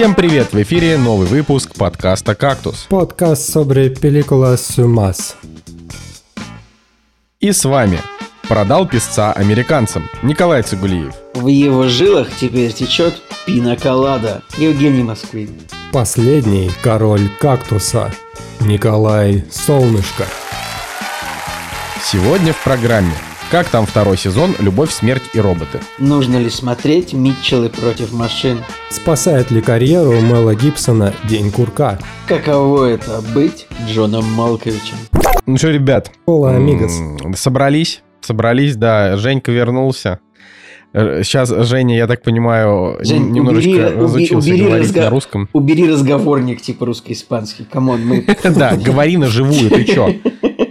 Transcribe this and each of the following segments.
Всем привет! В эфире новый выпуск подкаста «Кактус». Подкаст sobre películas sumas. И с вами продал песца американцам Николай Цигулиев. В его жилах теперь течет пиноколада. Евгений Москвин. Последний король кактуса. Николай Солнышко. Сегодня в программе как там второй сезон «Любовь, смерть и роботы». Нужно ли смотреть Митчеллы против машин? Спасает ли карьеру Мэла Гибсона День курка? Каково это быть Джоном Малковичем? Ну что, ребят, Hola amigos. собрались, собрались, да, Женька вернулся. Э, Сейчас Женя, я так понимаю, Жень, немножечко убери- разучился убери говорить разго- на русском. Убери разговорник типа русско-испанский. Come on, мы... Да, говори на живую, ты чё?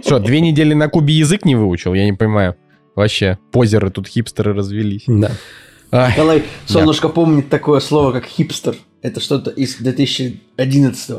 Что, две недели на Кубе язык не выучил? Я не понимаю. Вообще, позеры тут хипстеры развелись. Да. Ай, Николай Солнышко помнит такое слово, как хипстер. Это что-то из 2011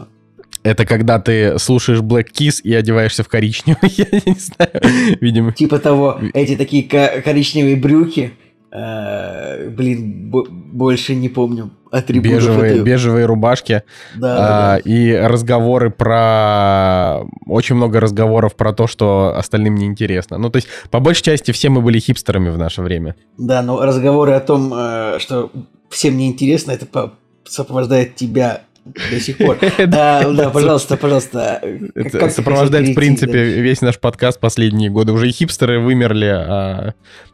Это когда ты слушаешь Black Kiss и одеваешься в коричневый, я не знаю, видимо. Типа того, эти такие ко- коричневые брюки. э, Блин, бо- больше не помню атрибутов Бежевые, этой- бежевые рубашки Да, а, да. и разговоры про... Очень много разговоров про то, что остальным не интересно. Ну, то есть, по большей части, все мы были хипстерами в наше время. Да, но разговоры о том, э, что всем неинтересно, это сопровождает тебя до сих пор. Да, да, пожалуйста, пожалуйста. как- Это как сопровождает, в принципе, да? весь наш подкаст последние годы. Уже и хипстеры вымерли, а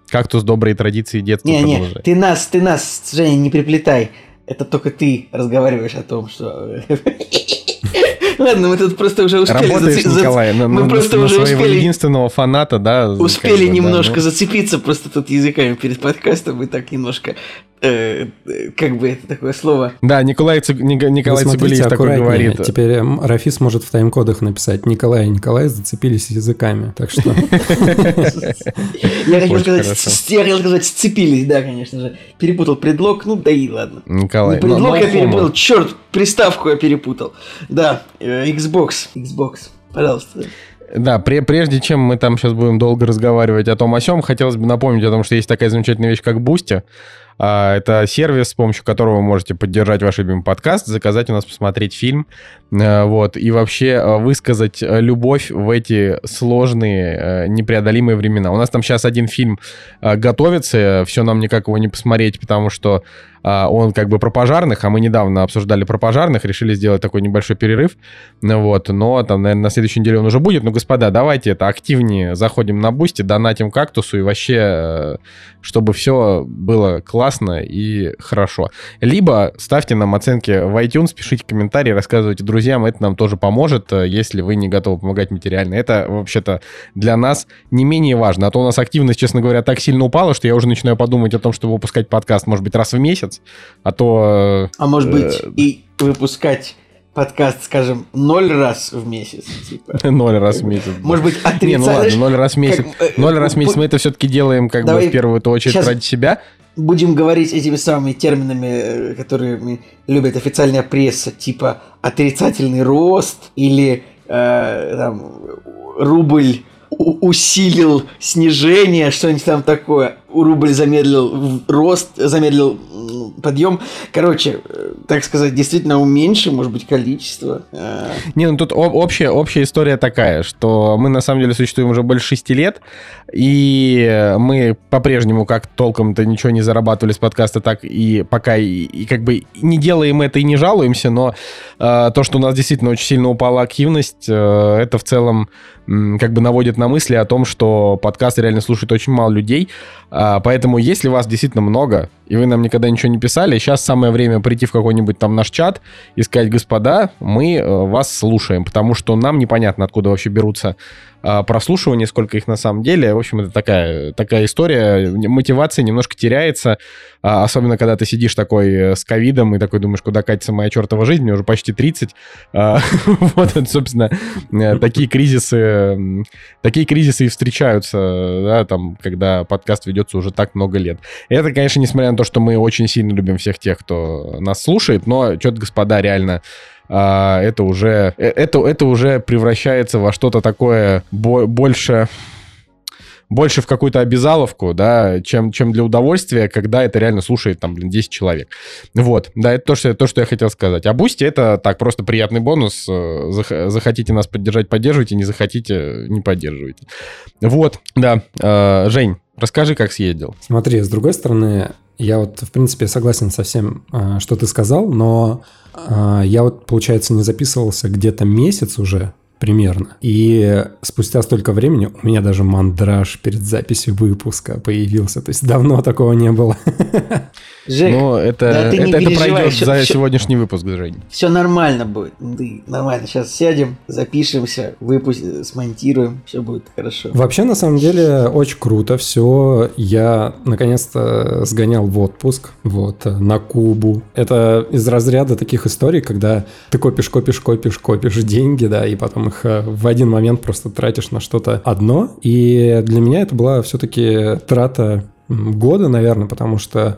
кактус добрые традиции детства Не, не, ты нас, ты нас, Женя, не приплетай. Это только ты разговариваешь о том, что... Ладно, мы тут просто уже успели... Работаешь, заци- зац- Николай, мы на- просто на уже своего успели- единственного фаната, да? Успели как бы, да, немножко ну. зацепиться просто тут языками перед подкастом и так немножко... э, как бы это такое слово... Да, Николай, Циг- Ника- Николай Цигулиев такой говорит. Теперь м, Рафис может в тайм-кодах написать Николай и Николай зацепились языками. Так что Я хотел сказать, хотел сказать, сцепились, да, конечно же. Перепутал предлог, ну да и ладно. Николай. Предлог ну, я ну, перепутал, черт, приставку я перепутал. Да, э, Xbox, Xbox, пожалуйста. Да, пре- прежде чем мы там сейчас будем долго разговаривать о том о сем, хотелось бы напомнить о том, что есть такая замечательная вещь, как Бусти. Это сервис, с помощью которого вы можете поддержать ваш любимый подкаст, заказать у нас посмотреть фильм, э, вот, и вообще э, высказать э, любовь в эти сложные, непреодолимые времена. У нас там сейчас один фильм готовится, все нам никак его не посмотреть, потому что а, он как бы про пожарных, а мы недавно обсуждали про пожарных, решили сделать такой небольшой перерыв, вот, но там, наверное, на следующей неделе он уже будет. Ну, господа, давайте это активнее заходим на Бусти, донатим кактусу и вообще, э, чтобы все было классно и хорошо. Либо ставьте нам оценки в iTunes, пишите комментарии, рассказывайте друзьям, это нам тоже поможет, э, если вы не готовы помогать материально. Это, вообще-то, для нас не менее важно. А то у нас активность, честно говоря, так сильно упала, что я уже начинаю подумать о том, чтобы выпускать подкаст, может быть, раз в месяц, а то... А может быть Э, и выпускать подкаст, скажем, ноль раз в месяц. типа. э, Ноль раз в месяц. Может быть, Не, ну ладно, отрицаешь. ноль раз в месяц. как, э, Ноль раз в месяц мы это все-таки делаем как бы в первую очередь ради себя. Будем говорить этими самыми терминами, э, которыми любит официальная пресса, типа отрицательный рост или э, там, рубль усилил снижение, что-нибудь там такое. Рубль замедлил рост, замедлил подъем. Короче, э, так сказать, действительно уменьшим, может быть, количество. Э, Не, ну тут об- общая, общая история такая, что мы на самом деле существуем уже больше шести лет, и мы по-прежнему как толком-то ничего не зарабатывали с подкаста, так и пока и, и как бы не делаем это и не жалуемся, но э, то, что у нас действительно очень сильно упала активность, э, это в целом как бы наводит на мысли о том, что подкаст реально слушает очень мало людей, А, поэтому если вас действительно много, и вы нам никогда ничего не писали, сейчас самое время прийти в какой-нибудь там наш чат и сказать, господа, мы э, вас слушаем, потому что нам непонятно, откуда вообще берутся а, прослушивания, сколько их на самом деле. В общем, это такая, такая история. Мотивация немножко теряется, а, особенно когда ты сидишь такой э, с ковидом и такой думаешь, куда катится моя чертова жизнь, мне уже почти 30. А, Вот, собственно, э, такие кризисы, такие кризисы и встречаются, да, там, когда подкаст ведется уже так много лет. Это, конечно, несмотря на то, что мы очень сильно любим всех тех, кто нас слушает, но что-то, господа, реально а, это уже э, это это уже превращается во что-то такое бо- больше больше в какую-то обязаловку, да, чем, чем для удовольствия, когда это реально слушает там, блин, 10 человек. Вот, да, это то, что, то, что я хотел сказать. А Бусти это так, просто приятный бонус. Э, захотите нас поддержать, поддерживайте, не захотите, не поддерживайте. Вот, да. Э, Жень, расскажи, как съездил. Смотри, с другой стороны, я вот, в принципе, согласен со всем, э, что ты сказал, но я вот, получается, не записывался где-то месяц уже примерно. И спустя столько времени у меня даже мандраж перед записью выпуска появился. То есть давно такого не было. Жек, Но это, да это, это пройдет все, за все, сегодняшний выпуск, Жень. Все нормально будет. Ты, нормально. Сейчас сядем, запишемся, выпуск, смонтируем, все будет хорошо. Вообще, на самом деле, очень круто все. Я наконец-то сгонял в отпуск, вот, на Кубу. Это из разряда таких историй, когда ты копишь, копишь, копишь, копишь деньги, да, и потом их э, в один момент просто тратишь на что-то одно. И для меня это была все-таки трата года, наверное, потому что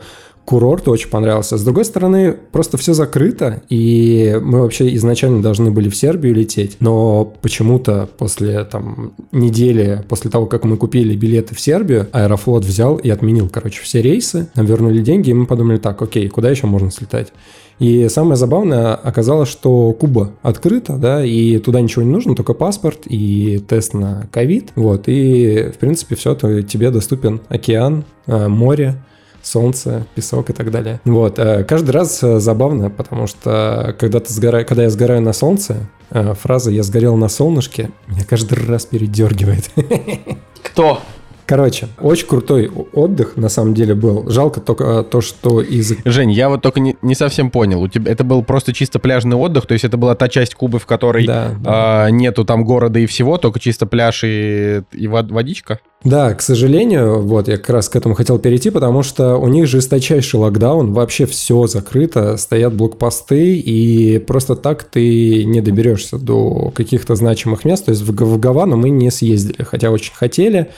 курорт очень понравился. С другой стороны, просто все закрыто, и мы вообще изначально должны были в Сербию лететь, но почему-то после там недели, после того, как мы купили билеты в Сербию, Аэрофлот взял и отменил, короче, все рейсы, нам вернули деньги, и мы подумали, так, окей, куда еще можно слетать? И самое забавное оказалось, что Куба открыта, да, и туда ничего не нужно, только паспорт и тест на ковид. Вот, и, в принципе, все, то тебе доступен океан, э, море, солнце, песок и так далее. Вот. Э, каждый раз э, забавно, потому что когда, ты сгора... когда я сгораю на солнце, э, фраза «я сгорел на солнышке» меня каждый раз передергивает. Кто? Короче, очень крутой отдых на самом деле был. Жалко только то, что из... Жень, я вот только не, не совсем понял. У тебя это был просто чисто пляжный отдых, то есть это была та часть Кубы, в которой да, да. А, нету там города и всего, только чисто пляж и, и водичка? Да, к сожалению, вот я как раз к этому хотел перейти, потому что у них жесточайший локдаун, вообще все закрыто, стоят блокпосты, и просто так ты не доберешься до каких-то значимых мест. То есть в, в Гавану мы не съездили, хотя очень хотели.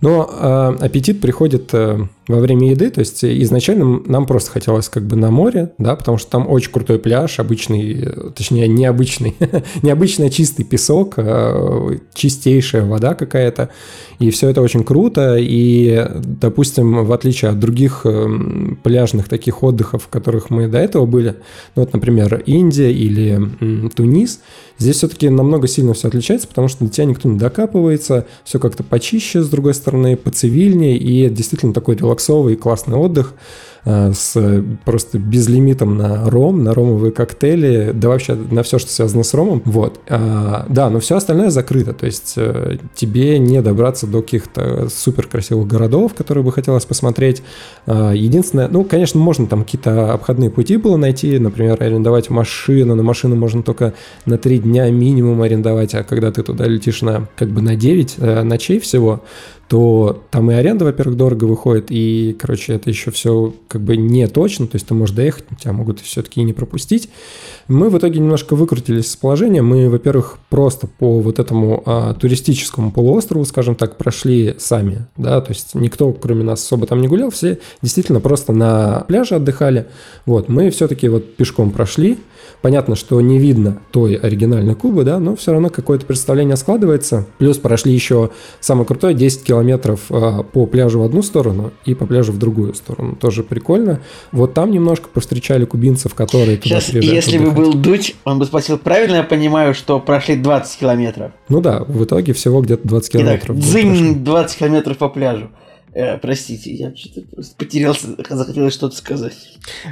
Но э, аппетит приходит э, во время еды, то есть изначально нам просто хотелось как бы на море, да, потому что там очень крутой пляж, обычный, точнее необычный, необычно чистый песок, э, чистейшая вода какая-то, и все это очень круто, и, допустим, в отличие от других э, пляжных таких отдыхов, в которых мы до этого были, ну вот, например, Индия или Тунис, здесь все-таки намного сильно все отличается, потому что до тебя никто не докапывается, все как-то почище, с другой стороны, поцивильнее, и действительно такой релакс релаксовый классный отдых с просто безлимитом на ром, на ромовые коктейли, да вообще на все, что связано с ромом. Вот. А, да, но все остальное закрыто, то есть э, тебе не добраться до каких-то супер красивых городов, которые бы хотелось посмотреть. А, единственное, ну, конечно, можно там какие-то обходные пути было найти, например, арендовать машину, но машину можно только на три дня минимум арендовать, а когда ты туда летишь на как бы на 9 э, ночей всего, то там и аренда, во-первых, дорого выходит, и, короче, это еще все как бы не точно, то есть ты можешь доехать, тебя могут все-таки и не пропустить. Мы в итоге немножко выкрутились с положения. Мы, во-первых, просто по вот этому а, туристическому полуострову, скажем так, прошли сами, да, то есть никто, кроме нас, особо там не гулял, все действительно просто на пляже отдыхали. Вот, мы все-таки вот пешком прошли, Понятно, что не видно той оригинальной Кубы, да, но все равно какое-то представление складывается. Плюс прошли еще самое крутое 10 километров э, по пляжу в одну сторону и по пляжу в другую сторону. Тоже прикольно. Вот там немножко повстречали кубинцев, которые туда Сейчас, если отдыхать. бы был Дудь, он бы спросил, правильно я понимаю, что прошли 20 километров? Ну да, в итоге всего где-то 20 километров. Итак, дзынь 20 километров по пляжу. Э, простите, я что-то просто потерялся, захотелось что-то сказать.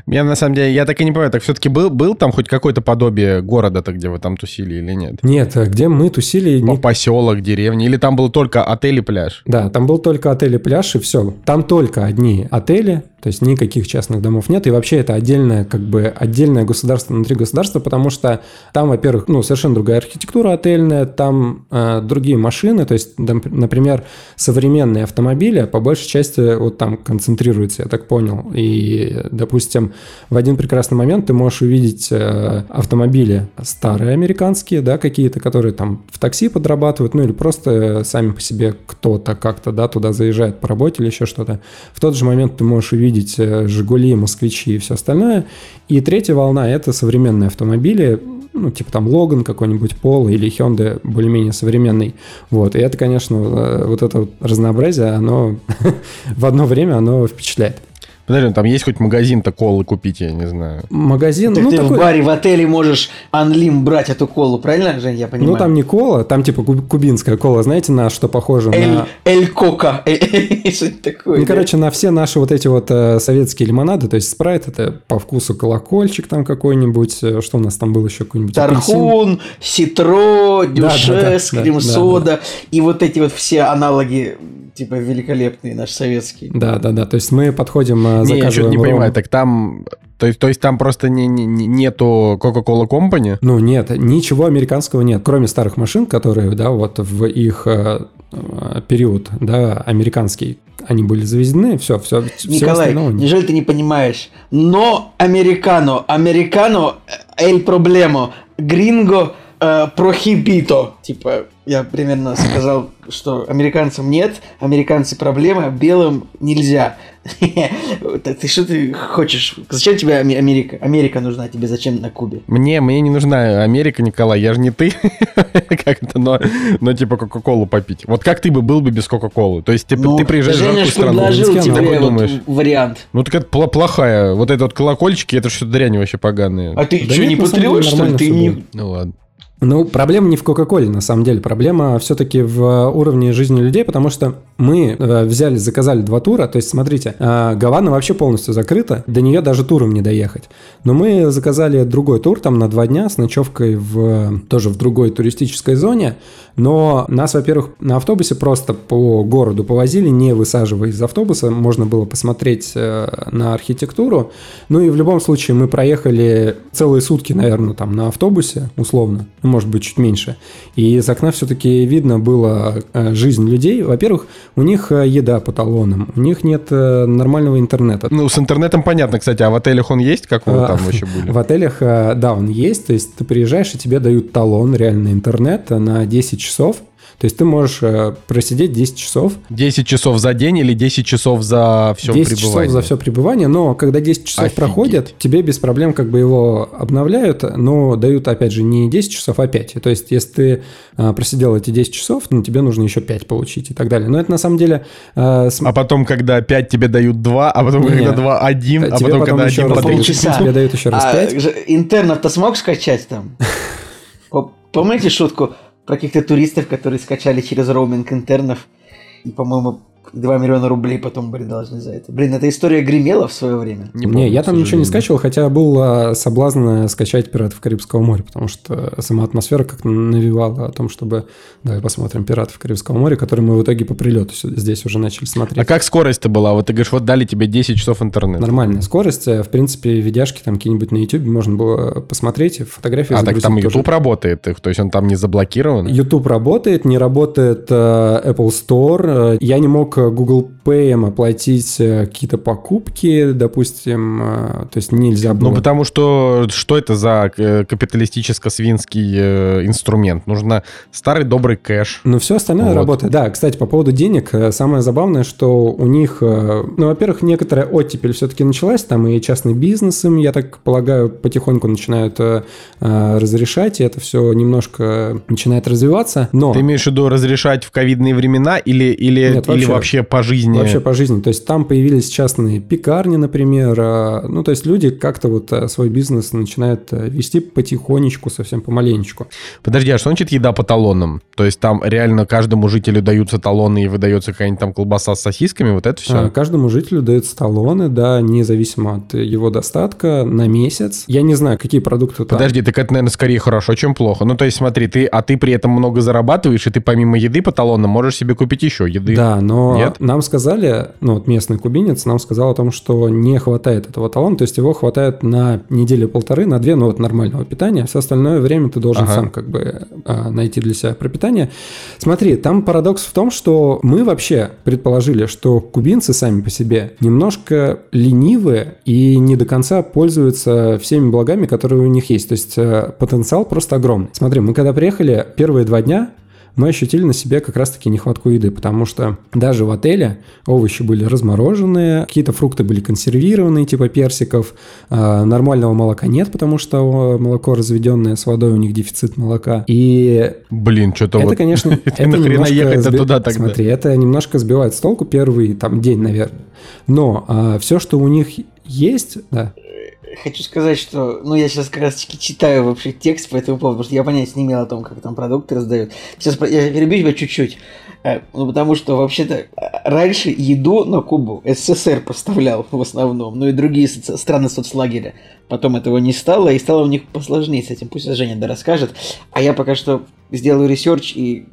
Я на самом деле, я так и не понимаю, так все-таки был, был там хоть какое-то подобие города-то, где вы там тусили или нет? Нет, а где мы тусили... По не... Поселок, деревня, или там был только отель и пляж? Да, там был только отель и пляж, и все. Там только одни отели, то есть никаких частных домов нет, и вообще это отдельное, как бы, отдельное государство внутри государства, потому что там, во-первых, ну, совершенно другая архитектура отельная, там э, другие машины, то есть, например, современные автомобили по большей части вот там концентрируются, я так понял, и, допустим, в один прекрасный момент ты можешь увидеть э, автомобили старые американские, да, какие-то, которые там в такси подрабатывают, ну, или просто сами по себе кто-то как-то, да, туда заезжает по работе или еще что-то. В тот же момент ты можешь увидеть видеть э, «Жигули», «Москвичи» и все остальное. И третья волна – это современные автомобили, ну, типа там Логан какой-нибудь, Polo или Hyundai более-менее современный. Вот, и это, конечно, э, вот это вот разнообразие, оно в одно время оно впечатляет. Подожди, ну там есть хоть магазин-то колы купить, я не знаю. Магазин, Так ну, ты такой... в баре, в отеле можешь анлим брать эту колу, правильно, Жень, я понимаю? Ну, там не кола, там типа куб- кубинская кола, знаете, на что похоже? Эль, На... эль кока. Что-то такое. Ну, да? короче, на все наши вот эти вот э, советские лимонады, то есть спрайт это по вкусу колокольчик там какой-нибудь, э, что у нас там было еще какой-нибудь апельсин. Тархун, Ситро, Да, да, Дюшес, да, да, Крем-сода и вот эти вот все аналоги, типа великолепные наши советские. Да, да, да, то есть мы подходим, э, Не, я что-то не ром. понимаю, так там... То есть, то есть там просто не, не- не- нету Coca-Cola Company? Ну нет, ничего американского нет, кроме старых машин, которые, да, вот в их э, э, период, да, американский, они были завезены, все, все, все Николай, нет. неужели ты не понимаешь? Но американо, американо, эль проблемо, гринго, э, прохибито. Типа, я примерно сказал, что американцам нет, американцы проблема, белым нельзя. Ты что ты хочешь? Зачем тебе Аме- Америка? Америка нужна тебе, зачем на Кубе? Мне, мне не нужна Америка, Николай, я же не ты. Как это, но, но типа Кока-Колу попить. Вот как ты бы был бы без Кока-Колы? То есть ты, Ну, ты приезжаешь в жаркую страну, предложил тебе такой вот думаешь, вариант. ну так это плохая. Вот это вот колокольчики, это что-то дрянь вообще поганые. А ты Да что, не патриот, что ли? Ты не... Ну ладно. Ну, проблема не в Кока-Коле, на самом деле. Проблема все-таки в уровне жизни людей, потому что мы э, взяли, заказали два тура. То есть, смотрите, э, Гавана вообще полностью закрыта, до нее даже туром не доехать. Но мы заказали другой тур там на два дня с ночевкой в, тоже в другой туристической зоне. Но нас, во-первых, на автобусе просто по городу повозили, не высаживая из автобуса. Можно было посмотреть э, на архитектуру. Ну и в любом случае мы проехали целые сутки, наверное, там на автобусе, условно, ну, может быть, чуть меньше. И из окна все-таки видно было э, жизнь людей. Во-первых, у них э, еда по талонам, у них нет э, нормального интернета. Ну, с интернетом понятно, кстати, а в отелях он есть? Как вы А, там вообще были? В отелях, да, он есть, то есть ты приезжаешь, и тебе дают талон, реально интернет на 10 часов. То есть ты можешь э, просидеть 10 часов, 10 часов за день или 10 часов за все 10 пребывание? часов за все пребывание, но когда 10 часов Офигеть. проходят, тебе без проблем как бы его обновляют, но дают, опять же, не 10 часов, а 5. То есть, если ты а, просидел эти 10 часов, ну, тебе нужно еще 5 получить и так далее. Но это на самом деле... а, с- А потом, когда 5 тебе дают 2, а потом, Не. когда 2 1, а Тебе потом, когда еще 1 раз по по дают, 30. полчаса. тебе дают еще раз А, 5. же- интернов-то смог скачать там? По- Помните шутку про каких-то туристов, которые скачали через роуминг интернов. И, по-моему, 2 миллиона рублей потом были должны за это. Блин, эта история гремела в свое время. Не, Не, помню, я к там ничего не скачивал, хотя был а, соблазн а, скачать «Пиратов Карибского моря», потому что сама атмосфера как навевала о том, чтобы давай посмотрим «Пиратов Карибского моря», который мы в итоге по прилету здесь уже начали смотреть. А как скорость-то была? Вот ты говоришь, вот дали тебе 10 часов интернета. Нормальная скорость. э, В принципе, видяшки там какие-нибудь на YouTube можно было посмотреть, фотографии А, так там тоже. YouTube работает, их, то есть он там не заблокирован? YouTube работает, не работает э, Apple Store. Э, Я не мог э, Google Pay оплатить э, какие-то покупки, допустим, э, то есть нельзя было. Ну, потому что что это за э, капиталистическо-свинский инструмент? Нужно старый добрый кэш. Но все остальное Вот. работает. Да, кстати, по поводу денег, самое забавное, что у них, ну, во-первых, некоторая оттепель все-таки началась, там и частный бизнес им, я так полагаю, потихоньку начинают разрешать, и это все немножко начинает развиваться, но... Ты имеешь в виду разрешать в ковидные времена или, или, Нет, или вообще. вообще по жизни? Вообще по жизни. То есть там появились частные пекарни, например. а, Ну, то есть люди как-то вот а, свой бизнес начинают а, вести потихонечку, совсем помаленечку. Подожди, а что значит еда по талонам? То есть там реально каждому жителю даются талоны и выдается какая-нибудь там колбаса с сосисками, вот это все? А, Каждому жителю даются талоны, да, независимо от его достатка, на месяц. Я не знаю, какие продукты там. Подожди, так это, наверное, скорее хорошо, чем плохо. Ну, то есть смотри, ты, а ты при этом много зарабатываешь, и ты помимо еды по талонам можешь себе купить еще еды. Да, но Нет? нам сказали, ну вот местный кубинец нам сказал о том, что не хватает этого талона, то есть его хватает на неделю-полторы, на две, ну вот нормального питания, все остальное время ты должен Ага. сам как бы а, найти для себя пропитание. Смотри, там парадокс в том, что мы вообще предположили, что кубинцы сами по себе немножко ленивые и не до конца пользуются всеми благами, которые у них есть, то есть э, потенциал просто огромный. Смотри, мы когда приехали первые два дня, мы ощутили на себе как раз-таки нехватку еды, потому что даже в отеле овощи были размороженные, какие-то фрукты были консервированные, типа персиков, а, нормального молока нет, потому что молоко разведенное с водой, у них дефицит молока. И Блин, что-то это, вот... конечно, это нахрена ехать сби- туда тогда? Смотри, это немножко сбивает с толку первый там день, наверное. Но все, что у них есть, да, Хочу сказать, что, ну, я сейчас как раз таки читаю вообще текст по этому поводу, потому что я понятия не имел о том, как там продукты раздают. Сейчас я перебью тебя чуть-чуть, ну, потому что вообще-то э, раньше еду на Кубу СССР поставлял в основном, ну и другие соци- страны соцлагеря. Потом этого не стало, и стало у них посложнее с этим. Пусть Женя да расскажет. А я пока что сделаю research и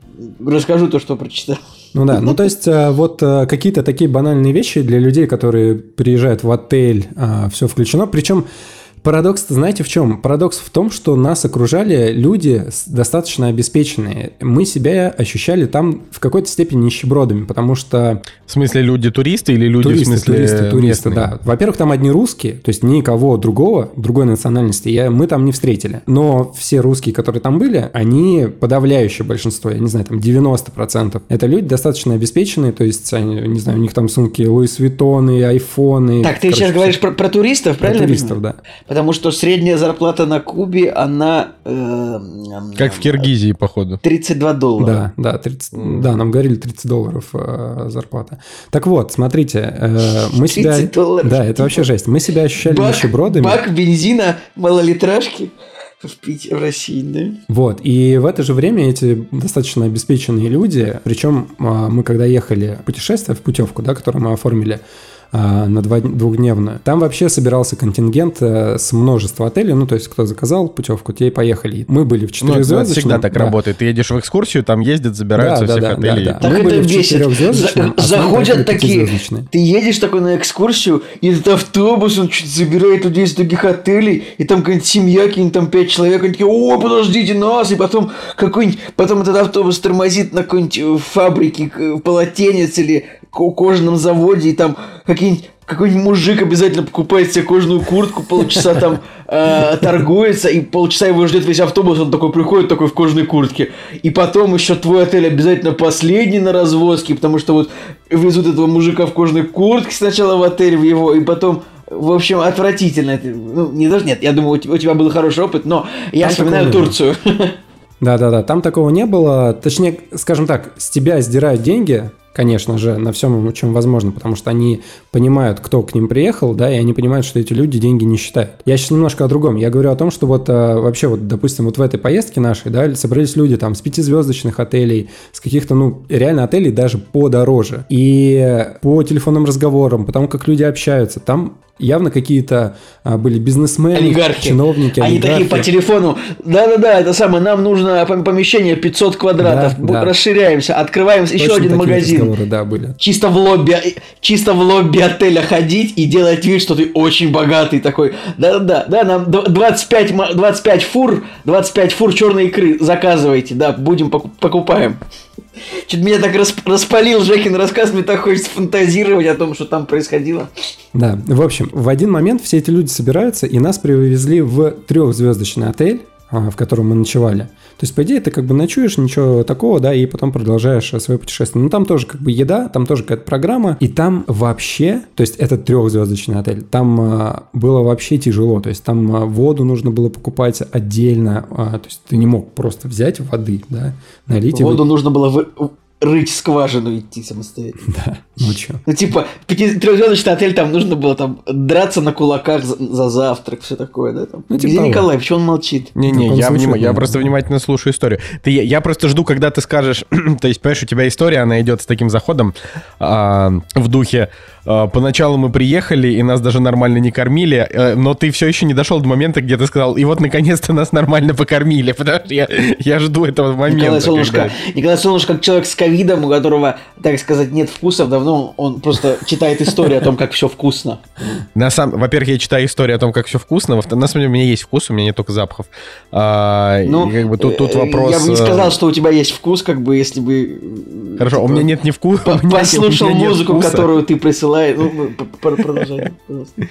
расскажу то, что прочитал. Ну да, ну то есть э, вот э, какие-то такие банальные вещи для людей, которые приезжают в отель, все включено. Причем парадокс, знаете в чем? Парадокс в том, что нас окружали люди достаточно обеспеченные. Мы себя ощущали там в какой-то степени нищебродами, потому что В смысле, люди-туристы или люди, туристы, в смысле, туристы, туристы, местные? да. Во-первых, там одни русские, то есть никого другого, другой национальности я, мы там не встретили. Но все русские, которые там были, они подавляющее большинство, я не знаю, там 90%. Это люди достаточно обеспеченные, то есть, они, не знаю, у них там сумки Луис Виттоны, айфоны. Так, ты короче, сейчас говоришь про, про туристов, Про правильно? я туристов, да. Потому что средняя зарплата на Кубе, она... э, Как в Киргизии, походу. 32 доллара. Да, да, 30, да, нам говорили 30 долларов э, зарплата. Так вот, смотрите, э, мы себя... 30 долларов, Да, это вообще жесть. Мы себя ощущали Бак, нищебродами. бак бензина малолитражки в Питере, в России, да? Вот, и в это же время эти достаточно обеспеченные люди, причем а, мы когда ехали в путешествие, в путевку, да, которую мы оформили на два, двухдневную, там вообще собирался контингент э, с множества отелей, ну, то есть кто заказал путевку, те и поехали. Мы были в Ну, это четырехзвездочном. всегда так да. работает. Ты едешь в экскурсию, там ездят, забираются Да, всех да, да, отелей. да, да. Так Мы это были в бесит. четырехзвездочном, За- а заходят такие, ты едешь такой на экскурсию, и этот автобус, он что-то забирает людей из других отелей, и там какая-нибудь семья, какие-нибудь там пять человек, они такие, о, подождите нас, и потом какой-нибудь, потом этот автобус тормозит на какой-нибудь э, фабрике, полотенец или ко- кожаном заводе, и там какие-нибудь какой-нибудь мужик обязательно покупает себе кожаную куртку, полчаса там э, торгуется, и полчаса его ждет весь автобус, он такой приходит такой в кожаной куртке. И потом еще твой отель обязательно последний на развозке, потому что вот везут этого мужика в кожаной куртке сначала в отель в его, и потом в общем, отвратительно. Ну, не даже нет, я думаю, у тебя, был хороший опыт, но я Там вспоминаю. Турцию. Да-да-да, там такого не было. Точнее, скажем так, с тебя сдирают деньги, конечно же, на всем, чем возможно, потому что они понимают, кто к ним приехал, да, и они понимают, что эти люди деньги не считают. Я сейчас немножко о другом. Я говорю о том, что вот а, вообще вот, допустим, вот в этой поездке нашей, да, собрались люди там с пятизвездочных отелей, с каких-то, ну, реально отелей даже подороже. И по телефонным разговорам, потому как люди общаются, там явно какие-то а, были бизнесмены, Олигархи. чиновники, Они такие олигархи. по телефону. Да-да-да, это самое, нам нужно пом- помещение 500 квадратов. Да, да. Расширяемся, открываем еще Точно один такие магазин. да, были. Чисто в лобби, чисто в лобби отеля ходить и делать вид, что ты очень богатый такой. Да-да-да, да, нам д- 25, ма- 25 фур, 25 фур черной икры заказывайте, да, будем поку- покупаем. Чуть меня так расп- распалил Жекин рассказ, мне так хочется фантазировать о том, что там происходило. Да, в общем, в один момент все эти люди собираются, и нас привезли в трехзвездочный отель, в котором мы ночевали. То есть, по идее, ты как бы ночуешь, ничего такого, да, и потом продолжаешь а, свое путешествие. Но там тоже как бы еда, там тоже какая-то программа, и там вообще, то есть это трехзвездочный отель, там а, было вообще тяжело, то есть там а, воду нужно было покупать отдельно, а, то есть ты не мог просто взять воды, да, налить и Воду нужно было вы- рыть скважину идти самостоятельно. выпить ночью. Ну, типа, трехзвездочный отель, там нужно было там драться на кулаках за, за завтрак, все такое, да? Там. Ну, типа Где того. Николай, почему он молчит? Не-не, я, случае, внима- я да. просто внимательно слушаю историю. Ты, я, я просто жду, когда ты скажешь, то есть, понимаешь, у тебя история, она идет с таким заходом а, в духе. А, поначалу мы приехали, и нас даже нормально не кормили, э, но ты все еще не дошел до момента, где ты сказал, и вот наконец-то нас нормально покормили, потому что я, я жду этого момента. Николай Солнышко, когда- Николай Солнышко, как человек с ковидом, у которого, так сказать, нет вкусов, давно он просто читает историю о том, как все вкусно. На самом, во-первых, я читаю историю о том, как все вкусно. На самом деле у меня есть вкус, у меня нет только запахов. А, Ну, как бы тут, тут э, вопрос. Я бы не э, сказал, что у тебя есть вкус, как бы, если бы... э, Хорошо, у типа, меня нет ни вкуса. по- Послушал музыку, которую ты присылаешь. Ну, ну, п- п- продолжай, пожалуйста.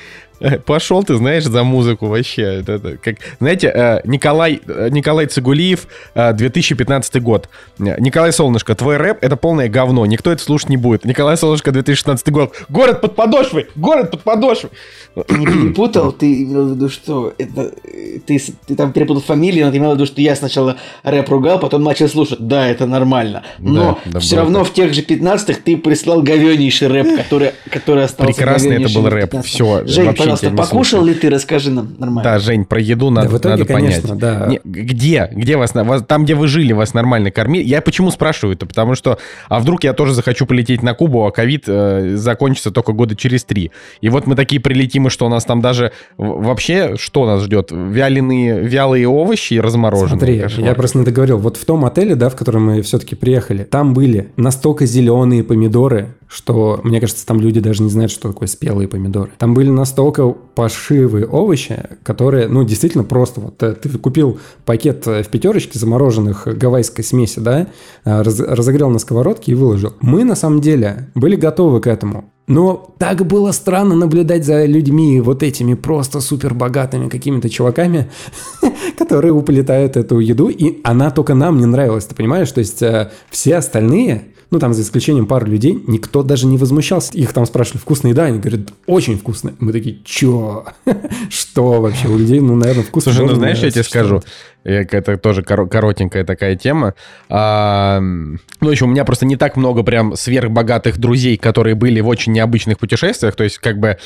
Пошел ты, знаешь, за музыку вообще. Это, это, как, знаете, э, Николай, э, Николай Цигулиев, 2015 год. Николай Солнышко, твой рэп — это полное говно. Никто это слушать не будет. Николай Солнышко, 2016 год. Город под подошвой! Город под подошвой! Ты не перепутал? Ты имел в виду, что это... Ты, ты там перепутал фамилию, но ты имел в виду, что я сначала рэп ругал, потом начал слушать. Да, это нормально. Но да, все равно так. в тех же 15-х ты прислал говенейший рэп, который, который остался Прекрасный это был рэп. Все, Жень, пожалуйста, покушал ли ты? Расскажи нам нормально. Да, Жень, про еду надо, да, итоге, надо конечно, понять. Да. Не, где? Где вас, вас... Там, где вы жили, вас нормально кормили? Я почему спрашиваю это? Потому что... А вдруг я тоже захочу полететь на Кубу, а ковид э, закончится только года через три. И вот мы такие прилетим, и что у нас там даже... Вообще, что нас ждет? Вяленые, вялые овощи и размороженные? Смотри, кошмар. я просто не договорил. Вот в том отеле, да, в котором мы все-таки приехали, там были настолько зеленые помидоры, что, мне кажется, там люди даже не знают, что такое спелые помидоры. Там были настолько пошивые овощи, которые, ну, действительно просто вот э, ты купил пакет э, в пятерочке замороженных гавайской смеси, да, э, раз, разогрел на сковородке и выложил. Мы, на самом деле, были готовы к этому. Но так было странно наблюдать за людьми, вот этими просто супер богатыми какими-то чуваками, которые уплетают эту еду, и она только нам не нравилась, ты понимаешь? То есть все остальные ну, там, за исключением пары людей, никто даже не возмущался. Их там спрашивали, вкусная еда? Они говорят, очень вкусно. Мы такие, чё? Что вообще? У людей, ну, наверное, вкусно. Слушай, ну, знаешь, я тебе скажу, это тоже коротенькая такая тема. А, ну, еще у меня просто не так много прям сверхбогатых друзей, которые были в очень необычных путешествиях. То есть, как бы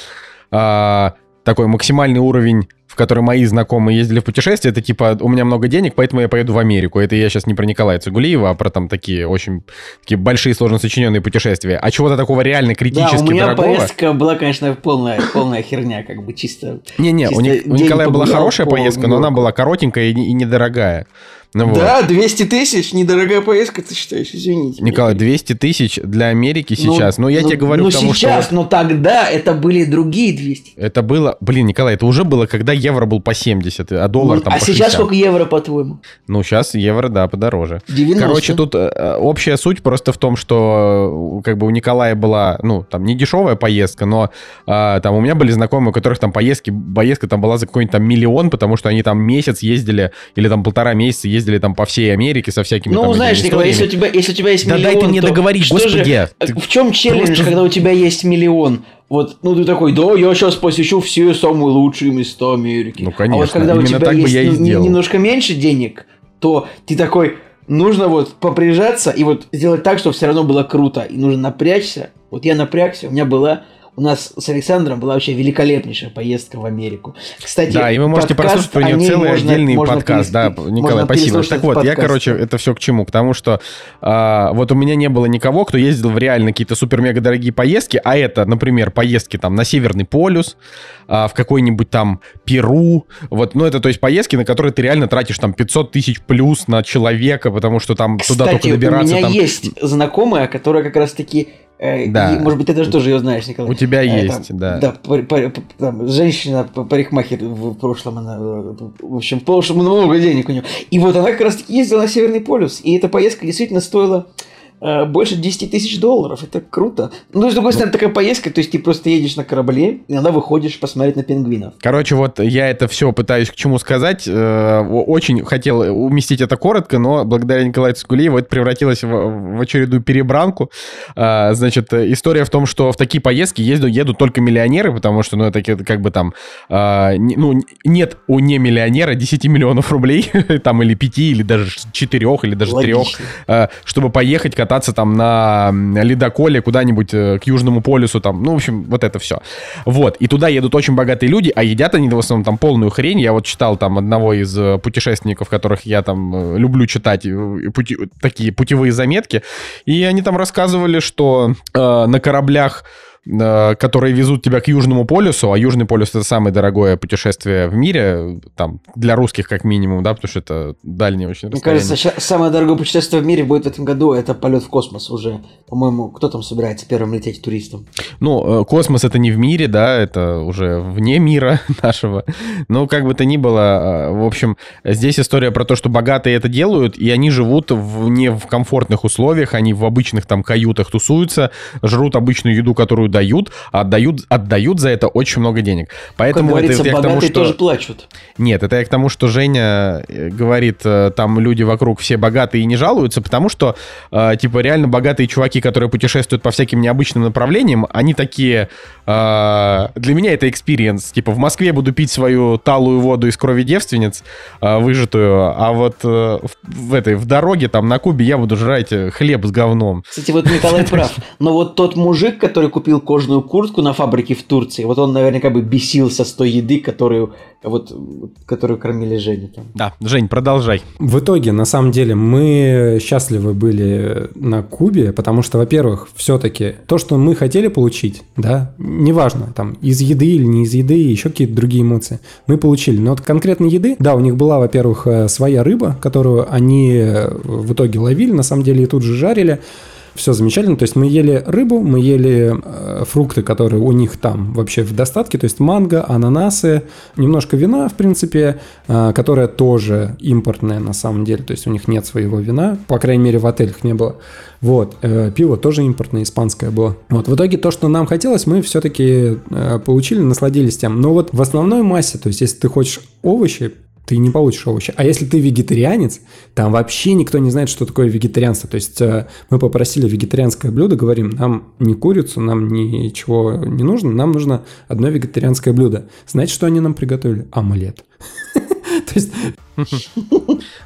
а, такой максимальный уровень в который мои знакомые ездили в путешествие, это типа, у меня много денег, поэтому я поеду в Америку. Это я сейчас не про Николая Цигулиева, а про там такие очень такие большие, сложно сочиненные путешествия. А чего-то такого реально критически да, у меня дорогого... поездка была, конечно, полная, полная херня, как бы чисто... Не-не, у, у Николая была хорошая поездка, но она была коротенькая и, и недорогая. Ну, да, вот. 200 тысяч, недорогая поездка, ты считаешь, извините. Николай, 200 тысяч для Америки ну, сейчас, ну, но я ну, тебе говорю ну, потому, сейчас, но тогда это были другие 200. Это было, блин, Николай, это уже было, когда евро был по 70, а доллар ну, там А по 60. сейчас сколько евро, по-твоему? Ну, сейчас евро, да, подороже. 90. Короче, тут э, общая суть просто в том, что как бы у Николая была, ну, там, не дешевая поездка, но э, там у меня были знакомые, у которых там поездки, поездка там была за какой-нибудь там миллион, потому что они там месяц ездили, или там полтора месяца ездили ездили там по всей Америке со всякими Ну, там, знаешь, Николай, если у тебя, если у тебя есть да миллион, дай ты мне договорить, господи. Же, ты... В чем челлендж, просто... когда у тебя есть миллион? Вот, ну ты такой, да, я сейчас посещу все самые лучшие места Америки. Ну, конечно, а вот когда у тебя есть ну, немножко меньше денег, то ты такой, нужно вот поприжаться и вот сделать так, чтобы все равно было круто. И нужно напрячься. Вот я напрягся, у меня была у нас с Александром была вообще великолепнейшая поездка в Америку. Кстати, да, и вы можете прослушать про нее целый можно, отдельный можно подкаст. Да, Николай, спасибо. Так вот, подкаст. я, короче, это все к чему? К тому, что а, вот у меня не было никого, кто ездил в реально какие-то супер-мега дорогие поездки, а это, например, поездки там на Северный полюс, а, в какой-нибудь там Перу, вот, ну это то есть поездки, на которые ты реально тратишь там 500 тысяч плюс на человека, потому что там Кстати, туда только добираться. у меня там... есть знакомая, которая как раз-таки Э, да. И, может быть, ты даже тоже ее знаешь, Николай. У тебя э, есть, там, да. Да, пар, пар, там, женщина, парикмахер в прошлом, она, в общем, в прошлом много денег у нее. И вот она как раз таки ездила на Северный полюс, и эта поездка действительно стоила Э, больше 10 тысяч долларов. Это круто. Ну, с другой стороны, такая поездка, то есть ты просто едешь на корабле, иногда выходишь посмотреть на пингвинов. Короче, вот я это все пытаюсь к чему сказать. Э, очень хотел уместить это коротко, но благодаря Николаю Цигулиеву это превратилось в, в очередную перебранку. Э, значит, история в том, что в такие поездки ездят, едут только миллионеры, потому что, ну, это как бы там, ну, нет у не миллионера 10 миллионов рублей, там, или 5, или даже 4, или даже Логично. 3, чтобы поехать кататься там на ледоколе куда-нибудь э, к Южному полюсу, там, ну, в общем, вот это все. Вот, и туда едут очень богатые люди, а едят они в основном там полную хрень. Я вот читал там одного из э, путешественников, которых я там э, люблю читать, пути, такие путевые заметки, и они там рассказывали, что э, на кораблях которые везут тебя к Южному полюсу, а Южный полюс это самое дорогое путешествие в мире, там, для русских как минимум, да, потому что это дальнее очень Мне кажется, самое дорогое путешествие в мире будет в этом году, это полет в космос уже. По-моему, кто там собирается первым лететь туристом? Ну, э, космос это не в мире, да, это уже вне мира нашего. Но как бы то ни было, э, в общем, здесь история про то, что богатые это делают, и они живут в, не в комфортных условиях, они в обычных там каютах тусуются, жрут обычную еду, которую дают, а отдают, отдают за это очень много денег. Поэтому как это я к тому, что... тоже плачут. Нет, это я к тому, что Женя э, говорит, э, там люди вокруг все богатые и не жалуются, потому что, э, типа, реально богатые чуваки, которые путешествуют по всяким необычным направлениям, они такие... э, для меня это experience. Типа, в Москве буду пить свою талую воду из крови девственниц, э, выжатую, а вот э, в, в этой, в дороге, там, на Кубе я буду жрать хлеб с говном. Кстати, вот Николай прав. Но вот тот мужик, который купил кожаную куртку на фабрике в Турции, вот он наверняка бы бесился с той еды, которую, вот, которую кормили Женю там. Да, Жень, продолжай. В итоге, на самом деле, мы счастливы были на Кубе, потому что, во-первых, все-таки то, что мы хотели получить, да, неважно, там, из еды или не из еды, еще какие-то другие эмоции, мы получили. Но вот конкретно еды, да, у них была, во-первых, э, своя рыба, которую они э, в итоге ловили, на самом деле, и тут же жарили. Все замечательно. То есть мы ели рыбу, мы ели э, фрукты, которые у них там вообще в достатке, то есть манго, ананасы, немножко вина, в принципе, э, которое тоже импортное на самом деле, то есть у них нет своего вина, по крайней мере в отелях не было. Вот, э, пиво тоже импортное, испанское было. Вот, в итоге то, что нам хотелось, мы все-таки э, получили, насладились тем. Но вот в основной массе, то есть если ты хочешь овощи, ты не получишь овощи. А если ты вегетарианец, там вообще никто не знает, что такое вегетарианство. То есть э, мы попросили вегетарианское блюдо, говорим, нам не курицу, нам ничего не нужно, нам нужно одно вегетарианское блюдо. Знаете, что они нам приготовили? Омлет. То есть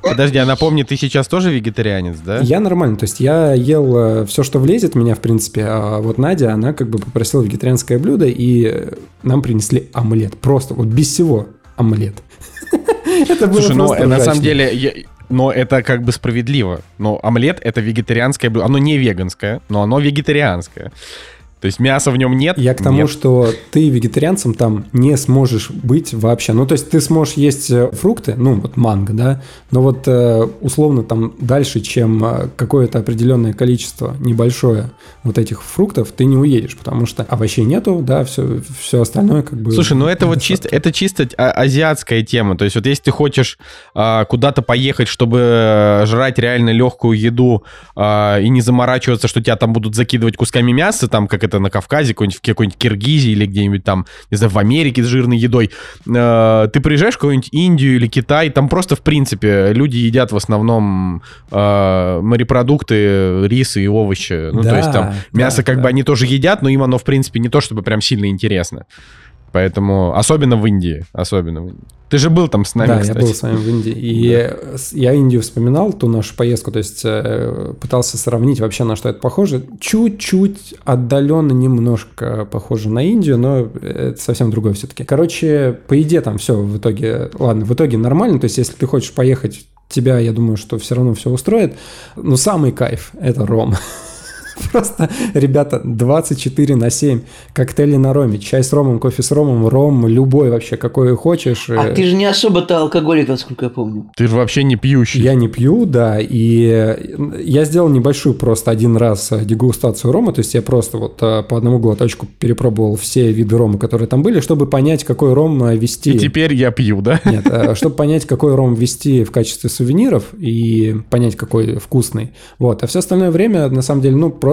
Подожди, а напомни, ты сейчас тоже вегетарианец, да? я нормально, то есть я ел все, что влезет в меня, в принципе, а вот Надя, она как бы попросила вегетарианское блюдо, и э, нам принесли омлет. Просто вот без всего омлет. Это было Слушай, ну э, на самом деле, я- но это как бы справедливо. Но омлет это вегетарианское блюдо. Оно не веганское, но оно вегетарианское. То есть мяса в нем нет. Я к тому, нет. что ты вегетарианцем там не сможешь быть вообще. Ну, то есть ты сможешь есть э, фрукты, ну, вот манго, да, но вот э, условно там дальше, чем э, какое-то определенное количество небольшое вот этих фруктов, ты не уедешь, потому что овощей нету, да, все, все остальное как бы... Слушай, ну это вот чисто, это чисто а- азиатская тема. То есть вот если ты хочешь а, куда-то поехать, чтобы жрать реально легкую еду а, и не заморачиваться, что тебя там будут закидывать кусками мяса, там как это на Кавказе, какой-нибудь, в какой-нибудь Киргизии или где-нибудь там, не знаю, в Америке с жирной едой, э, ты приезжаешь в какую-нибудь Индию или Китай, там просто в принципе люди едят в основном э, морепродукты, рисы и овощи. Ну то Да, есть там да, мясо как да. бы они тоже едят, но им оно в принципе не то чтобы прям сильно интересно. Поэтому, особенно в Индии, особенно в Индии. Ты же был там с нами, да, кстати. я был с вами в Индии. И с- я Индию вспоминал, ту нашу поездку, то есть э, пытался сравнить вообще, на что это похоже. Чуть-чуть отдаленно немножко похоже на Индию, но это совсем другое все-таки. Короче, по еде там все в итоге, ладно, в итоге нормально, то есть если ты хочешь поехать, тебя, я думаю, что все равно все устроит. Но самый кайф – это ром. Просто, ребята, 24 на 7. Коктейли на роме. Чай с ромом, кофе с ромом, ром любой вообще, какой хочешь. А ты же не особо-то алкоголик, насколько я помню. Ты же вообще не пьющий. Я не пью, да, и э, я сделал небольшую просто один раз э, дегустацию рома, то есть я просто вот э, по одному глоточку перепробовал все виды рома, которые там были, чтобы понять, какой ром вести. И теперь я пью, да? Нет, чтобы понять, какой ром ввести в качестве сувениров и понять, какой вкусный. Вот. А все остальное время, на самом деле, ну, просто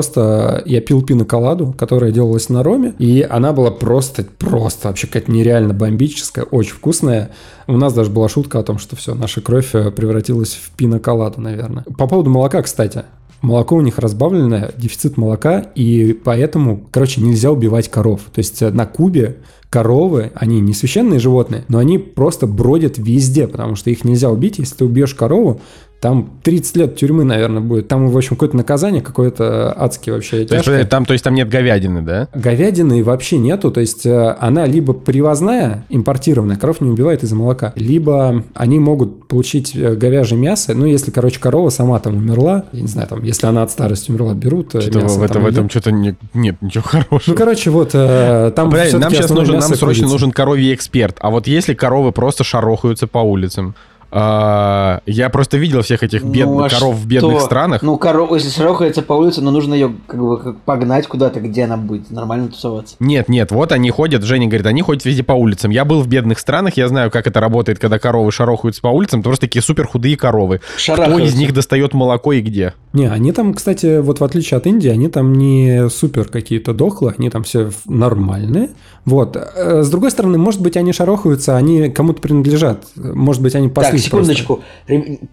я пил пиноколаду, которая делалась на роме, и она была просто, просто вообще какая-то нереально бомбическая, очень вкусная. У нас даже была шутка о том, что все, наша кровь э, превратилась в пиноколаду, наверное. По поводу молока, кстати. Молоко у них разбавленное, дефицит молока, и поэтому, короче, нельзя убивать коров. То есть э, на Кубе коровы, они не священные животные, но они просто бродят везде, потому что их нельзя убить. Если ты убьешь корову, там 30 лет тюрьмы, наверное, будет. Там, в общем, какое-то наказание, какое-то адское вообще То есть, там, то есть там нет говядины, да? Говядины вообще нету, то есть э, она либо привозная, импортированная, коров не убивает из-за молока, либо они могут получить э, говяжье мясо, ну, если, короче, корова сама там умерла, я не знаю, там, если она от старости умерла, берут э, Что-то мясо. в, это- в этом что-то не- нет ничего хорошего. Ну, короче, вот там Блядь, нам сейчас нужен, нам срочно нужен коровий эксперт. А вот если коровы просто шарохаются по улицам, А, я просто видел всех этих бед... Ну, а коров в бедных что? странах. Ну, корова, если шарохается по улице, но нужно ее как бы погнать куда-то, где она будет нормально тусоваться. Нет, нет, вот они ходят, Женя говорит, они ходят везде по улицам. Я был в бедных странах, я знаю, как это работает, когда коровы шарохаются по улицам, это просто такие супер худые коровы. Кто из них достает молоко и где? Не, они там, кстати, вот в отличие от Индии, они там не супер какие-то дохлые, они там все нормальные. Вот. Э, С другой стороны, может быть, они шарохаются, они кому-то принадлежат. Может быть, они Так, паслись секундочку.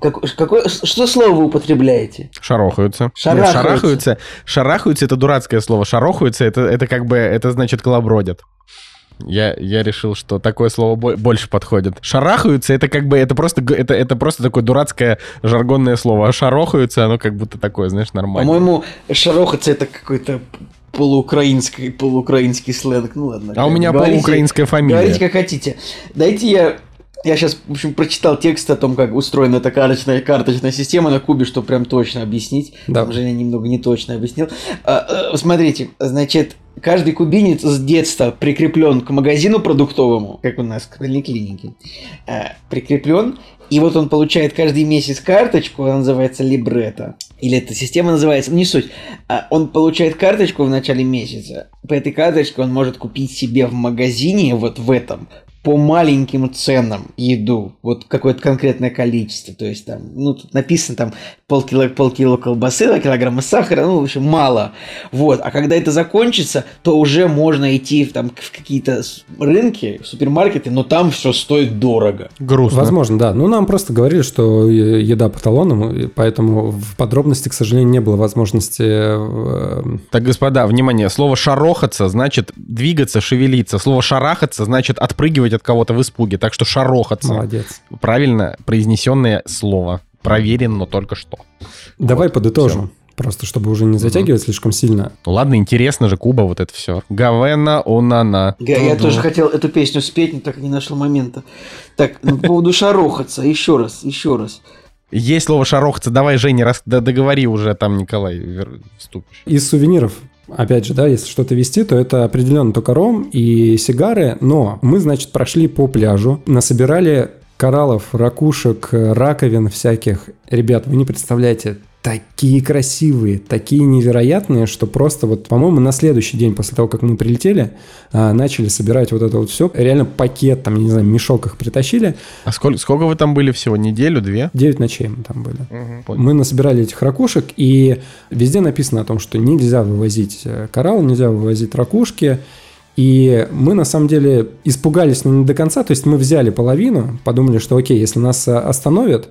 Как- какое, что слово вы употребляете? Шарохаются. Шарахаются. Нет, шарахаются. Шарахаются это дурацкое слово. Шарохаются это, это как бы, это значит колобродят. Я, я решил, что такое слово бо- больше подходит. Шарахаются, это как бы, это просто, это, это просто такое дурацкое жаргонное слово. А шарохаются, оно как будто такое, знаешь, нормально. По-моему, шарохаться это какой-то полуукраинский, полуукраинский сленг. Ну ладно. А у меня Говорите- полуукраинская фамилия. Говорите, как хотите. Дайте я... Я сейчас, в общем, прочитал текст о том, как устроена эта карточная, карточная система на Кубе, чтобы прям точно объяснить. Да. Там Женя немного не точно объяснил. А, э, смотрите, значит, каждый кубинец с детства прикреплен к магазину продуктовому, как у нас к поликлинике, прикреплен, и вот он получает каждый месяц карточку, она называется либретто. Или эта система называется, не суть. А, Он получает карточку в начале месяца. По этой карточке он может купить себе в магазине, вот в этом, по маленьким ценам еду, вот какое-то конкретное количество, то есть там, ну, тут написано там полкило, полкило колбасы, два килограмма сахара, ну, в общем, мало, вот, а когда это закончится, то уже можно идти в, там, в какие-то рынки, в супермаркеты, но там все стоит дорого. Грустно. Возможно, да. Ну, нам просто говорили, что еда по талонам, поэтому в подробности, к сожалению, не было возможности... э, Так, господа, внимание, слово «шарохаться» значит двигаться, шевелиться. Слово «шарахаться» значит отпрыгивать от кого-то в испуге. Так что «шарохаться» Молодец. правильно произнесенное слово. Проверено только что. Давай подытожим. Просто чтобы уже не затягивать слишком сильно. Ну ладно, интересно же, Куба, вот это все. Гавена, онана. Я, я тоже хотел эту песню спеть, но так и не нашел момента. Так, ну, по поводу шарохаться, еще раз, еще раз. Есть слово «шарохаться». Давай, Женя, раз, да, договори уже, там, Николай, вступишь. Из сувениров, опять же, да, если что-то вести, то это определенно только ром и сигары, но мы, значит, прошли по пляжу, насобирали кораллов, ракушек, раковин всяких. Ребят, вы не представляете, такие красивые, такие невероятные, что просто вот, по-моему, на следующий день после того, как мы прилетели, а, начали собирать вот это вот все. Реально пакет, там, не знаю, мешок их притащили. А сколько, сколько вы там были всего? Неделю, две? 9 ночей мы там были. Понял. Мы насобирали этих ракушек, и везде написано о том, что нельзя вывозить э, коралл, нельзя вывозить ракушки. И мы, на самом деле, испугались, но не до конца. То есть мы взяли половину, подумали, что окей, если нас э, остановят,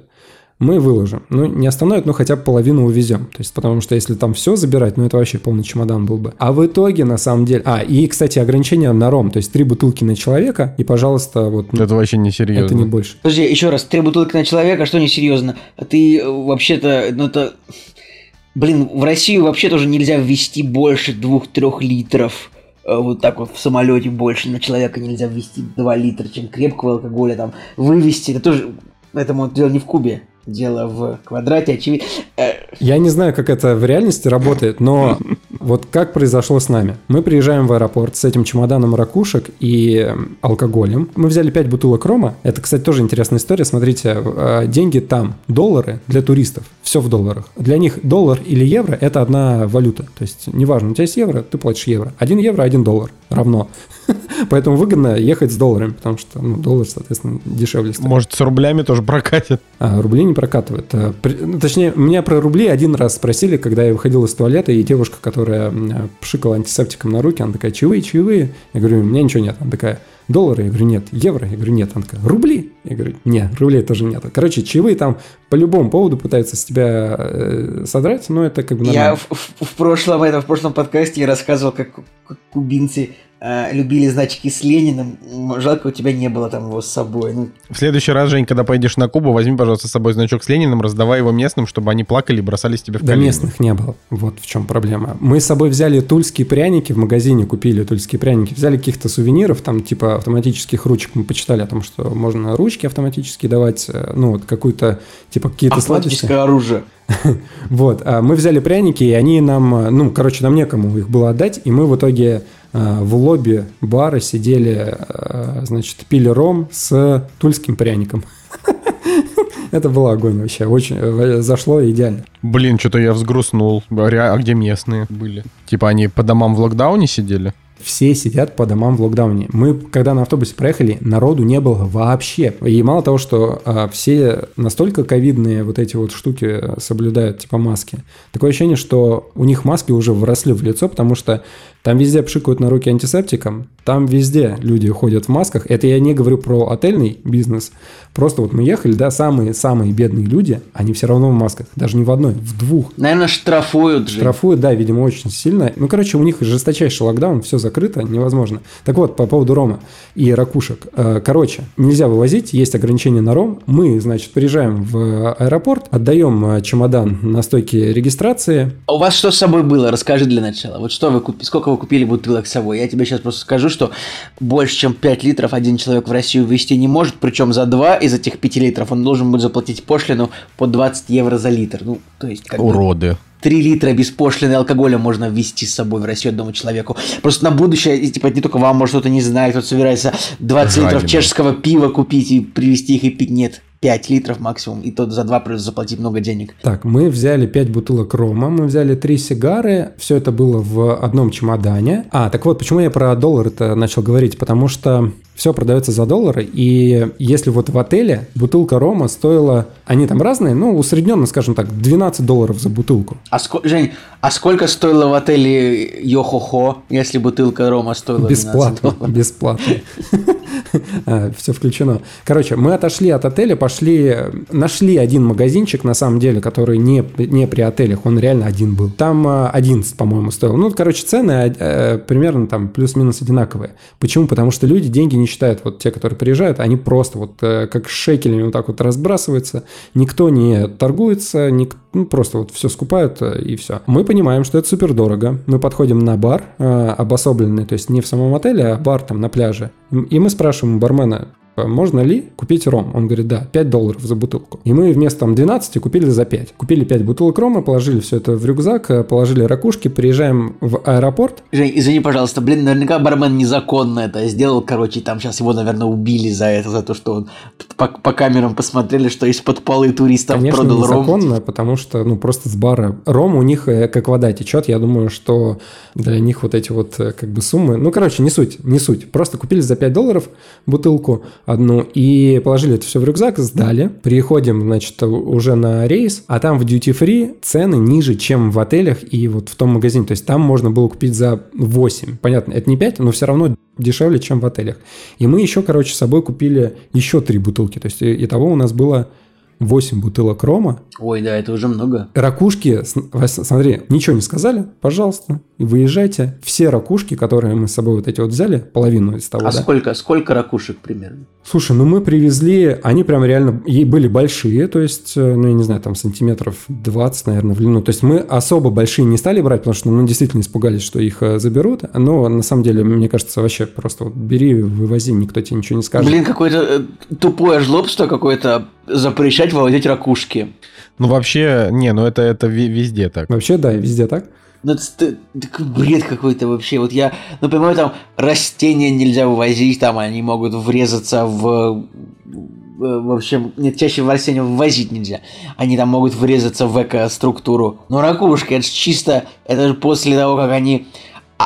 мы выложим. Ну, не остановят, но хотя бы половину увезем. То есть, потому что если там все забирать, ну, это вообще полный чемодан был бы. А в итоге, на самом деле... А, и, кстати, ограничение на ром. То есть, три бутылки на человека, и, пожалуйста, вот... ну, Это вообще не серьезно. это не больше. Подожди, еще раз, три бутылки на человека, что несерьезно? А ты э, вообще-то, ну это... Блин, в Россию вообще тоже нельзя ввести больше двух-трех литров. Э, Вот так вот в самолете больше на человека нельзя ввести 2 литра, чем крепкого алкоголя там вывести. Это тоже... Поэтому дело не в кубе, дело в квадрате, очевидно. Э, Я не знаю, как это в реальности работает, но вот как произошло с нами. Мы приезжаем в аэропорт с этим чемоданом ракушек и эм, алкоголем. Мы взяли 5 бутылок рома. Это, кстати, тоже интересная история. Смотрите, э, деньги там, доллары для туристов, все в долларах. Для них доллар или евро – это одна валюта. То есть, неважно, у тебя есть евро, ты платишь евро. Один евро, один доллар равно. Поэтому выгодно ехать с долларами, потому что ну, доллар, соответственно, дешевле стоит. Может, с рублями тоже прокатит? А, рубли не прокатывают. А, при- ну, точнее, меня про рубли один раз спросили, когда я выходил из туалета, и девушка, которая м, пшикала антисептиком на руки, она такая, чаевые, чаевые? Я говорю, у меня ничего нет. Она такая, доллары? Я говорю, нет. Евро? Я говорю, нет. Она такая, рубли? Я говорю, нет, рублей тоже нет. Короче, чаевые там по любому поводу пытаются с тебя э, содрать, но это как бы Я нормально. в, в- в прошлом, это, в прошлом подкасте я рассказывал, как, как кубинцы э, любили значки с Лениным. Жалко, у тебя не было там его с собой. Ну, В следующий раз, Жень, когда поедешь на Кубу, возьми, пожалуйста, с собой значок с Лениным, раздавай его местным, чтобы они плакали и бросались тебе в Да колени. местных не было. Вот в чем проблема. Мы с собой взяли тульские пряники, в магазине купили тульские пряники, взяли каких-то сувениров, там типа автоматических ручек. Мы почитали о том, что можно ручки автоматически давать, э, ну вот какую-то, типа какие-то сладости. автоматическое оружие. Вот, а мы взяли пряники, и они нам, э, ну, короче, нам некому их было отдать, и мы в итоге э, в лобби бара сидели, э, значит, пили ром с тульским пряником. Это был огонь вообще, очень э, зашло идеально. Блин, что-то я взгрустнул. А где местные были? Типа они по домам в локдауне сидели? Все сидят по домам в локдауне. Мы, когда на автобусе проехали, народу не было вообще. И мало того, что а, все настолько ковидные вот эти вот штуки соблюдают, типа маски, такое ощущение, что у них маски уже вросли в лицо, потому что там везде пшикают на руки антисептиком, там везде люди ходят в масках. Это я не говорю про отельный бизнес. Просто вот мы ехали, да, самые-самые бедные люди, они все равно в масках. Даже не в одной, в двух. Наверное, штрафуют же. Штрафуют, да, видимо, очень сильно. Ну, короче, у них жесточайший локдаун, все закрыто, невозможно. Так вот, по поводу рома и ракушек. Э, короче, нельзя вывозить, есть ограничения на ром. Мы, значит, приезжаем в аэропорт, отдаем э, чемодан на стойке регистрации. А у вас что с собой было? Расскажи для начала. Вот что вы купили, сколько вы купили бутылок с собой? Я тебе сейчас просто скажу, что больше, чем 5 литров один человек в Россию ввести не может, причем за 2 из этих 5 литров он должен будет заплатить пошлину по 20 евро за литр. Ну, то есть... Как Уроды. Бы, 3 литра беспошлиной алкоголя можно ввести с собой в Россию одному человеку. Просто на будущее, и, типа, не только вам, может, кто-то не знает, кто собирается 20 Жадина. литров чешского пива купить и привезти их и пить. Нет. 5 литров максимум, и тот за 2 придется заплатить много денег. Так, мы взяли 5 бутылок рома, мы взяли 3 сигары, все это было в одном чемодане. А, так вот, почему я про доллар это начал говорить? Потому что все продается за доллары, и если вот в отеле бутылка рома стоила, они там разные, ну, усредненно, скажем так, 12 долларов за бутылку. А, ск... Жень, а сколько стоило в отеле Йохохо, если бутылка рома стоила Бесплатно, бесплатно. А, все включено. Короче, мы отошли от отеля, пошли, нашли один магазинчик, на самом деле, который не, не при отелях, он реально один был. Там 11, а, по-моему, стоил. Ну, короче, цены э, примерно там плюс-минус одинаковые. Почему? Потому что люди деньги не считают, вот те, которые приезжают, они просто вот э, как шекелями вот так вот разбрасываются, никто не торгуется, ник, ну, просто вот все скупают э, и все. Мы понимаем, что это супер дорого. Мы подходим на бар обособленный, то есть не в самом отеле, а бар там на пляже. И мы спрашиваем у бармена, можно ли купить ром? Он говорит, да, 5 долларов за бутылку. И мы вместо там 12 купили за 5. Купили 5 бутылок рома, положили все это в рюкзак, э, положили ракушки, приезжаем в аэропорт. Жень, извини, пожалуйста, блин, наверняка бармен незаконно это сделал, короче, там сейчас его, наверное, убили за это, за то, что он по, по камерам посмотрели, что из-под полы туристов Конечно, продал незаконно, ром. незаконно, потому что, ну, просто с бара ром у них э, как вода течет. Я думаю, что для них вот эти вот э, как бы суммы, ну, короче, не суть, не суть. Просто купили за 5 долларов бутылку, одну и положили это все в рюкзак, сдали. Приходим, значит, уже на рейс, а там в duty free цены ниже, чем в отелях и вот в том магазине. То есть там можно было купить за 8. Понятно, это не 5, но все равно дешевле, чем в отелях. И мы еще, короче, с собой купили еще три бутылки. То есть и того у нас было 8 бутылок рома. Ой, да, это уже много. Ракушки, смотри, ничего не сказали, пожалуйста, выезжайте. Все ракушки, которые мы с собой вот эти вот взяли, половину из того, А да? сколько, сколько ракушек примерно? Слушай, ну мы привезли, они прям реально были большие, то есть, э, ну я не знаю, там сантиметров 20, наверное, в длину. То есть мы особо большие не стали брать, потому что ну, действительно испугались, что их э, заберут. Но на самом деле, мне кажется, вообще просто вот бери, вывози, никто тебе ничего не скажет. Блин, какое-то э, тупое жлобство какое-то запрещать вывозить ракушки. Ну вообще, не, ну это, это везде так. Вообще, да, везде так. Ну, это, это бред какой-то вообще. Вот я, ну, понимаю, там растения нельзя вывозить, там они могут врезаться в... В общем, нет, чаще в растения ввозить нельзя. Они там могут врезаться в эко-структуру. Но ракушка, это же чисто, это же после того, как они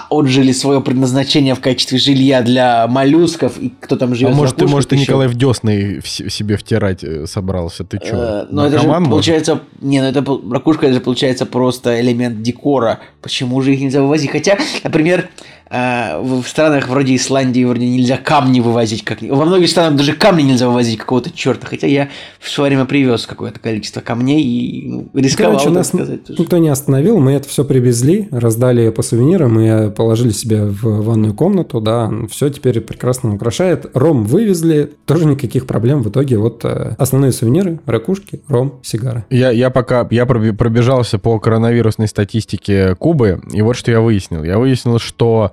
отжили свое предназначение в качестве жилья для моллюсков, и кто там живет. А может, ты, может, ты Николай в десны себе втирать э, собрался? Ты что? Э, ну, это же получается... Не, ну это ракушка, это же получается просто элемент декора. Почему же их нельзя вывозить? Хотя, например, а, в странах вроде Исландии вроде нельзя камни вывозить. Как... Во многих странах даже камни нельзя вывозить какого-то черта. Хотя я в свое время привез какое-то количество камней и ну, рисковал, Короче, нас сказать. Никто не остановил, мы это все привезли, раздали по сувенирам и положили себе в ванную комнату, да, все теперь прекрасно украшает. Ром вывезли, тоже никаких проблем. В итоге вот э, основные сувениры, ракушки, ром, сигары. Я, я пока, я пробежался по коронавирусной статистике Кубы, и вот что я выяснил. Я выяснил, что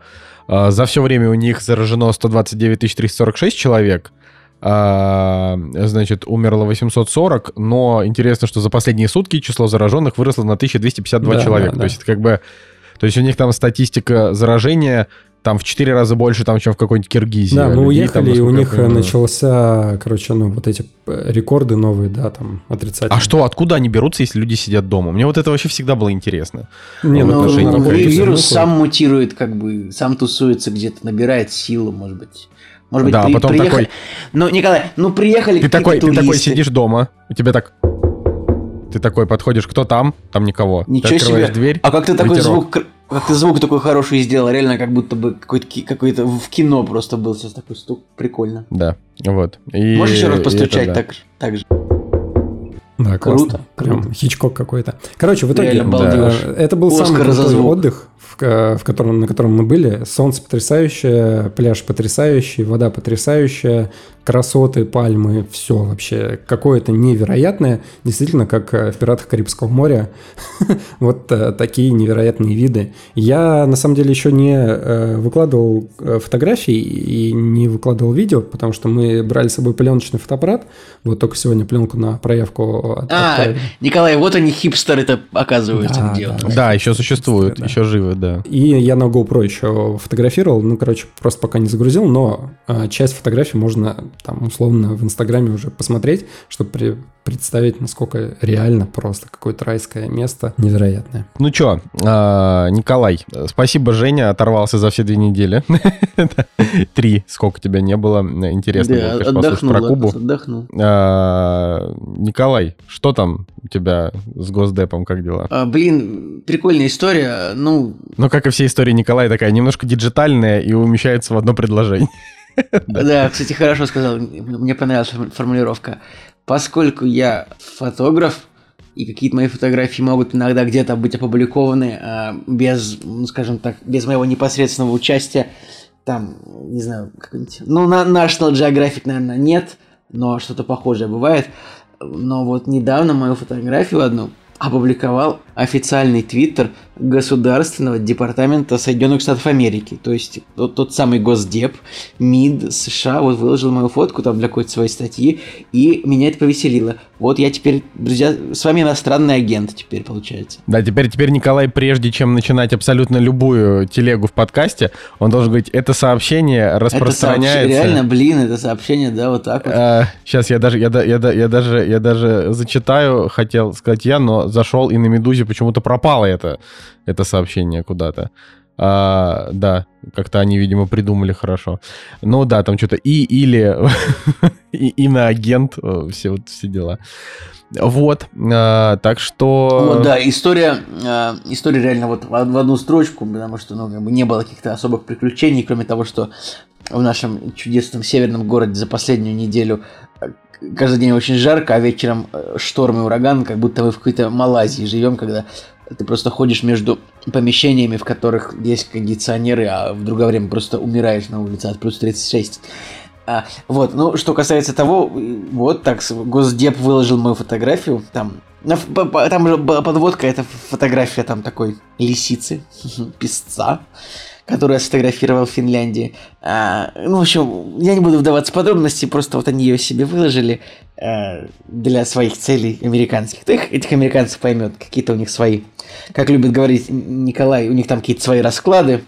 за все время у них заражено 129 346 человек, а, значит, умерло 840, но интересно, что за последние сутки число зараженных выросло на 1252 да, человека. Да, да. То есть это как бы... То есть у них там статистика заражения там в 4 раза больше, там, чем в какой-нибудь Киргизии. Да, мы Людей уехали, там, и у них понимаю. начался, короче, ну, вот эти э, рекорды новые, да, там, отрицательные. А что, откуда они берутся, если люди сидят дома? Мне вот это вообще всегда было интересно. Не, в ну, ви- количеству. вирус сам мутирует, как бы, сам тусуется где-то, набирает силу, может быть. Может быть, Да, а при- потом приехали... такой- Ну, Николай, ну приехали Ты такой, ты такой туристы. сидишь дома, у тебя так... Ты такой подходишь, кто там? Там никого. Ничего ты открываешь себе. дверь, А как ты такой ветерок. звук, как ты звук такой хороший сделал, реально как будто бы какой-то, какой-то в кино просто был сейчас такой стук, прикольно. Да, вот. И- Можешь еще раз постучать это да. так, так же? Да, Круто, классно. Прям Хичкок какой-то. Короче, в итоге Да. э, это был Оскар самый крутой отдых, в, в котором, на котором мы были. Солнце потрясающее, пляж потрясающий, вода потрясающая, красоты, пальмы, все вообще какое-то невероятное. Действительно, как э, в «Пиратах Карибского моря». Вот э, такие невероятные виды. Я, на самом деле, еще не э, выкладывал фотографии и не выкладывал видео, потому что мы брали с собой пленочный фотоаппарат. Вот только сегодня пленку на проявку А. Николай, вот они хипстеры-то оказываются Да, да, Да, еще существуют, еще живы, да. И я на GoPro еще фотографировал, ну, короче, просто пока не загрузил, но э, часть фотографий можно там условно в Инстаграме уже посмотреть, чтобы при- представить, насколько реально просто какое-то райское место невероятное. Ну чё, а, Николай, спасибо, Женя, оторвался за все две недели. Три, сколько тебя не было. Интересно было, конечно, послушать про Кубу. отдохнул. А, Николай, что там у тебя с Госдепом, как дела? А, блин, прикольная история. Ну, Ну, как и все истории Николая, такая немножко диджитальная и умещается в одно предложение. Да. кстати, хорошо сказал. Мне понравилась форму- формулировка. Поскольку я фотограф, и какие-то мои фотографии могут иногда где-то быть опубликованы а, без, ну, скажем так, без моего непосредственного участия, там, не знаю, какой-нибудь... Ну, на National Geographic, наверное, нет, но что-то похожее бывает. Но вот недавно мою фотографию одну опубликовал официальный твиттер Государственного департамента Соединенных Штатов Америки. То есть тот, тот самый Госдеп, МИД США вот выложил мою фотку там для какой-то своей статьи, и меня это повеселило. Вот я теперь, друзья, с вами иностранный агент теперь получается. Да, теперь, теперь Николай, прежде чем начинать абсолютно любую телегу в подкасте, он должен говорить, это сообщение Это распространяется... сообщение, реально, блин, это сообщение, да, вот так вот. сейчас я даже, я, я, да- я даже, я даже зачитаю, хотел сказать я, но зашел и на Медузе почему-то пропало это, это сообщение куда-то. А, да, как-то они, видимо, придумали хорошо. Ну да, там что-то и или и, иноагент, э, все вот все дела. Вот, а, так что... Вот, да, история, э, история реально вот в, в одну строчку, потому что ну, не было каких-то особых приключений, кроме того, что в нашем чудесном северном городе за последнюю неделю каждый день очень жарко, а вечером э, шторм и ураган, как будто мы в какой-то Малайзии живем, когда ты просто ходишь между помещениями, в которых есть кондиционеры, а в другое время просто умираешь на улице от плюс 36. А, вот, ну, что касается того, э, вот так, Госдеп выложил мою фотографию, там, на там же подводка, это фотография там такой лисицы, песца, которую я сфотографировал в Финляндии. А, ну, в общем, я не буду вдаваться в подробности, просто вот они ее себе выложили э, для своих целей американских. Кто их, этих американцев поймет, какие-то у них свои, как любит говорить Николай, у них там какие-то свои расклады,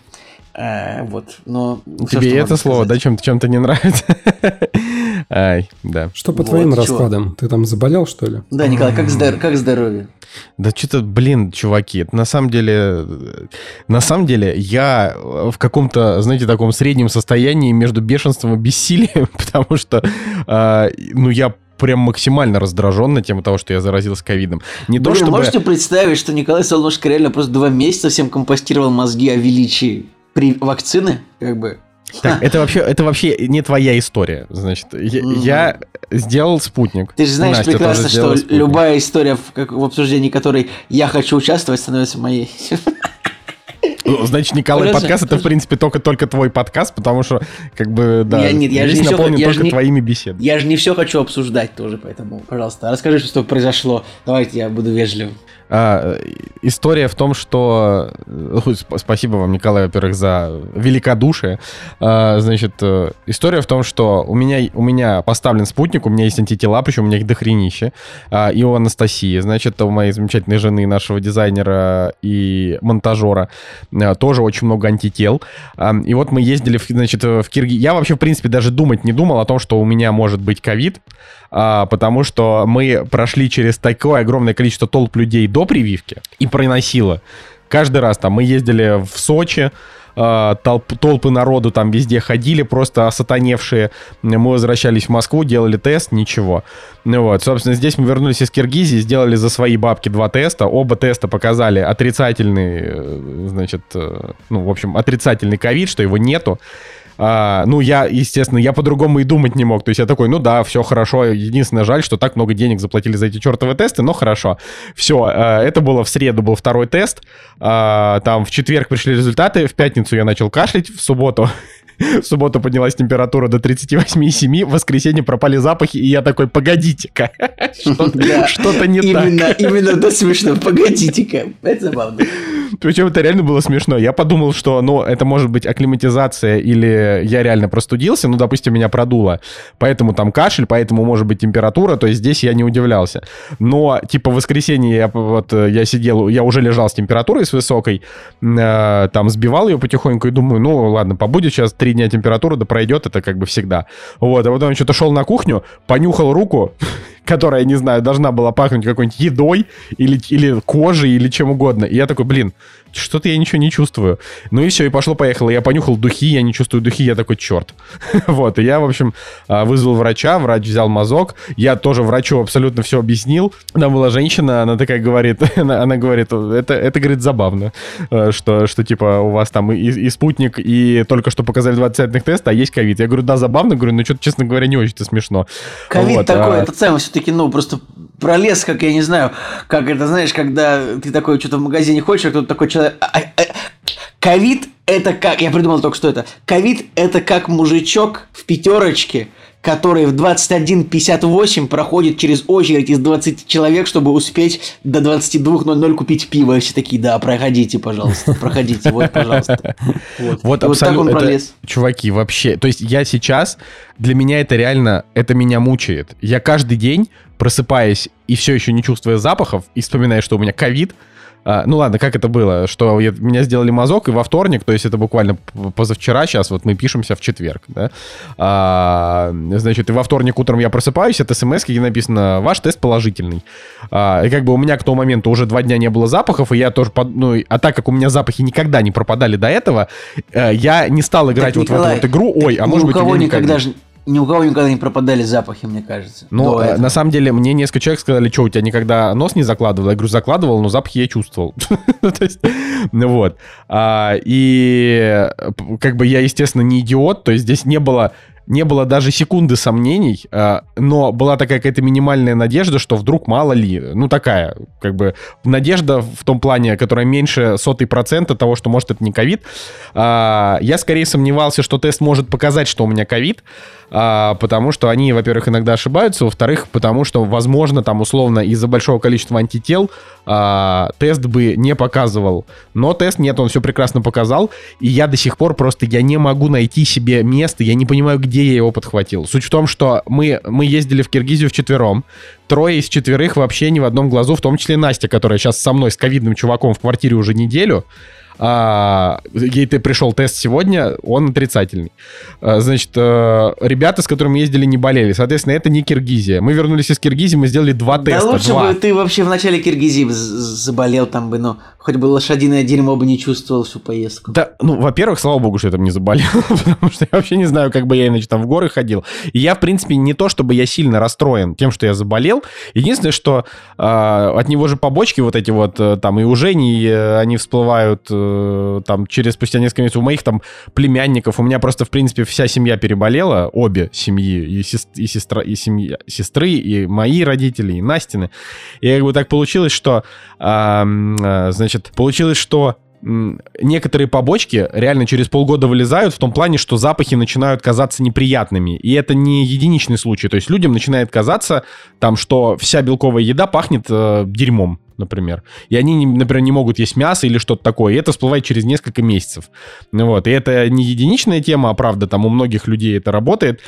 Э, вот, но... Тебе что это слово, сказать. да, чем-то чем не нравится? Ай, да. Что по Вот, твоим чё? раскладам? Ты там заболел, что ли? Да, Николай, как, здор- как здоровье? Да что-то, блин, чуваки, это на самом деле, э, на самом деле я э, в каком-то, знаете, таком среднем состоянии между бешенством и бессилием, потому что, а, ну, я прям максимально раздражен на тему того, что я заразился ковидом. Не то, Блин, чтобы... можете представить, что Николай Солнышко реально просто два месяца всем компостировал мозги о величии при вакцины, как бы. Так, это вообще, это вообще не твоя история, значит. Я, Мгм. я сделал спутник. Ты же знаешь Настя прекрасно, что спутник. любая история, в, как- в обсуждении которой я хочу участвовать, становится моей. Ну, Значит, Николай, Подожди, подкаст это, в принципе, только, только твой подкаст, потому что, как бы, да, Я- нет, я же жизнь не всё- наполнена я только не- твоими беседами. Я же не все хочу обсуждать тоже, поэтому, пожалуйста, расскажи, что произошло. Давайте я буду вежливым. А, история в том, что... Э, спасибо вам, Николай, во-первых, за великодушие. А, значит, э, история в том, что у меня, у меня поставлен спутник, у меня есть антитела, причем у меня их дохренище. А, и у Анастасии, значит, у моей замечательной жены, нашего дизайнера и монтажера тоже очень много антител. А, и вот мы ездили, в, значит, в Киргизию. Я вообще, в принципе, даже думать не думал о том, что у меня может быть ковид, потому что мы прошли через такое огромное количество толп людей до прививки и проносило. Каждый раз там мы ездили в Сочи, а, толп, толпы народу там везде ходили, просто осатаневшие. Мы возвращались в Москву, делали тест, ничего. Ну вот, собственно, здесь мы вернулись из Киргизии, сделали за свои бабки два теста. Оба теста показали отрицательный, э, значит, э, ну, в общем, отрицательный ковид, что его нету. А, ну, я, естественно, я по-другому и думать не мог. То есть я такой, ну да, все хорошо. Единственное, жаль, что так много денег заплатили за эти чертовы тесты, но хорошо. Все, а, это было в среду, был второй тест. А, там в четверг пришли результаты, в пятницу я начал кашлять, в субботу в субботу поднялась температура до 38,7, в воскресенье пропали запахи, и я такой, погодите-ка, что-то не так. Именно, это смешно, погодите-ка, это забавно. Причем это реально было смешно. Я подумал, что, ну, это может быть акклиматизация или я реально простудился, ну, допустим, меня продуло, поэтому там кашель, поэтому может быть температура, то есть здесь я не удивлялся. Но, типа, в воскресенье я вот, я сидел, я уже лежал с температурой с высокой, э, там сбивал ее потихоньку и думаю, ну, ладно, побудет сейчас три дня температура, да пройдет, это как бы всегда. Вот, а потом что-то шел на кухню, понюхал руку, которая, не знаю, должна была пахнуть какой-нибудь едой или, или кожей или чем угодно. И я такой, блин, что-то я ничего не чувствую. Ну и все, и пошло-поехало. Я понюхал духи, я не чувствую духи, я такой, черт. вот, и я, в общем, а, вызвал врача, врач взял мазок, я тоже врачу абсолютно все объяснил. Там была женщина, она такая говорит, она, она говорит, это, это, говорит, забавно, э, что, что типа у вас там и, и спутник, и только что показали два отрицательных теста, а есть ковид. Я говорю, да, забавно, говорю, но что-то, честно говоря, не очень-то смешно. Ковид вот, такой, а... это самое все-таки, ну, просто пролез, как я не знаю, как это, знаешь, когда ты такой что-то в магазине хочешь, а кто-то такой человек... А, а, ковид это как... Я придумал только что это. Ковид это как мужичок в пятерочке, который в 21.58 проходит через очередь из 20 человек, чтобы успеть до 22.00 купить пиво. И все такие, да, проходите, пожалуйста, проходите, вот, пожалуйста. Вот, вот абсолютно. Вот пролез. чуваки, вообще, то есть я сейчас, для меня это реально, это меня мучает. Я каждый день, просыпаясь и все еще не чувствуя запахов, и вспоминая, что у меня ковид, а, ну ладно, как это было? Что я, меня сделали мазок, и во вторник, то есть это буквально позавчера, сейчас вот мы пишемся в четверг, да? А, значит, и во вторник утром я просыпаюсь, это смс, где написано, ваш тест положительный. А, и как бы у меня к тому моменту уже два дня не было запахов, и я тоже, под, ну, а так как у меня запахи никогда не пропадали до этого, э, я не стал играть так, вот Николай, в эту вот игру, ой, а может быть... у кого никогда же ни у кого никогда не пропадали запахи, мне кажется. Ну, э, на самом деле, мне несколько человек сказали, что у тебя никогда нос не закладывал. Я говорю, закладывал, но запахи я чувствовал. Ну, ну вот. А, и как бы я, естественно, не идиот, то есть здесь не было не было даже секунды сомнений, а, но была такая какая-то минимальная надежда, что вдруг мало ли, ну такая, как бы надежда в том плане, которая меньше сотой процента того, что может это не ковид. А, я скорее сомневался, что тест может показать, что у меня ковид, а, потому что они, во-первых, иногда ошибаются, во-вторых, потому что, возможно, там условно из-за большого количества антител тест бы не показывал. Но тест нет, он все прекрасно показал, и я до сих пор просто, я не могу найти себе место, я не понимаю, где я его подхватил. Суть в том, что мы, мы ездили в Киргизию вчетвером. Трое из четверых вообще ни в одном глазу, в том числе Настя, которая сейчас со мной, с ковидным чуваком в квартире уже неделю а, ей ты пришел тест сегодня, он отрицательный. А, значит, а, ребята, с которыми ездили, не болели. Соответственно, это не Киргизия. Мы вернулись из Киргизии, мы сделали два да теста. Да лучше два. бы ты вообще в начале Киргизии заболел там бы, ну, хоть бы лошадиное дерьмо бы не чувствовал всю поездку. Да, ну, во-первых, слава богу, что я там не заболел, потому что я вообще не знаю, как бы я иначе там в горы ходил. И я, в принципе, не то, чтобы я сильно расстроен тем, что я заболел. Единственное, что э, от него же побочки вот эти вот, э, там, и у Жени, и, э, они всплывают э, Э, там через спустя несколько месяцев у моих там племянников, у меня просто, в принципе, вся семья переболела, обе семьи, и, сест, и сестра, и семья, сестры, и мои родители, и Настины. И как бы так получилось, что, а, значит, получилось, что некоторые побочки реально через полгода вылезают в том плане, что запахи начинают казаться неприятными. И это не единичный случай. То есть людям начинает казаться, там, что вся белковая еда пахнет э, дерьмом. Например. И они, например, не могут есть мясо или что-то такое. И это всплывает через несколько месяцев. Вот. И это не единичная тема, а правда, там у многих людей это работает.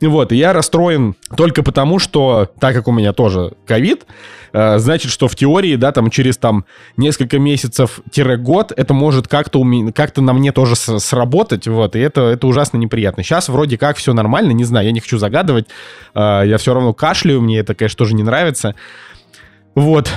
Вот. И я расстроен только потому, что, так как у меня тоже ковид, э, значит, что в теории, да, там через там несколько месяцев-год это может как-то как на мне тоже сработать, вот, и это, это ужасно неприятно. Сейчас вроде как все нормально, не знаю, я не хочу загадывать, э, я все равно кашляю, мне это, конечно, тоже не нравится. Вот.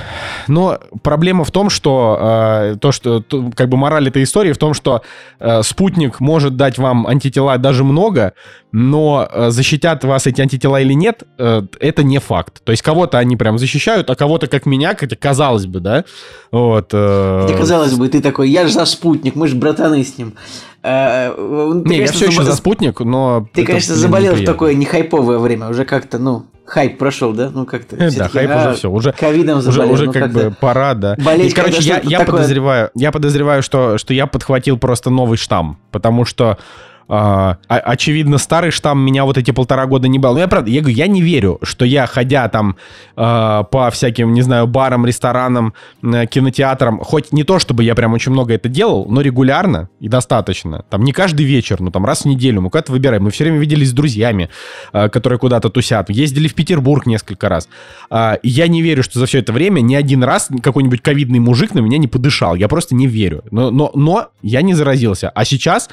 Но проблема в том, что э, то, что то, как бы мораль этой истории в том, что э, спутник может дать вам антитела даже много, но э, защитят вас эти антитела или нет, э, это не факт. То есть кого-то они прям защищают, а кого-то, как меня, хотя казалось бы, да. Вот. Э... Хотя казалось бы, ты такой, я же за спутник, мы же братаны с ним. Э, ты, не, конечно, я все забол... еще за спутник, но... Ты, конечно, заболел в такое нехайповое время, уже как-то, ну, хайп прошел, да? Ну как-то. Э, да, хайп а, уже все, уже ковидом заболел, уже, уже ну, как бы пора, да. Болеть, И, короче, я, я такое... подозреваю, я подозреваю, что что я подхватил просто новый штамм, потому что а, очевидно, старый штамм меня вот эти полтора года не брал. Но я правда, я говорю, я не верю, что я, ходя там а, по всяким, не знаю, барам, ресторанам, кинотеатрам, хоть не то, чтобы я прям очень много это делал, но регулярно и достаточно. Там не каждый вечер, но там раз в неделю мы куда-то выбираем. Мы все время виделись с друзьями, а, которые куда-то тусят. Ездили в Петербург несколько раз. Я не верю, что за все это время ни один раз какой-нибудь ковидный мужик на меня не подышал. Я просто не верю. Но, но, но я не заразился. А сейчас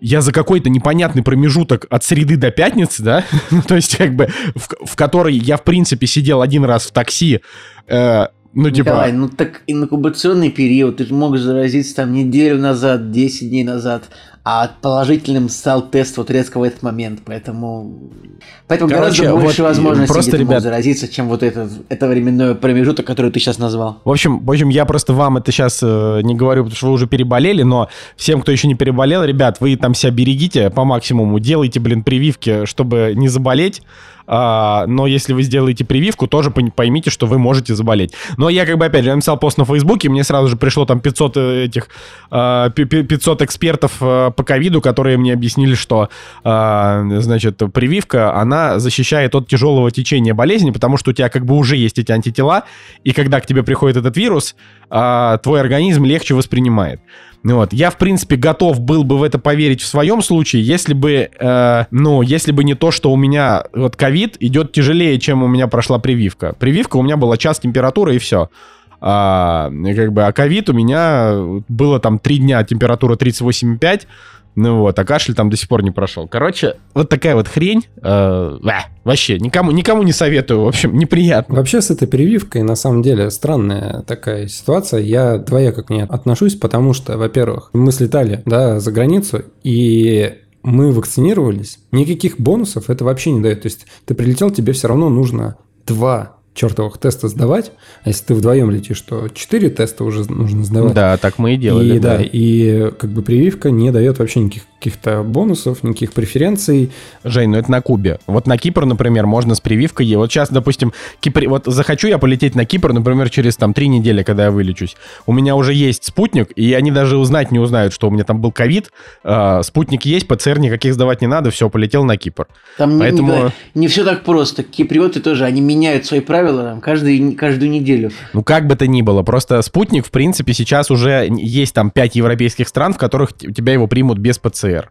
я за какой-то непонятный промежуток от среды до пятницы, да, ну, то есть как бы в, в которой я в принципе сидел один раз в такси, э, ну, типа... Николай, ну так инкубационный период, ты же мог заразиться там неделю назад, 10 дней назад а положительным стал тест вот резко в этот момент, поэтому, поэтому Короче, гораздо больше вот возможностей просто, ребят... заразиться, чем вот этот это временной промежуток, который ты сейчас назвал. В общем, в общем, я просто вам это сейчас э, не говорю, потому что вы уже переболели, но всем, кто еще не переболел, ребят, вы там себя берегите по максимуму, делайте, блин, прививки, чтобы не заболеть, а, но если вы сделаете прививку, тоже поймите, что вы можете заболеть. Но я как бы, опять же, я написал пост на Фейсбуке, мне сразу же пришло там 500 э, этих, 500 э, экспертов э, по ковиду, которые мне объяснили, что, значит, прививка, она защищает от тяжелого течения болезни, потому что у тебя как бы уже есть эти антитела, и когда к тебе приходит этот вирус, твой организм легче воспринимает. Ну вот. Я, в принципе, готов был бы в это поверить в своем случае, если бы, э, ну, если бы не то, что у меня вот ковид идет тяжелее, чем у меня прошла прививка. Прививка у меня была час температуры и все. А, как бы, а ковид у меня было там три дня температура 38,5, ну вот, а кашель там до сих пор не прошел. Короче, вот такая вот хрень. Э, вообще, никому, никому не советую, в общем, неприятно. Вообще с этой прививкой, на самом деле, странная такая ситуация. Я двояко к ней отношусь, потому что, во-первых, мы слетали, да, за границу, и мы вакцинировались, никаких бонусов это вообще не дает. То есть ты прилетел, тебе все равно нужно два чертовых теста сдавать, а если ты вдвоем летишь, то 4 теста уже нужно сдавать. Да, так мы и делали. И, да. да, и как бы прививка не дает вообще никаких каких-то бонусов, никаких преференций. Жень, ну это на Кубе. Вот на Кипр, например, можно с прививкой. И вот сейчас, допустим, Кипр... вот захочу я полететь на Кипр, например, через там три недели, когда я вылечусь. У меня уже есть спутник, и они даже узнать не узнают, что у меня там был ковид. А, спутник есть, ПЦР никаких сдавать не надо, все, полетел на Кипр. Там Поэтому... не, не все так просто. Киприоты тоже, они меняют свои правила там, каждый, каждую неделю. Ну, как бы то ни было, просто спутник, в принципе, сейчас уже есть там пять европейских стран, в которых тебя его примут без ПЦР. ПЦР.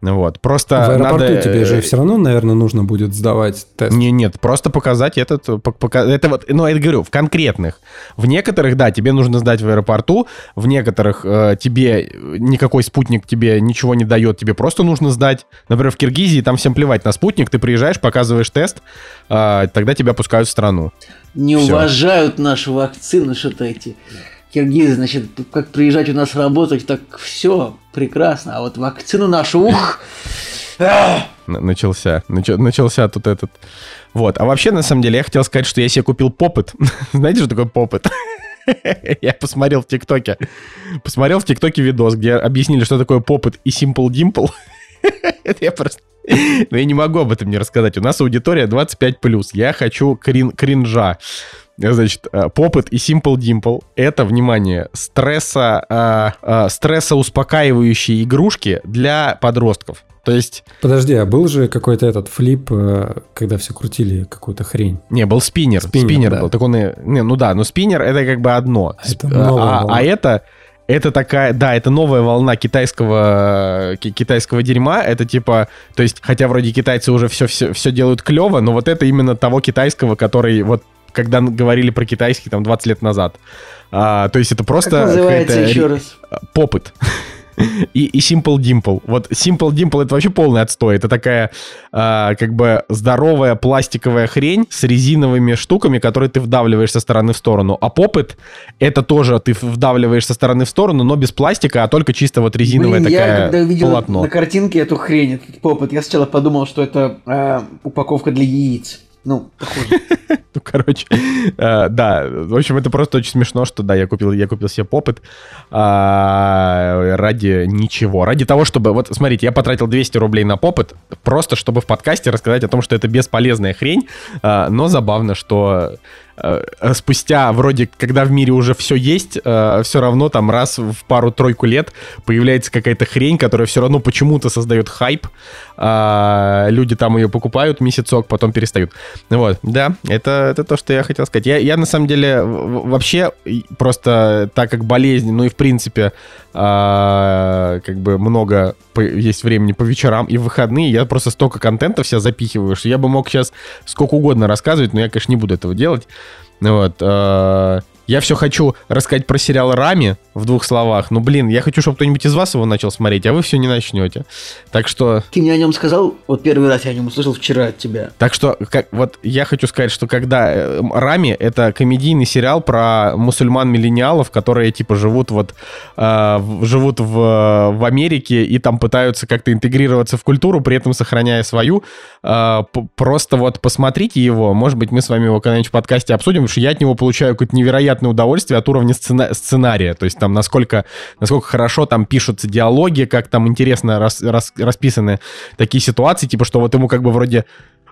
Вот, просто В аэропорту надо... тебе же все равно, наверное, нужно будет сдавать тест. Не, нет, просто показать этот, пока... это вот, ну, я говорю, в конкретных. В некоторых, да, тебе нужно сдать в аэропорту, в некоторых э, тебе никакой спутник тебе ничего не дает, тебе просто нужно сдать. Например, в Киргизии там всем плевать на спутник, ты приезжаешь, показываешь тест, э, тогда тебя пускают в страну. Не Всё. уважают нашу вакцину, что-то эти киргизы, значит, как приезжать у нас работать, так все прекрасно. А вот вакцину нашу, ух! Начался, начался тут этот. Вот, а вообще, на самом деле, я хотел сказать, что я себе купил попыт. Знаете, что такое попыт? Я посмотрел в ТикТоке. Посмотрел в ТикТоке видос, где объяснили, что такое попыт и Simple Dimple. Это я просто... Но я не могу об этом не рассказать. У нас аудитория 25+. Я хочу крин... кринжа. Значит, Попыт и Simple Dimple — это, внимание, стресса, э, э, стрессоуспокаивающие игрушки для подростков. То есть... Подожди, а был же какой-то этот флип, э, когда все крутили какую-то хрень? Не, был спиннер. Спиннер, спиннер да. был. Так он и... Не, ну да, но спиннер это как бы одно. Это а, а это... Это такая, да, это новая волна китайского, китайского дерьма. Это типа, то есть, хотя вроде китайцы уже все, все, все делают клево, но вот это именно того китайского, который вот когда говорили про китайский там 20 лет назад. А, то есть это просто... Как называется еще раз? Попыт и, и Simple Dimple. Вот Simple Dimple это вообще полный отстой. Это такая э, как бы здоровая пластиковая хрень с резиновыми штуками, которые ты вдавливаешь со стороны в сторону. А Попыт это тоже ты вдавливаешь со стороны в сторону, но без пластика, а только чисто вот резиновая Блин, такая я когда увидел полотно. на картинке эту хрень, этот Попыт, я сначала подумал, что это э, упаковка для яиц. Ну, похоже. ну, короче, э, да, в общем, это просто очень смешно, что, да, я купил, я купил себе попыт э, ради ничего, ради того, чтобы, вот, смотрите, я потратил 200 рублей на попыт, просто чтобы в подкасте рассказать о том, что это бесполезная хрень, э, но забавно, что спустя вроде, когда в мире уже все есть, э, все равно там раз в пару-тройку лет появляется какая-то хрень, которая все равно почему-то создает хайп. А, люди там ее покупают месяцок, потом перестают. Вот, да, это, это то, что я хотел сказать. Я, я на самом деле вообще просто так как болезнь, ну и в принципе как бы много есть времени по вечерам и в выходные, я просто столько контента вся запихиваю, что я бы мог сейчас сколько угодно рассказывать, но я, конечно, не буду этого делать. Вот. Я все хочу рассказать про сериал «Рами» в двух словах. Ну, блин, я хочу, чтобы кто-нибудь из вас его начал смотреть, а вы все не начнете. Так что... Ты мне о нем сказал, вот первый раз я о нем услышал вчера от тебя. Так что, как, вот я хочу сказать, что когда э, «Рами» — это комедийный сериал про мусульман-миллениалов, которые, типа, живут вот... Э, живут в, в Америке и там пытаются как-то интегрироваться в культуру, при этом сохраняя свою. Э, просто вот посмотрите его, может быть, мы с вами его когда-нибудь в подкасте обсудим, потому что я от него получаю какое-то невероятное невероятное удовольствие от уровня сцена- сценария. То есть там насколько, насколько хорошо там пишутся диалоги, как там интересно рас, рас, расписаны такие ситуации, типа что вот ему как бы вроде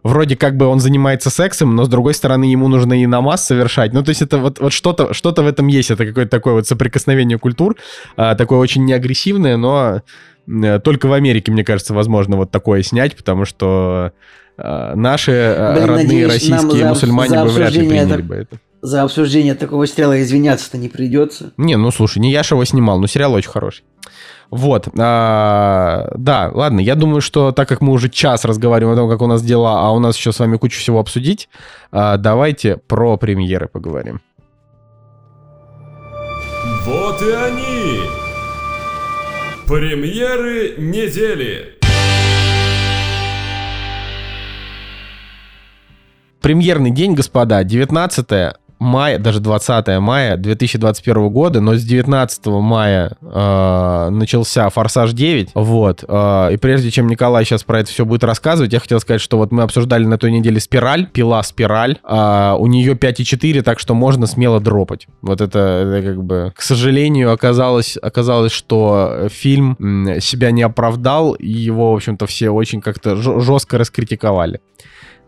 вроде как бы он занимается сексом, но с другой стороны ему нужно и намаз совершать. Ну, то есть это вот, вот что-то что в этом есть. Это какое-то такое вот соприкосновение культур, а, такое очень неагрессивное, но а, только в Америке, мне кажется, возможно вот такое снять, потому что а, наши а, Блин, родные надеюсь, российские за, мусульмане за бы вряд ли приняли это... бы это за обсуждение такого сериала извиняться-то не придется. Не, ну слушай, не я же его снимал, но сериал очень хороший. Вот, а, да, ладно, я думаю, что так как мы уже час разговариваем о том, как у нас дела, а у нас еще с вами куча всего обсудить, а, давайте про премьеры поговорим. Вот и они! Премьеры недели! Премьерный день, господа, 19 мая, даже 20 мая 2021 года, но с 19 мая э, начался «Форсаж 9», вот, э, и прежде чем Николай сейчас про это все будет рассказывать, я хотел сказать, что вот мы обсуждали на той неделе «Спираль», «Пила Спираль», э, у нее 5,4, так что можно смело дропать. Вот это, это как бы, к сожалению, оказалось, оказалось, что фильм себя не оправдал, и его, в общем-то, все очень как-то жестко раскритиковали.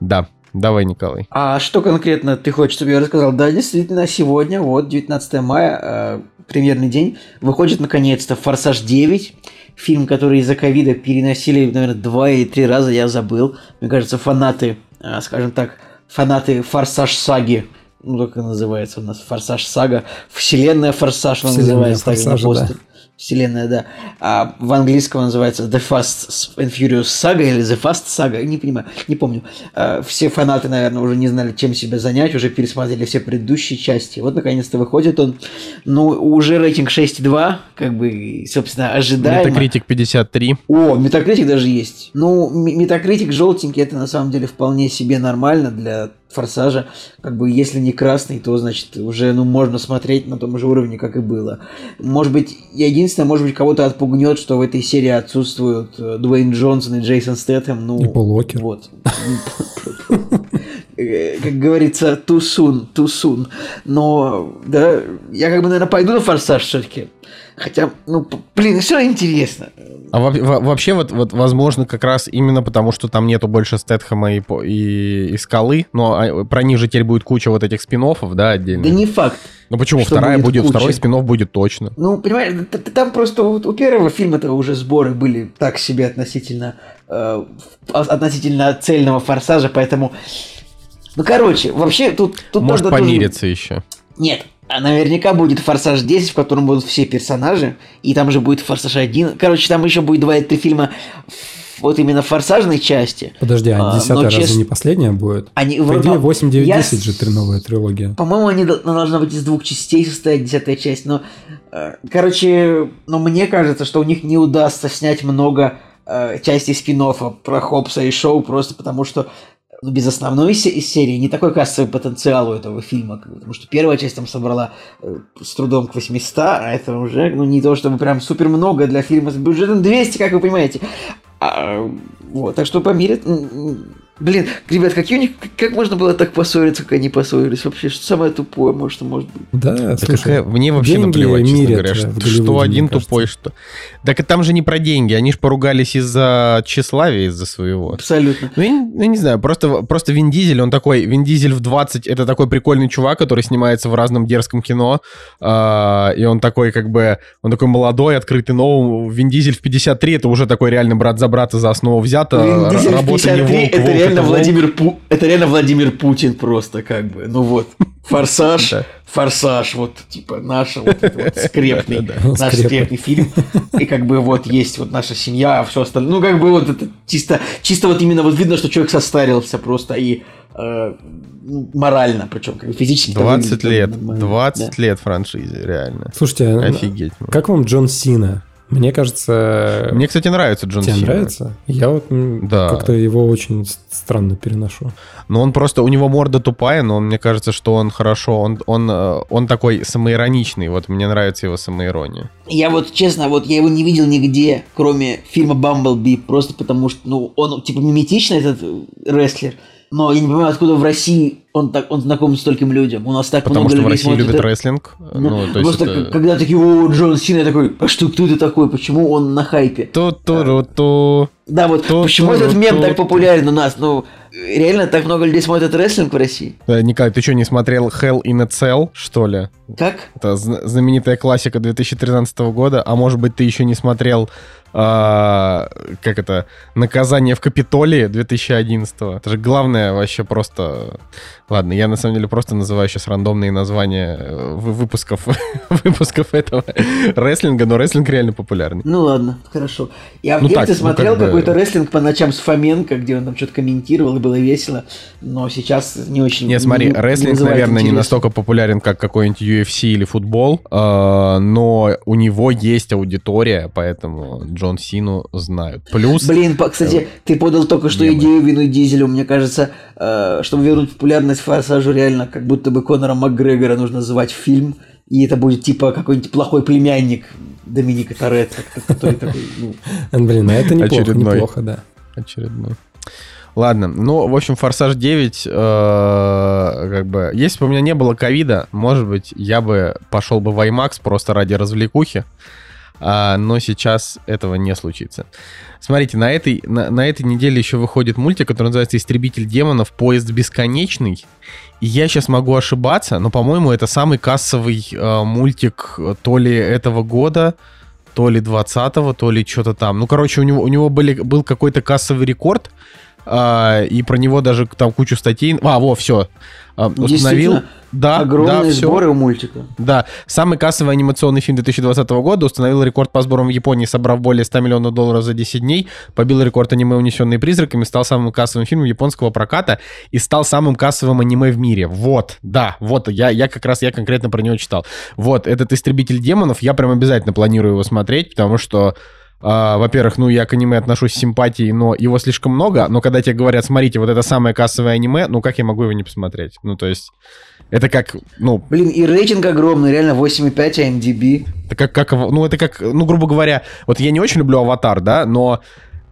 Да. Давай, Николай. А что конкретно ты хочешь, чтобы я рассказал? Да, действительно, сегодня, вот, 19 мая, э, премьерный день, выходит наконец-то «Форсаж 9», фильм, который из-за ковида переносили, наверное, два или три раза, я забыл. Мне кажется, фанаты, э, скажем так, фанаты «Форсаж саги», ну, как называется у нас, «Форсаж сага», «Вселенная Форсаж», он называется так на Да вселенная, да. А в английском называется The Fast and Furious Saga или The Fast Saga, не понимаю, не помню. А, все фанаты, наверное, уже не знали, чем себя занять, уже пересмотрели все предыдущие части. Вот, наконец-то, выходит он. Ну, уже рейтинг 6,2, как бы, собственно, ожидаемо. Метакритик 53. О, Метакритик даже есть. Ну, Метакритик желтенький, это на самом деле вполне себе нормально для форсажа, как бы если не красный, то значит уже ну можно смотреть на том же уровне, как и было. Может быть, единственное, может быть, кого-то отпугнет, что в этой серии отсутствуют э, Дуэйн Джонсон и Джейсон Стэттем, ну и Пол Уокер. Вот. э, как говорится, too soon. Но, да, я как бы, наверное, пойду на форсаж все-таки. Хотя, ну, блин, все интересно. А во- во- вообще, вот, вот, возможно, как раз именно потому, что там нету больше Стэтхэма и, и, и Скалы, но а, про них же теперь будет куча вот этих спин да, отдельно? Да не факт. Ну почему? Вторая будет будет, второй спин будет точно. Ну, понимаешь, там просто вот у первого фильма-то уже сборы были так себе относительно, э, в- относительно цельного форсажа, поэтому... Ну, короче, вообще тут... тут Может надо тоже- помириться еще. Нет, а наверняка будет Форсаж 10, в котором будут все персонажи, и там же будет Форсаж 1. Короче, там еще будет два или три фильма в- вот именно в форсажной части. Подожди, а А, десятая но разве чест- не последняя будет? Они По вроде- идее, 8, 9, я 10 же три новая трилогия. По-моему, они дол- должна быть из двух частей состоять, десятая часть, но... э, короче, но мне кажется, что у них не удастся снять много э, частей спин про Хопса и Шоу, просто потому что без основной серии не такой кассовый потенциал у этого фильма, потому что первая часть там собрала э, с трудом к 800, а это уже, ну, не то чтобы прям супер много для фильма с бюджетом 200, как вы понимаете. А, вот, так что м, Блин, ребят, какие у них, как можно было так поссориться, как они поссорились? Вообще, что самое тупое, может, может быть? Да, Да слушай, какая- мне вообще наплевать, честно мирят говоря, в что, что один кажется. тупой, что... Так и там же не про деньги, они же поругались из-за тщеславия, из-за своего. Абсолютно. Ну, я, не- я не знаю, просто, просто Вин Дизель, он такой, Вин Дизель в 20, это такой прикольный чувак, который снимается в разном дерзком кино, а, и он такой, как бы, он такой молодой, открытый новым. Вин Дизель в 53, это уже такой реально брат за брата за основу взято. Вин Р- Дизель работа не 53, волк, волк реально. Владимир Пу... это реально Владимир Путин просто, как бы. Ну вот, форсаж, форсаж, вот, типа, наш вот, вот скрепный, наш Скрепный. фильм. И как бы вот есть вот наша семья, а все остальное. Ну, как бы вот это чисто, чисто вот именно вот видно, что человек состарился просто и э, ну, морально, причем как бы физически. 20 лет, нормально. 20 Да. лет франшизе, реально. Слушайте, а Офигеть. как вам Джон Сина? Мне кажется... Мне, кстати, нравится Джон Тебе Сина. нравится? Я вот Да. как-то его очень странно переношу. Но он просто, у него морда тупая, но мне кажется, что он хорошо, он, он, э, он такой самоироничный, вот мне нравится его самоирония. Я вот, честно, вот я его не видел нигде, кроме фильма «Бамблби», просто потому что, ну, он, типа, миметичный, этот э, рестлер, но я не понимаю, откуда в России он, так, он знаком с стольким людям. У нас так Потому много что в людей России смотрят любят это- рестлинг. Ну, Ну, то просто это... когда такие, о, Джон Сина, я такой, а что, кто ты такой, почему он на хайпе? Ту-ту-ру-ту. Да, вот То- почему то- этот мем то- так популярен у нас? Ну, реально так много людей смотрят рестлинг в России? Николай, ты что, не смотрел Hell in a Cell, что ли? Как? Это зна- знаменитая классика 2013 года. А может быть, ты еще не смотрел, а, как это, «Наказание в Капитолии» 2011 Это же главное вообще просто... Ладно, я на самом деле просто называю сейчас рандомные названия э, вы- выпусков, выпусков этого рестлинга, но рестлинг реально популярный. Ну ладно, хорошо. Я в Ну детстве так, ну, смотрел как бы- какой-то рестлинг по ночам с Фоменко, где он там что-то комментировал, и было весело, но сейчас не очень... Не, смотри, рестлинг, вызывает наверное, не интерес. настолько популярен, как какой-нибудь UFC или футбол, э, но у него есть аудитория, поэтому Джон Сину знают. Плюс... Блин, кстати, ты подал только что мемы. идею Вину Дизелю. Мне кажется, э, чтобы вернуть популярность Форсажу, реально, как будто бы Конора Макгрегора нужно звать в фильм, и это будет типа какой-нибудь плохой племянник Доминика Торетто, который такой, ну, Э, Блин, а это неплохо, Очередной. неплохо, да. Очередной. Ладно, ну, в общем, «Форсаж 9», э, как бы, если бы у меня не было ковида, может быть, я бы пошел бы в IMAX просто ради развлекухи, а, но сейчас этого не случится. Смотрите, на этой, на, на этой неделе еще выходит мультик, который называется «Истребитель демонов. Поезд бесконечный». И я сейчас могу ошибаться, но, по-моему, это самый кассовый э, мультик э, то ли этого года, то ли 20-го, то ли что-то там. Ну, короче, у него, у него были, был какой-то кассовый рекорд, а, и про него даже там кучу статей... А, во, все. установил. действительно, Да, огромные да, сборы у мультика. Да, самый кассовый анимационный фильм 2020 года установил рекорд по сборам в Японии, собрав более 100 миллионов долларов за 10 дней, побил рекорд аниме «Унесенные призраками», стал самым кассовым фильмом японского проката и стал самым кассовым аниме в мире. Вот, да, вот, я, я как раз, я конкретно про него читал. Вот, этот «Истребитель демонов», я прям обязательно планирую его смотреть, потому что а, во-первых, ну, я к аниме отношусь с симпатией, но его слишком много, но когда тебе говорят, смотрите, вот это самое кассовое аниме, ну, как я могу его не посмотреть? Ну, то есть, это как, ну, Блин, и рейтинг огромный, реально 8,5 IMDb. это как, как, ну, это как, ну, грубо говоря, вот я не очень люблю «Аватар», да, но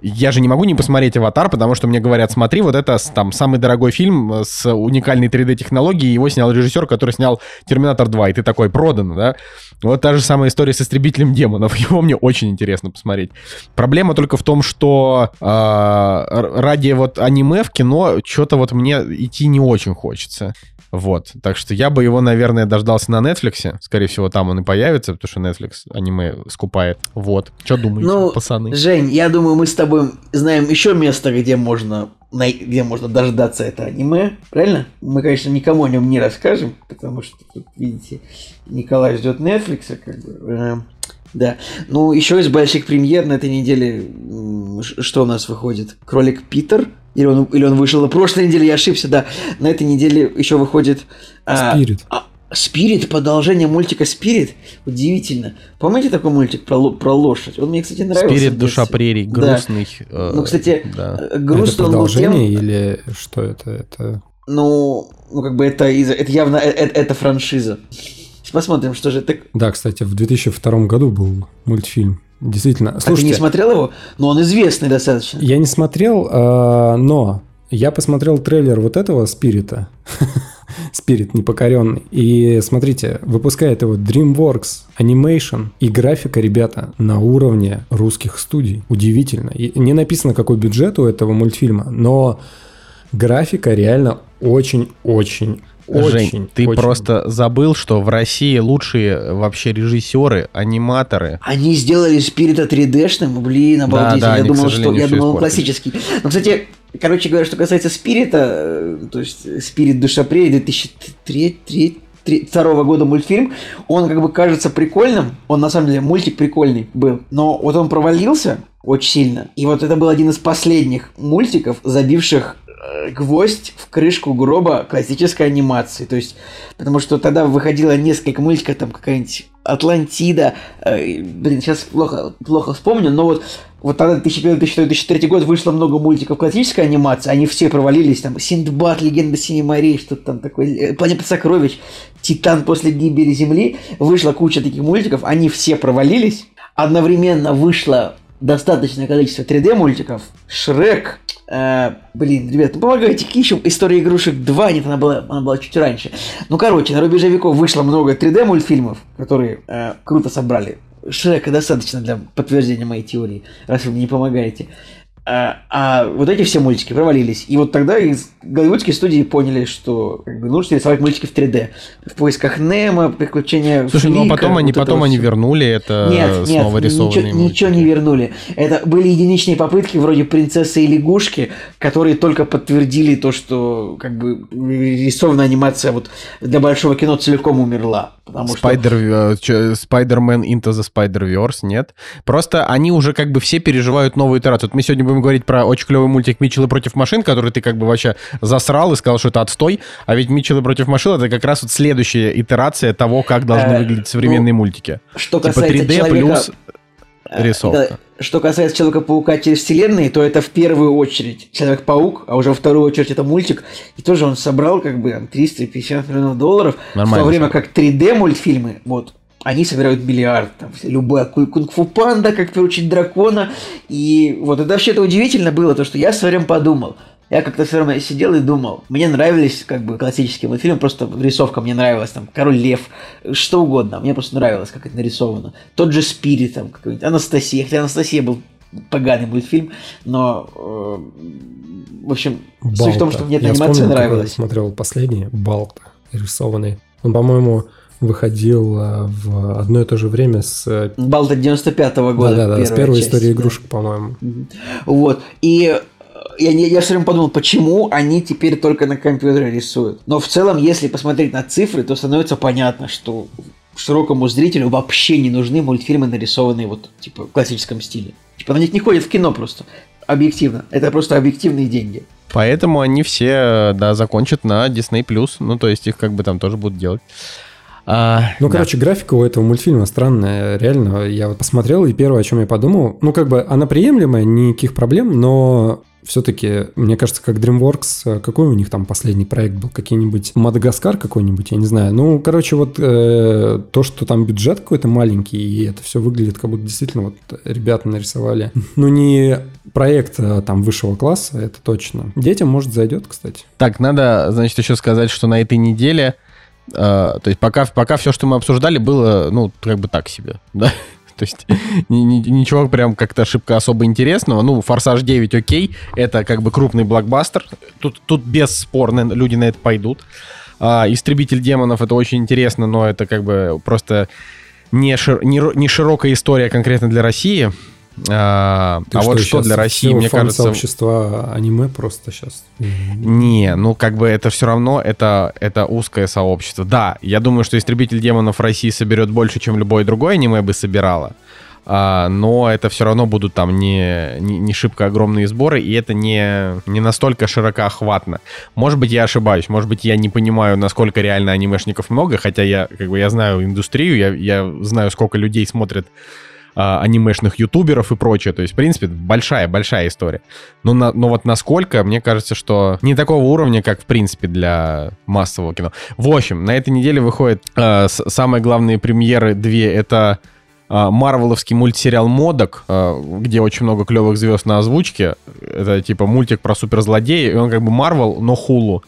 я же не могу не посмотреть «Аватар», потому что мне говорят, смотри, вот это там самый дорогой фильм э, с уникальной 3D-технологией, его снял режиссер, который снял «Терминатор 2», и ты такой, продано, да? Вот та же самая история с «Истребителем демонов», его мне очень интересно посмотреть. Проблема только в том, что э, ради вот аниме в кино что-то вот мне идти не очень хочется. Вот, так что я бы его, наверное, дождался на Netflix. Скорее всего, там он и появится, потому что Netflix аниме скупает. Вот. Что думаете, Ну, пацаны? Жень, я думаю, мы с тобой знаем еще место, где можно где можно дождаться это аниме, правильно? Мы, конечно, никому о нем не расскажем, потому что тут, видите, Николай ждет Netflix, как бы. э, да. Ну, еще из больших премьер на этой неделе, что у нас выходит? Кролик Питер? Или он, или он вышел на прошлой неделе, я ошибся, да. На этой неделе еще выходит... а, Спирит. а, Спирит, продолжение мультика Спирит. Удивительно. Помните такой мультик про, про лошадь? Он мне, кстати, нравился. Спирит душа прерий, Да. грустный. э, Ну, кстати, да. э, это грустно он был тем, продолжение или что это? Это ну, ну, как бы это, это явно э- э- это франшиза. Посмотрим, что же это. Да, кстати, в 2002 году был мультфильм. Действительно. А ты не Слушайте, смотрел его? Но он известный достаточно. я не смотрел, но я посмотрел трейлер вот этого Спирита. Спирит непокоренный. И смотрите, выпускает его DreamWorks Animation. И графика, ребята, на уровне русских студий. Удивительно. И не написано, какой бюджет у этого мультфильма, но графика реально очень-очень Жень, очень, ты очень просто забыл, что в России лучшие вообще режиссеры, аниматоры. Они сделали Спирита 3D-шным, блин, обалдеть. да, я они, к думал, что я думал, он классический. Но, кстати, короче говоря, что касается Спирита, э, то есть Спирит Душа Прерий 2003 2002 года мультфильм, он как бы кажется прикольным, он на самом деле мультик прикольный был, но вот он провалился очень сильно, и вот это был один из последних мультиков, забивших э, гвоздь в крышку гроба классической анимации, то есть, потому что тогда выходило несколько мультиков, там какая-нибудь Атлантида, э, блин, сейчас плохо, плохо вспомню, но вот вот тогда 2001, 2002, 2003 год вышло много мультиков классической анимации, они все провалились, там, Синдбад, Легенда Синей морей, что-то там такое, э, Планета Сокровищ, Титан после гибели Земли, вышла куча таких мультиков, они все провалились, одновременно вышло достаточное количество 3D мультиков, Шрек, э, блин, ребят, ну помогайте, какие еще истории игрушек 2, нет, она была, она была чуть раньше. Ну, короче, на рубеже веков вышло много 3D мультфильмов, которые э, круто собрали. Шрека достаточно для подтверждения моей теории, раз вы мне не помогаете. А, а вот эти все мультики провалились. И вот тогда из голливудские студии поняли, что как бы, нужно рисовать мультики в 3D. В поисках Немо, приключения Слушай, ну а Флика, потом они, вот потом они вернули это Нет, нет, снова ничего, рисованные ничего не мультики. вернули. Это были единичные попытки вроде принцессы и лягушки, которые только подтвердили то, что как бы рисованная анимация вот для большого кино целиком умерла. Потому что Спайдер, э, Spider-Man Into the Spider-Verse, нет. Просто они уже как бы все переживают новую итерацию. Вот мы сегодня будем говорить про очень клевый мультик «Митчеллы против машин», который ты как бы вообще засрал и сказал, что это отстой. А ведь «Митчеллы против машин» — это как раз вот следующая итерация того, как должны Э, выглядеть современные ну, мультики. что Типа касается 3D человека, плюс э, рисовка. да, что касается Человека-паука через вселенные, то это в первую очередь Человек-паук, а уже во вторую очередь это мультик. И тоже он собрал как бы там, 350 миллионов долларов, Нормально в то время как 3D мультфильмы, вот, они собирают миллиард. Там, все- любая ку- кунг-фу панда, как приручить дракона. И вот это вообще это удивительно было, то, что я в свое время подумал. Я как-то все время сидел и думал. Мне нравились как бы классические мультфильмы, просто рисовка мне нравилась, там, Король Лев, что угодно. Мне просто нравилось, как это нарисовано. Тот же Спирит, там, какой-нибудь Анастасия. Хотя Анастасия был поганый мультфильм, но, э, в общем, суть в том, Балта. что мне эта Я анимация вспомнил, нравилась. Я смотрел последний, Балта, рисованный. Он, по-моему, выходил а, в одно и то же время с... э, Балта 95-го года. Да-да-да, с первая первой часть, истории да. игрушек, по-моему. Вот. И э, я, я, я все время подумал, почему они теперь только на компьютере рисуют. Но в целом, если посмотреть на цифры, то становится понятно, что широкому зрителю вообще не нужны мультфильмы, нарисованные вот типа в классическом стиле. Типа на них не ходят в кино просто. Объективно. Это просто объективные деньги. Поэтому они все, да, закончат на Disney+. Ну, то есть их как бы там тоже будут делать. А, Ну, да. короче, графика у этого мультфильма странная. Реально, я вот посмотрел, и первое, о чем я подумал, ну, как бы она приемлемая, никаких проблем, но все-таки, мне кажется, как DreamWorks, э, какой у них там последний проект был? Какие-нибудь Мадагаскар какой-нибудь, я не знаю. Ну, короче, вот э, то, что там бюджет какой-то маленький, и это все выглядит, как будто действительно вот ребята нарисовали. Ну, не проект а, там высшего класса, это точно. Детям, может, зайдет, кстати. Так, надо, значит, еще сказать, что на этой неделе, то есть пока, пока все, что мы обсуждали, было, ну, как бы так себе, да? То есть ни- ни- ничего прям как-то ошибка особо интересного. Ну, «Форсаж 9» окей, это как бы крупный блокбастер. Тут, тут бесспорно люди на это пойдут. А, «Истребитель демонов» — это очень интересно, но это как бы просто не, шир- не, не широкая история конкретно для России. А, Ты а вот что для России, мне кажется... фан-сообщество аниме просто сейчас. Не, ну как бы это все равно, это, это узкое сообщество. Да, я думаю, что «Истребитель демонов» в России соберет больше, чем любое другое аниме бы собирало. А, но это все равно будут там не, не, не шибко огромные сборы, и это не, не настолько широкоохватно. Может быть, я ошибаюсь, может быть, я не понимаю, насколько реально анимешников много, хотя я, как бы, я знаю индустрию, я, я знаю, сколько людей смотрят а, анимешных ютуберов и прочее. То есть, в принципе, большая-большая история. Но, на- но вот насколько, мне кажется, что не такого уровня, как, в принципе, для массового кино. В общем, на этой неделе выходят э, с- самые главные премьеры две. Это а, марвеловский мультсериал «Модок», а, где очень много клевых звезд на озвучке. Это типа мультик про суперзлодея, и он как бы Марвел, но хулу.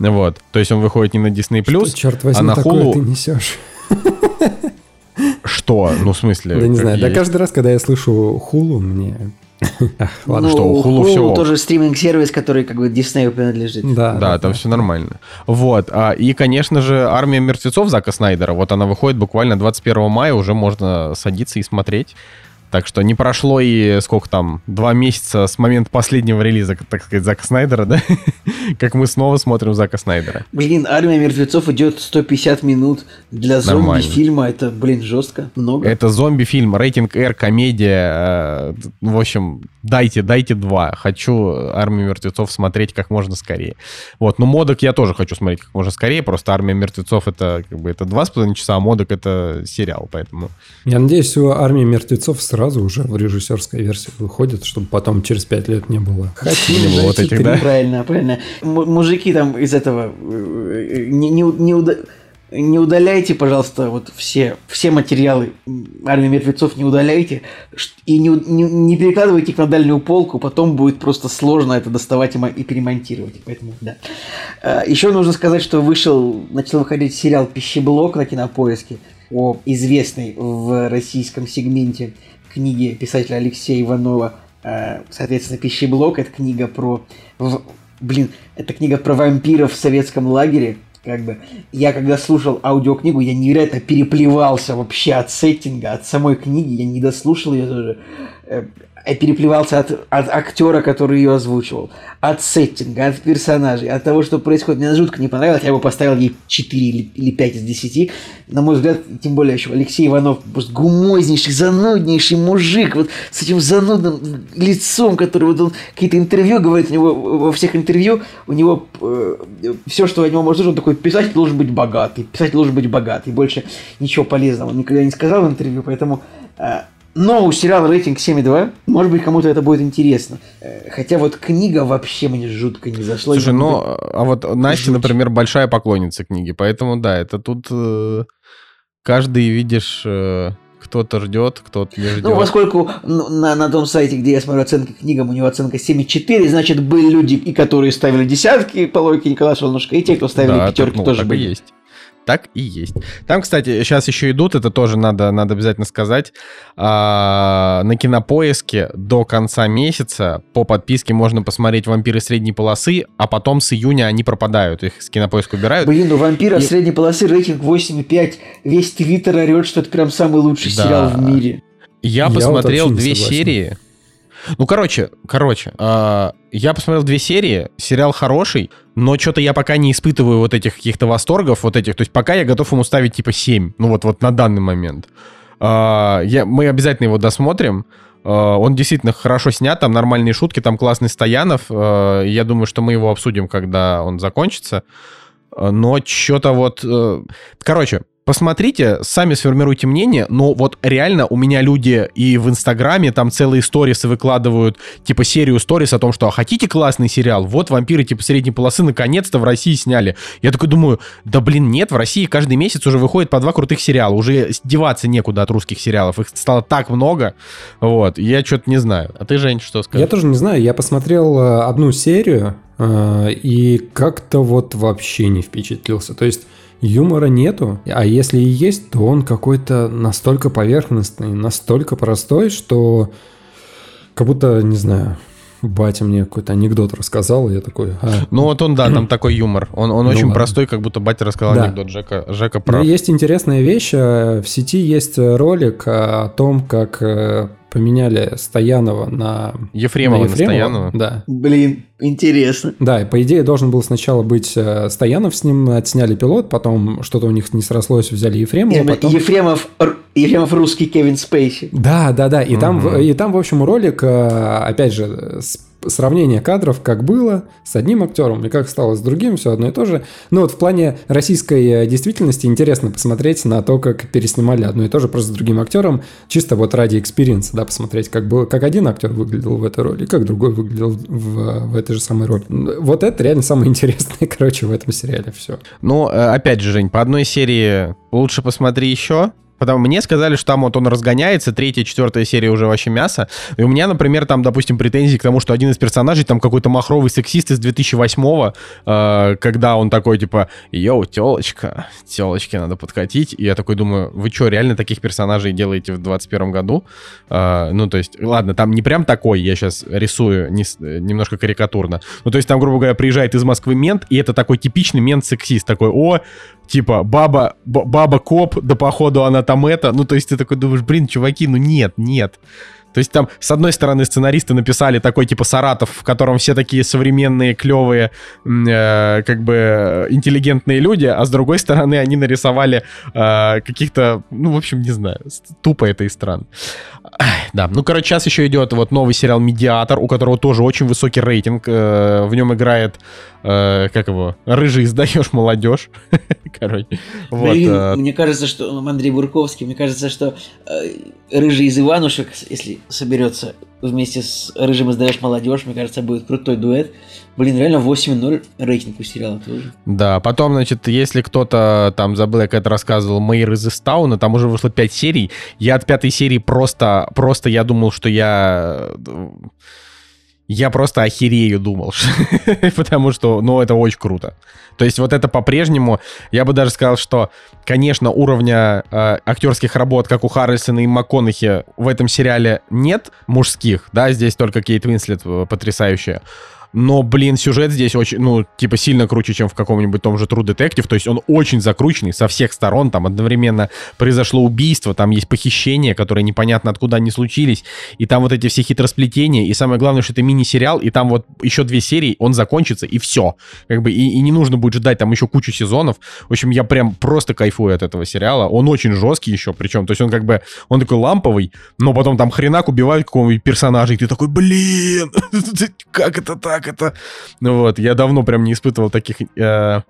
Вот. То есть он выходит не на Disney+, Что, черт возьми, а на такое Hulu- ты несешь? что? Ну, в смысле? Да не знаю, да каждый раз, когда я слышу хулу, мне... Ладно, что, у Hulu всё ок. тоже стриминг-сервис, который как бы Диснею принадлежит. Да, Да, там все нормально. Вот. а, И, конечно же, «Армия мертвецов» Зака Снайдера. Вот она выходит буквально 21 мая, уже можно садиться и смотреть. Так что не прошло и сколько там, два месяца с момента последнего релиза, так сказать, Зака Снайдера, да? Как мы снова смотрим Зака Снайдера. Блин, армия мертвецов идет 150 минут для зомби-фильма. Это, блин, жестко. Много. Это зомби-фильм, рейтинг R, комедия. э, В общем, дайте, дайте два. Хочу «Армию мертвецов» смотреть как можно скорее. Вот, но «Модок» я тоже хочу смотреть как можно скорее, просто «Армия мертвецов» — это как бы это два с половиной часа, а «Модок» — это сериал, поэтому... Я надеюсь, у армии мертвецов сразу уже в режиссерской версии выходит, чтобы потом через пять лет не было. Не было вот этих, да? Правильно, правильно. Мужики там из этого э, не, не, не, уда- не удаляйте, пожалуйста, вот все, все материалы армии мертвецов не удаляйте и не, не, не перекладывайте их на дальнюю полку, потом будет просто сложно это доставать и, мо- и перемонтировать. Поэтому, да. Еще нужно сказать, что вышел, начал выходить сериал «Пищеблок» на Кинопоиске о известной в российском сегменте книги писателя Алексея Иванова. Э, Соответственно, «Пищеблок» — это книга про... Блин, это книга про вампиров в советском лагере. Как бы я когда слушал аудиокнигу, я невероятно переплевался вообще от сеттинга, от самой книги, я не дослушал ее тоже. Э, переплевался от, от актера, который ее озвучивал, от сеттинга, от персонажей, от того, что происходит. Мне жутко не понравилось, я бы поставил ей 4 или, или 5 из 10. На мой взгляд, тем более еще Алексей Иванов, просто гумознейший, зануднейший мужик, вот с этим занудным лицом, который вот он какие-то интервью говорит, у него во всех интервью, у него все, что от него можно он такой, писатель должен быть богатый, писатель должен быть богатый, больше ничего полезного он никогда не сказал в интервью, поэтому э, но у сериала рейтинг 7,2. Может быть, кому-то это будет интересно. Э, Хотя вот книга вообще мне жутко не зашла. Слушай, ну, а вот Настя, жуть. например, большая поклонница книги, поэтому, да, это тут э, каждый, видишь, э, кто-то ждет, кто-то не ждет. Ну, поскольку на, на том сайте, где я смотрю оценки книгам, у него оценка 7,4, значит, были люди, и которые ставили десятки по логике Николая Солнышко, и те, кто ставили Да, пятерки, так, ну, тоже так были. есть. Так и есть. Там, кстати, сейчас еще идут, это тоже надо, надо обязательно сказать. а, на кинопоиске до конца месяца по подписке можно посмотреть вампиры средней полосы, а потом с июня они пропадают. Их с кинопоиска убирают. Блин, у вампира И- средней полосы рейтинг 8,5. Весь твиттер орет, что это прям самый лучший Да. сериал в мире. Я Я вот посмотрел не две согласен. серии. Ну, короче, короче, а, я посмотрел две серии, сериал хороший, но что-то я пока не испытываю вот этих каких-то восторгов, вот этих, то есть пока я готов ему ставить типа 7, ну вот, вот на данный момент. А, я, мы обязательно его досмотрим, А, он действительно хорошо снят, там нормальные шутки, там классный Стоянов, А, я думаю, что мы его обсудим, когда он закончится. Но что-то вот... э, Короче, посмотрите, сами сформируйте мнение, но вот реально у меня люди и в Инстаграме там целые сторисы выкладывают, типа серию сторис о том, что а хотите классный сериал? Вот вампиры типа средней полосы наконец-то в России сняли. Я такой думаю, да блин, нет, в России каждый месяц уже выходит по два крутых сериала, уже деваться некуда от русских сериалов, их стало так много, вот, я что-то не знаю. А ты, Жень, что скажешь? Я тоже не знаю, я посмотрел э, одну серию, э, и как-то вот вообще не впечатлился. То есть юмора нету, а если и есть, то он какой-то настолько поверхностный, настолько простой, что как будто, не знаю, батя мне какой-то анекдот рассказал, и я такой... А. Ну вот он, да, там такой юмор. Он, он Ну очень ладно. простой, как будто батя рассказал Да. анекдот. Жека, Жека Но прав. есть интересная вещь. э, В сети есть ролик о том, как э, поменяли Стоянова на... Ефремова, на Стоянова. Да. Блин, интересно. Да, и по идее должен был сначала быть э, Стоянов с ним, отсняли пилот, потом что-то у них не срослось, взяли Ефремова, Ем- потом... Ефремов, Ефремов русский Кевин Спейси. Да, да, да. И, там, Мгм. и там, в общем, ролик, э, опять же, с- сравнение кадров, как было с одним актером и как стало с другим, все одно и то же. Ну вот в плане российской э, действительности интересно посмотреть на то, как переснимали одно и то же просто с другим актером, чисто вот ради experience а, да, посмотреть, как, было, как один актер выглядел в этой роли, как другой выглядел в, в этой же самой роли. Вот это реально самое интересное, короче, в этом сериале все. Ну, э, опять же, Жень, по одной серии лучше посмотри еще. Потому мне сказали, что там вот он разгоняется, третья, четвертая серия уже вообще мясо. И у меня, например, там, допустим, претензии к тому, что один из персонажей там какой-то махровый сексист из 2008-го, э, когда он такой, типа, йоу, телочка, телочке надо подкатить. И я такой думаю, вы что, реально таких персонажей делаете в 21 году? Э, ну, то есть, ладно, там не прям такой, я сейчас рисую не э, немножко карикатурно. Ну, то есть там, грубо говоря, приезжает из Москвы мент, и это такой типичный мент-сексист, такой, о, типа, баба, баба коп, да походу она там это. Ну, то есть ты такой думаешь, блин, чуваки, ну нет, нет. То есть там, с одной стороны, сценаристы написали такой типа Саратов, в котором все такие современные, клевые, э, как бы интеллигентные люди, а с другой стороны они нарисовали э, каких-то, ну, в общем, не знаю, тупо это и странно. Да, ну, короче, сейчас еще идет вот новый сериал «Медиатор», у которого тоже очень высокий рейтинг. э, В нем играет, э, как его, рыжий издаешь молодежь. Короче, вот. Блин, э, мне кажется, что ну, Андрей Бурковский, мне кажется, что рыжий из Иванушек, если соберется вместе с рыжим издаешь молодежь, мне кажется, будет крутой дуэт. Блин, реально 8.0 рейтинг у сериала тоже. Да, потом, значит, если кто-то там забыл, я как-то рассказывал, Мэйр из Истауна, там уже вышло 5 серий. Я от пятой серии просто, просто я думал, что я... Я просто охерею думал, потому что, ну, это очень круто. То есть вот это по-прежнему, я бы даже сказал, что, конечно, уровня э, актерских работ, как у Харрельсона и МакКонахи, в этом сериале нет мужских, да, здесь только Кейт Уинслет э, потрясающая. Но, блин, сюжет здесь очень, ну, типа, сильно круче, чем в каком-нибудь том же True Detective. То есть он очень закрученный со всех сторон. Там одновременно произошло убийство, там есть похищения, которые непонятно откуда они случились. И там вот эти все хитросплетения. И самое главное, что это мини-сериал, и там вот еще две серии, он закончится, и все. Как бы, и, и не нужно будет ждать там еще кучу сезонов. В общем, я прям просто кайфую от этого сериала. Он очень жесткий еще, причем. То есть он как бы, он такой ламповый, но потом там хренак убивают какого-нибудь персонажа, и ты такой, блин, как это так это? Ну вот, я давно прям не испытывал таких... э,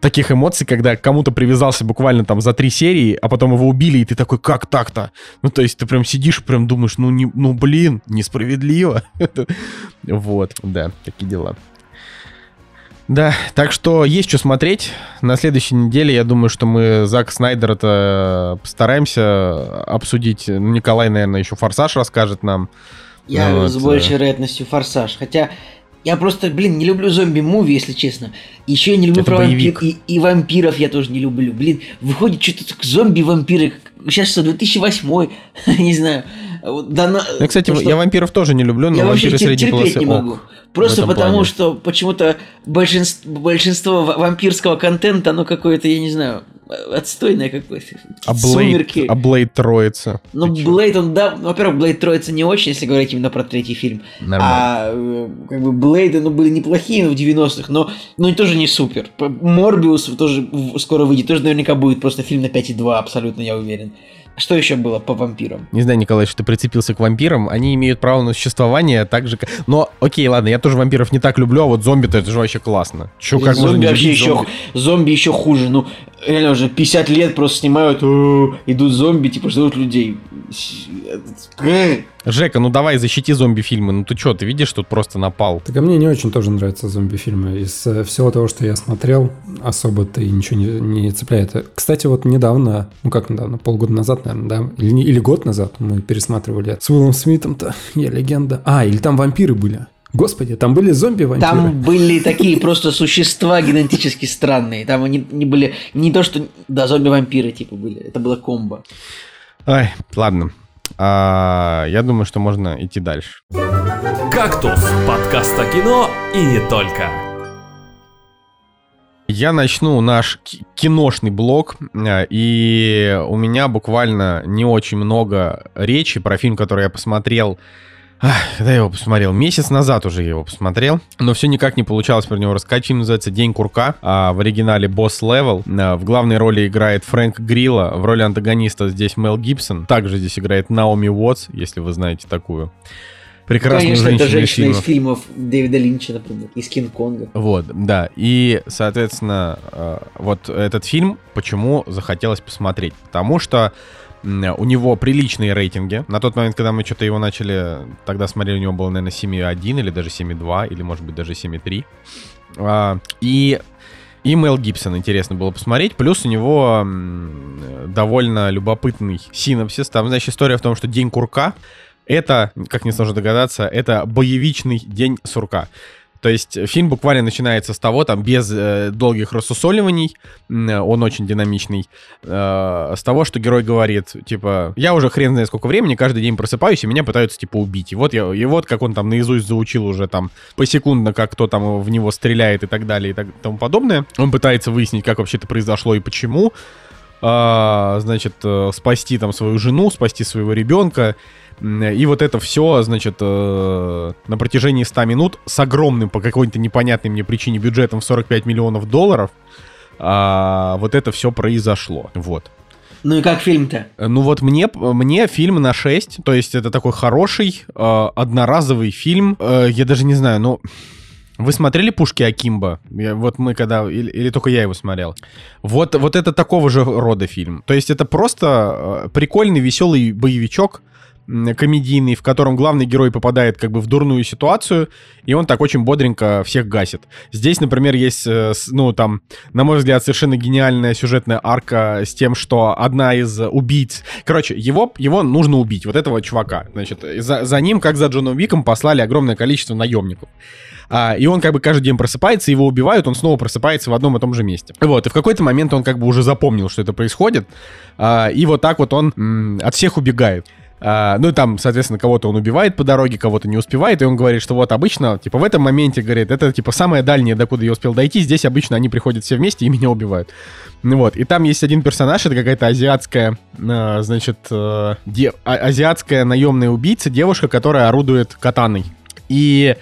таких эмоций, когда кому-то привязался буквально там за три серии, а потом его убили, и ты такой, как так-то? Ну, то есть ты прям сидишь и прям думаешь, ну, не, ну блин, несправедливо. Вот, да, такие дела. Да, так что есть что смотреть. На следующей неделе, я думаю, что мы Зак Снайдера-то постараемся обсудить. Ну, Николай, наверное, еще «Форсаж» расскажет нам. Я Ну с вот, большей э. вероятностью форсаж. Хотя я просто, блин, не люблю зомби-муви, если честно. Еще я не люблю Это про вампир, и, и вампиров я тоже не люблю. Блин, выходит что-то зомби-вампиры. Сейчас что, 2008 не знаю. Вот, да, на- Ну, кстати, то, что- я вампиров тоже не люблю, но я вообще вампиры тер- средней терпеть полосы не ок. могу. Просто потому, плане. что почему-то большинство, большинство ва- вампирского контента, оно какое-то, я не знаю, отстойное какое-то. А. Блейд, а Блейд троица. Ну? Блейд, он, да, во-первых, Блейд троица не очень, если говорить именно про третий фильм. Нормально. А э, как бы Блейды, ну, были неплохие в 90-х, но ну, тоже не супер. Морбиус тоже скоро выйдет, тоже наверняка будет просто фильм на 5,2, абсолютно я уверен. Что еще было по вампирам? Не знаю, Николай, что ты прицепился к вампирам. Они имеют право на существование так же, как... Но, окей, ладно, я тоже вампиров не так люблю, а вот зомби-то это же вообще классно. Чё, как можно зомби вообще любить еще, зомби? зомби еще хуже. Ну, реально уже 50 лет просто снимают, «О, идут зомби, типа ждут людей. Жека, ну давай защити зомби-фильмы. Ну ты что, ты видишь, тут просто напал. Так а мне не очень тоже нравятся зомби-фильмы. Из э, всего того, что я смотрел, особо-то и ничего не, не цепляет. Кстати, вот недавно, ну как недавно, полгода назад, наверное, да? Или, или год назад мы пересматривали с Уиллом Смитом-то, я легенда. А, или там вампиры были. Господи, там были зомби-вампиры. Там были такие просто существа генетически странные. Там они не были не то, что да, зомби-вампиры типа были. Это было комбо. Ай, ладно. А, я думаю, что можно идти дальше. «Кактус» – подкаст о кино и не только. Я начну наш ки- киношный блог, а, и у меня буквально не очень много речи про фильм, который я посмотрел. Ах, Когда я его посмотрел? Месяц назад уже я его посмотрел, но все никак не получалось про него рассказать. Фильм называется «День курка», а в оригинале «Босс Левел». А, В главной роли играет Фрэнк Грилла, в роли антагониста здесь Мел Гибсон. Также здесь играет Наоми Уотс, если вы знаете такую. Прекрасную Конечно, это женщину из женщина из фильмов. фильмов Дэвида Линча, например, из Кинг-Конга. Вот, да. И, соответственно, э, вот этот фильм почему захотелось посмотреть? Потому что у него приличные рейтинги. На тот момент, когда мы что-то его начали, тогда смотрели, у него было, наверное, 7,1 или даже 7,2, или, может быть, даже 7,3. А, И и Мел Гибсон интересно было посмотреть. Плюс у него довольно любопытный синопсис. Там, значит, история в том, что День курка это, как несложно догадаться, это боевичный день сурка. То есть фильм буквально начинается с того, там, без э, долгих рассусоливаний, м, он очень динамичный, э, с того, что герой говорит, типа, я уже хрен знает сколько времени, каждый день просыпаюсь, и меня пытаются, типа, убить. И вот, я, и вот как он там наизусть заучил уже там посекундно, как кто там в него стреляет и так далее и так, тому подобное. Он пытается выяснить, как вообще это произошло и почему. А, значит, э, спасти там свою жену, спасти своего ребенка. И вот это все, значит, э, на протяжении 100 минут с огромным по какой-то непонятной мне причине бюджетом в 45 миллионов долларов а, вот это все произошло. Вот. Ну и как фильм-то? Ну вот мне, мне фильм на 6, то есть это такой хороший, э, одноразовый фильм. Э, я даже не знаю, ну... Вы смотрели «Пушки Акимба»? Я- вот мы когда... Или, или только я его смотрел? Вот, вот это такого же рода фильм. То есть это просто э, прикольный, веселый боевичок, комедийный, в котором главный герой попадает как бы в дурную ситуацию, и он так очень бодренько всех гасит. Здесь, например, есть, э, ну, там, на мой взгляд, совершенно гениальная сюжетная арка с тем, что одна из убийц... Короче, его, его нужно убить, вот этого чувака. Значит, за, за ним, как за Джоном Виком, послали огромное количество наемников. А, и он как бы каждый день просыпается, его убивают, он снова просыпается в одном и том же месте. Вот, и в какой-то момент он как бы уже запомнил, что это происходит, а, и вот так вот он м, от всех убегает. А, ну и там, соответственно, кого-то он убивает по дороге, кого-то не успевает, и он говорит, что вот обычно, типа, в этом моменте, говорит, это, типа, самое дальнее, докуда я успел дойти, здесь обычно они приходят все вместе и меня убивают. Ну вот, и там есть один персонаж, это какая-то азиатская, а, значит, э, де- а- азиатская наемная убийца, девушка, которая орудует катаной. И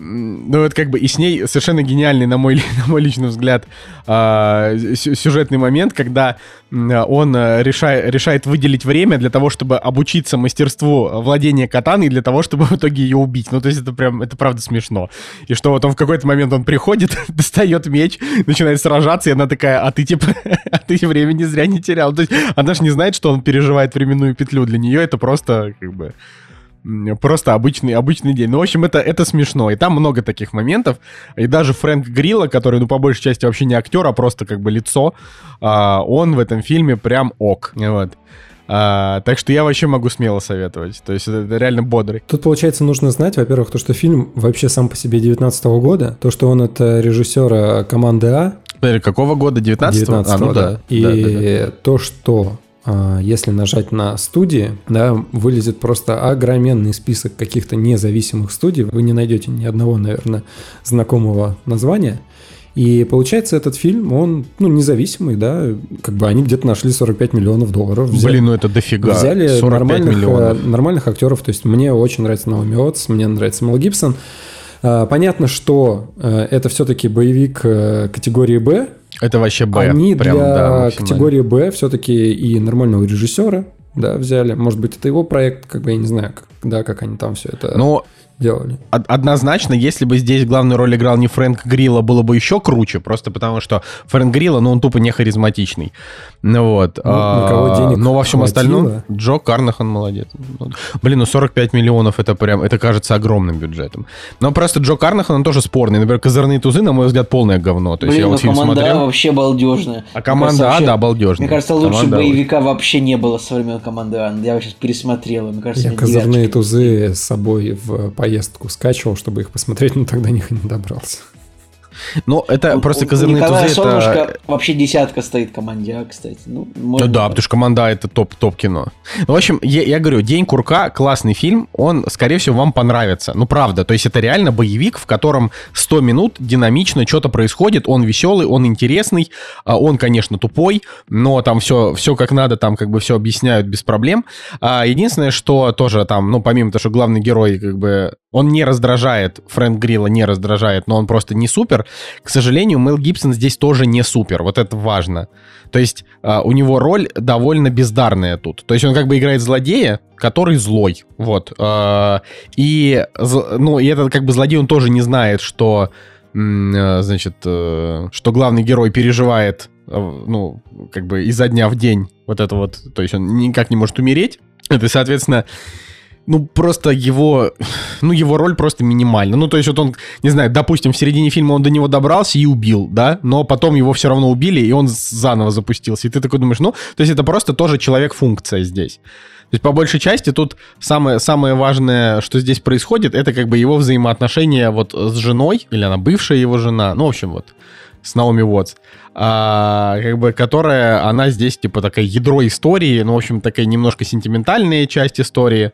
ну, это как бы и с ней совершенно гениальный, на мой, на мой личный взгляд, а, сю- сюжетный момент, когда он э, решает, решает выделить время для того, чтобы обучиться мастерству владения катаной, для того, чтобы в итоге ее убить. Ну, то есть это прям, это правда смешно. И что вот он в какой-то момент он приходит, достает меч, начинает сражаться, и она такая, а ты типа, а ты времени зря не терял. То есть она же не знает, что он переживает временную петлю. Для нее это просто как бы просто обычный, обычный день. Ну, в общем, это, это смешно. И там много таких моментов. И даже Фрэнк Грилла, который, ну, по большей части вообще не актер, а просто как бы лицо, а, он в этом фильме прям ок. Вот. А, так что я вообще могу смело советовать. То есть это, это реально бодрый. Тут, получается, нужно знать, во-первых, то, что фильм вообще сам по себе 19 года, то, что он от э, режиссера команды А, Подожди, Какого года? 19 19 А, ну да. да. И Да, да, да. то, что если нажать на студии, да, вылезет просто огроменный список каких-то независимых студий. Вы не найдете ни одного, наверное, знакомого названия. И получается, этот фильм, он, ну, независимый, да, как бы они где-то нашли 45 миллионов долларов. взяли- Блин, ну это дофига. Взяли 45 нормальных, миллионов. э, нормальных актеров. То есть мне очень нравится Наоми Уотс, мне нравится Мел Гибсон. А, Понятно, что э, это все-таки боевик э, категории Б. Это вообще Б. Они Прям, для да, категории Б все-таки и нормального режиссера да, взяли. Может быть, это его проект, как бы я не знаю, как, да, как они там все это Но делали. од- однозначно, если бы здесь главную роль играл не Фрэнк Грилла, было бы еще круче, просто потому что Фрэнк Грилла, ну, он тупо не харизматичный. Ну вот. Ну, на кого А, денег Но во всем хватило. остальном Джо Карнахан молодец. Ну, Блин, ну 45 миллионов это прям, это кажется огромным бюджетом. Но просто Джо Карнахан, он тоже спорный. Например, «Козырные тузы», на мой взгляд, полное говно. То есть Блин, я ну вот фильм команда А смотрел. вообще балдежная. А команда А, да, балдежная. Мне кажется, лучше Команда А боевика вообще не было со времен команды А. Я его сейчас пересмотрел. Мне кажется, Я козырные девяточка. тузы с собой в поездку скачивал, чтобы их посмотреть, но тогда не не добрался. Ну, это У- просто у «Козырные Николая тузы», Солнышко это... вообще десятка стоит команде А, кстати. Ну, можно да, потому что команда А это топ, топ кино. Ну, в общем, я, я говорю, День курка классный фильм, он, скорее всего, вам понравится. Ну, правда, то есть это реально боевик, в котором 100 минут динамично что-то происходит, он веселый, он интересный, а, он, конечно, тупой, но там все, все как надо, там как бы все объясняют без проблем. А, единственное, что тоже там, ну, помимо того, что главный герой как бы он не раздражает, Фрэнк Грилла не раздражает, но он просто не супер. К сожалению, Мел Гибсон здесь тоже не супер, вот это важно. То есть а, у него роль довольно бездарная тут. То есть он как бы играет злодея, который злой, вот. А, и, ну, и этот как бы злодей, он тоже не знает, что, э, значит, э, что главный герой переживает, э, ну, как бы изо дня в день вот это вот, то есть он никак не может умереть. Это, соответственно, ну, просто его, ну, его роль просто минимальна. Ну, то есть вот он, не знаю, допустим, в середине фильма он до него добрался и убил, да, но потом его все равно убили, и он заново запустился. И ты такой думаешь, ну, то есть это просто тоже человек-функция здесь. То есть по большей части тут самое, самое важное, что здесь происходит, это как бы его взаимоотношения вот с женой, или она бывшая его жена, ну, в общем, вот, с Наоми Уотс, а, как бы, которая, она здесь, типа, такая ядро истории, ну, в общем, такая немножко сентиментальная часть истории,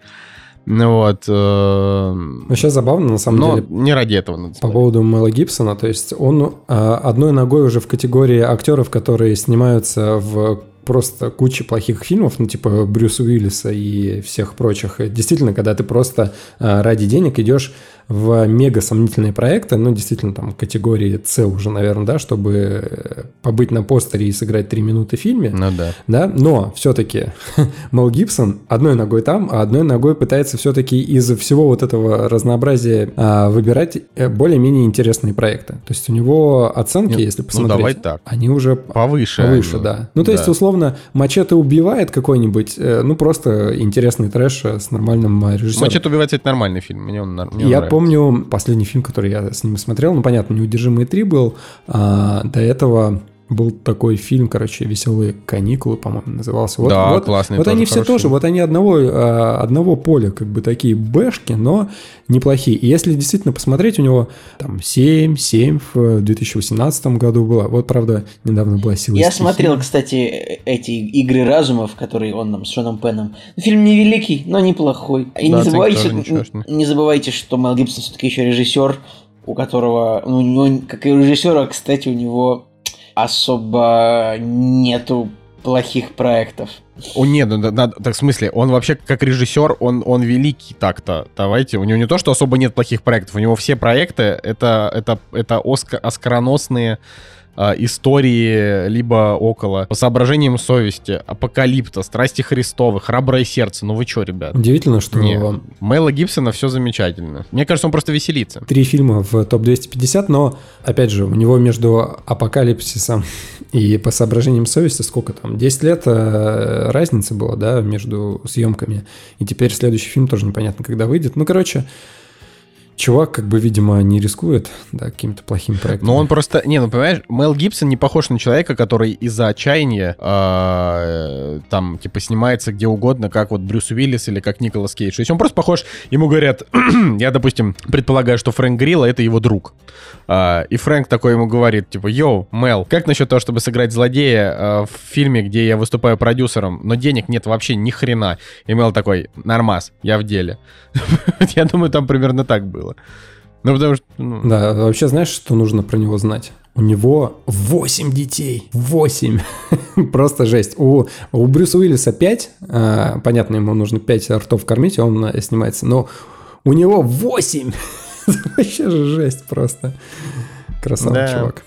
вот. э, Вообще забавно, на самом но деле, не ради этого надо по поводу Мэла Гибсона. То есть он а, одной ногой уже в категории актеров, которые снимаются в просто куче плохих фильмов, ну, типа Брюса Уиллиса и всех прочих. Действительно, когда ты просто а, ради денег идешь в мега сомнительные проекты, ну, действительно, там, категории С уже, наверное, да, чтобы э, побыть на постере и сыграть три минуты в фильме. Ну да. да, но все-таки Мел Гибсон одной ногой там, а одной ногой пытается все-таки из всего вот этого разнообразия а, выбирать э, более-менее интересные проекты. То есть у него оценки, Ну, если ну, посмотреть, давай так. они уже Повыше. повыше, они. да. Ну, то есть, условно, Мачете убивает какой-нибудь, э, ну, просто интересный трэш с нормальным режиссером. Мачете убивается это нормальный фильм. Мне он, мне он Я нравится. Помню последний фильм, который я с ним смотрел, ну, понятно, «Неудержимые три» был, а, до этого был такой фильм, короче, «Веселые каникулы», по-моему, назывался. Вот, Да, вот, классный Вот тоже, они все хороший тоже, вот они одного, а, одного поля, как бы такие бэшки, но неплохие. И если действительно посмотреть, у него там 7, 7 в 2018 году было. Вот, правда, недавно была «Сила Я стихии». смотрел, кстати, э- эти игры разумов, которые он нам с Шоном Пеном. Фильм невеликий, но неплохой. И Да, не забывайте, не забывайте, что Мел Гибсон все-таки еще режиссер, у которого, ну, как и у режиссера, кстати, у него особо нету плохих проектов. О, нет, ну, да- так в смысле, он вообще как режиссер, он, он великий так-то. Давайте, у него не то, что особо нет плохих проектов, у него все проекты это, это, это оска- оскароносные истории, либо около. По соображениям совести, Апокалипта, Страсти Христовы, Храброе сердце. Ну вы чё, ребят? Удивительно, что Не, Мэла Гибсона все замечательно. Мне кажется, он просто веселится. три фильма в топ-250, но, опять же, у него между апокалипсисом и по соображениям совести сколько там? 10 лет э, разницы было, да, между съемками. И теперь следующий фильм тоже непонятно, когда выйдет. Ну, короче, чувак, как бы, видимо, не рискует, да, каким-то плохим проектом. Но он просто... Не, ну понимаешь, Мел Гибсон не похож на человека, который из-за отчаяния а, там, типа, снимается где угодно, как вот Брюс Уиллис или как Николас Кейдж. То есть он просто похож... Ему говорят... я, допустим, предполагаю, что Фрэнк Грилла — это его друг. А, и Фрэнк такой ему говорит, типа, йоу, Мел, как насчет того, чтобы сыграть злодея а, в фильме, где я выступаю продюсером, но денег нет вообще ни хрена. И Мел такой, нормас, я в деле. я думаю, там примерно так было. Ну, потому что... ну, Да, вообще знаешь, что нужно про него знать? У него 8 детей. 8. Просто жесть. У, у Брюса Уиллиса 5. а, понятно, ему нужно 5 ртов кормить, он э, снимается. Но у него 8. Это Вообще же жесть просто. Красава, Да. чувак.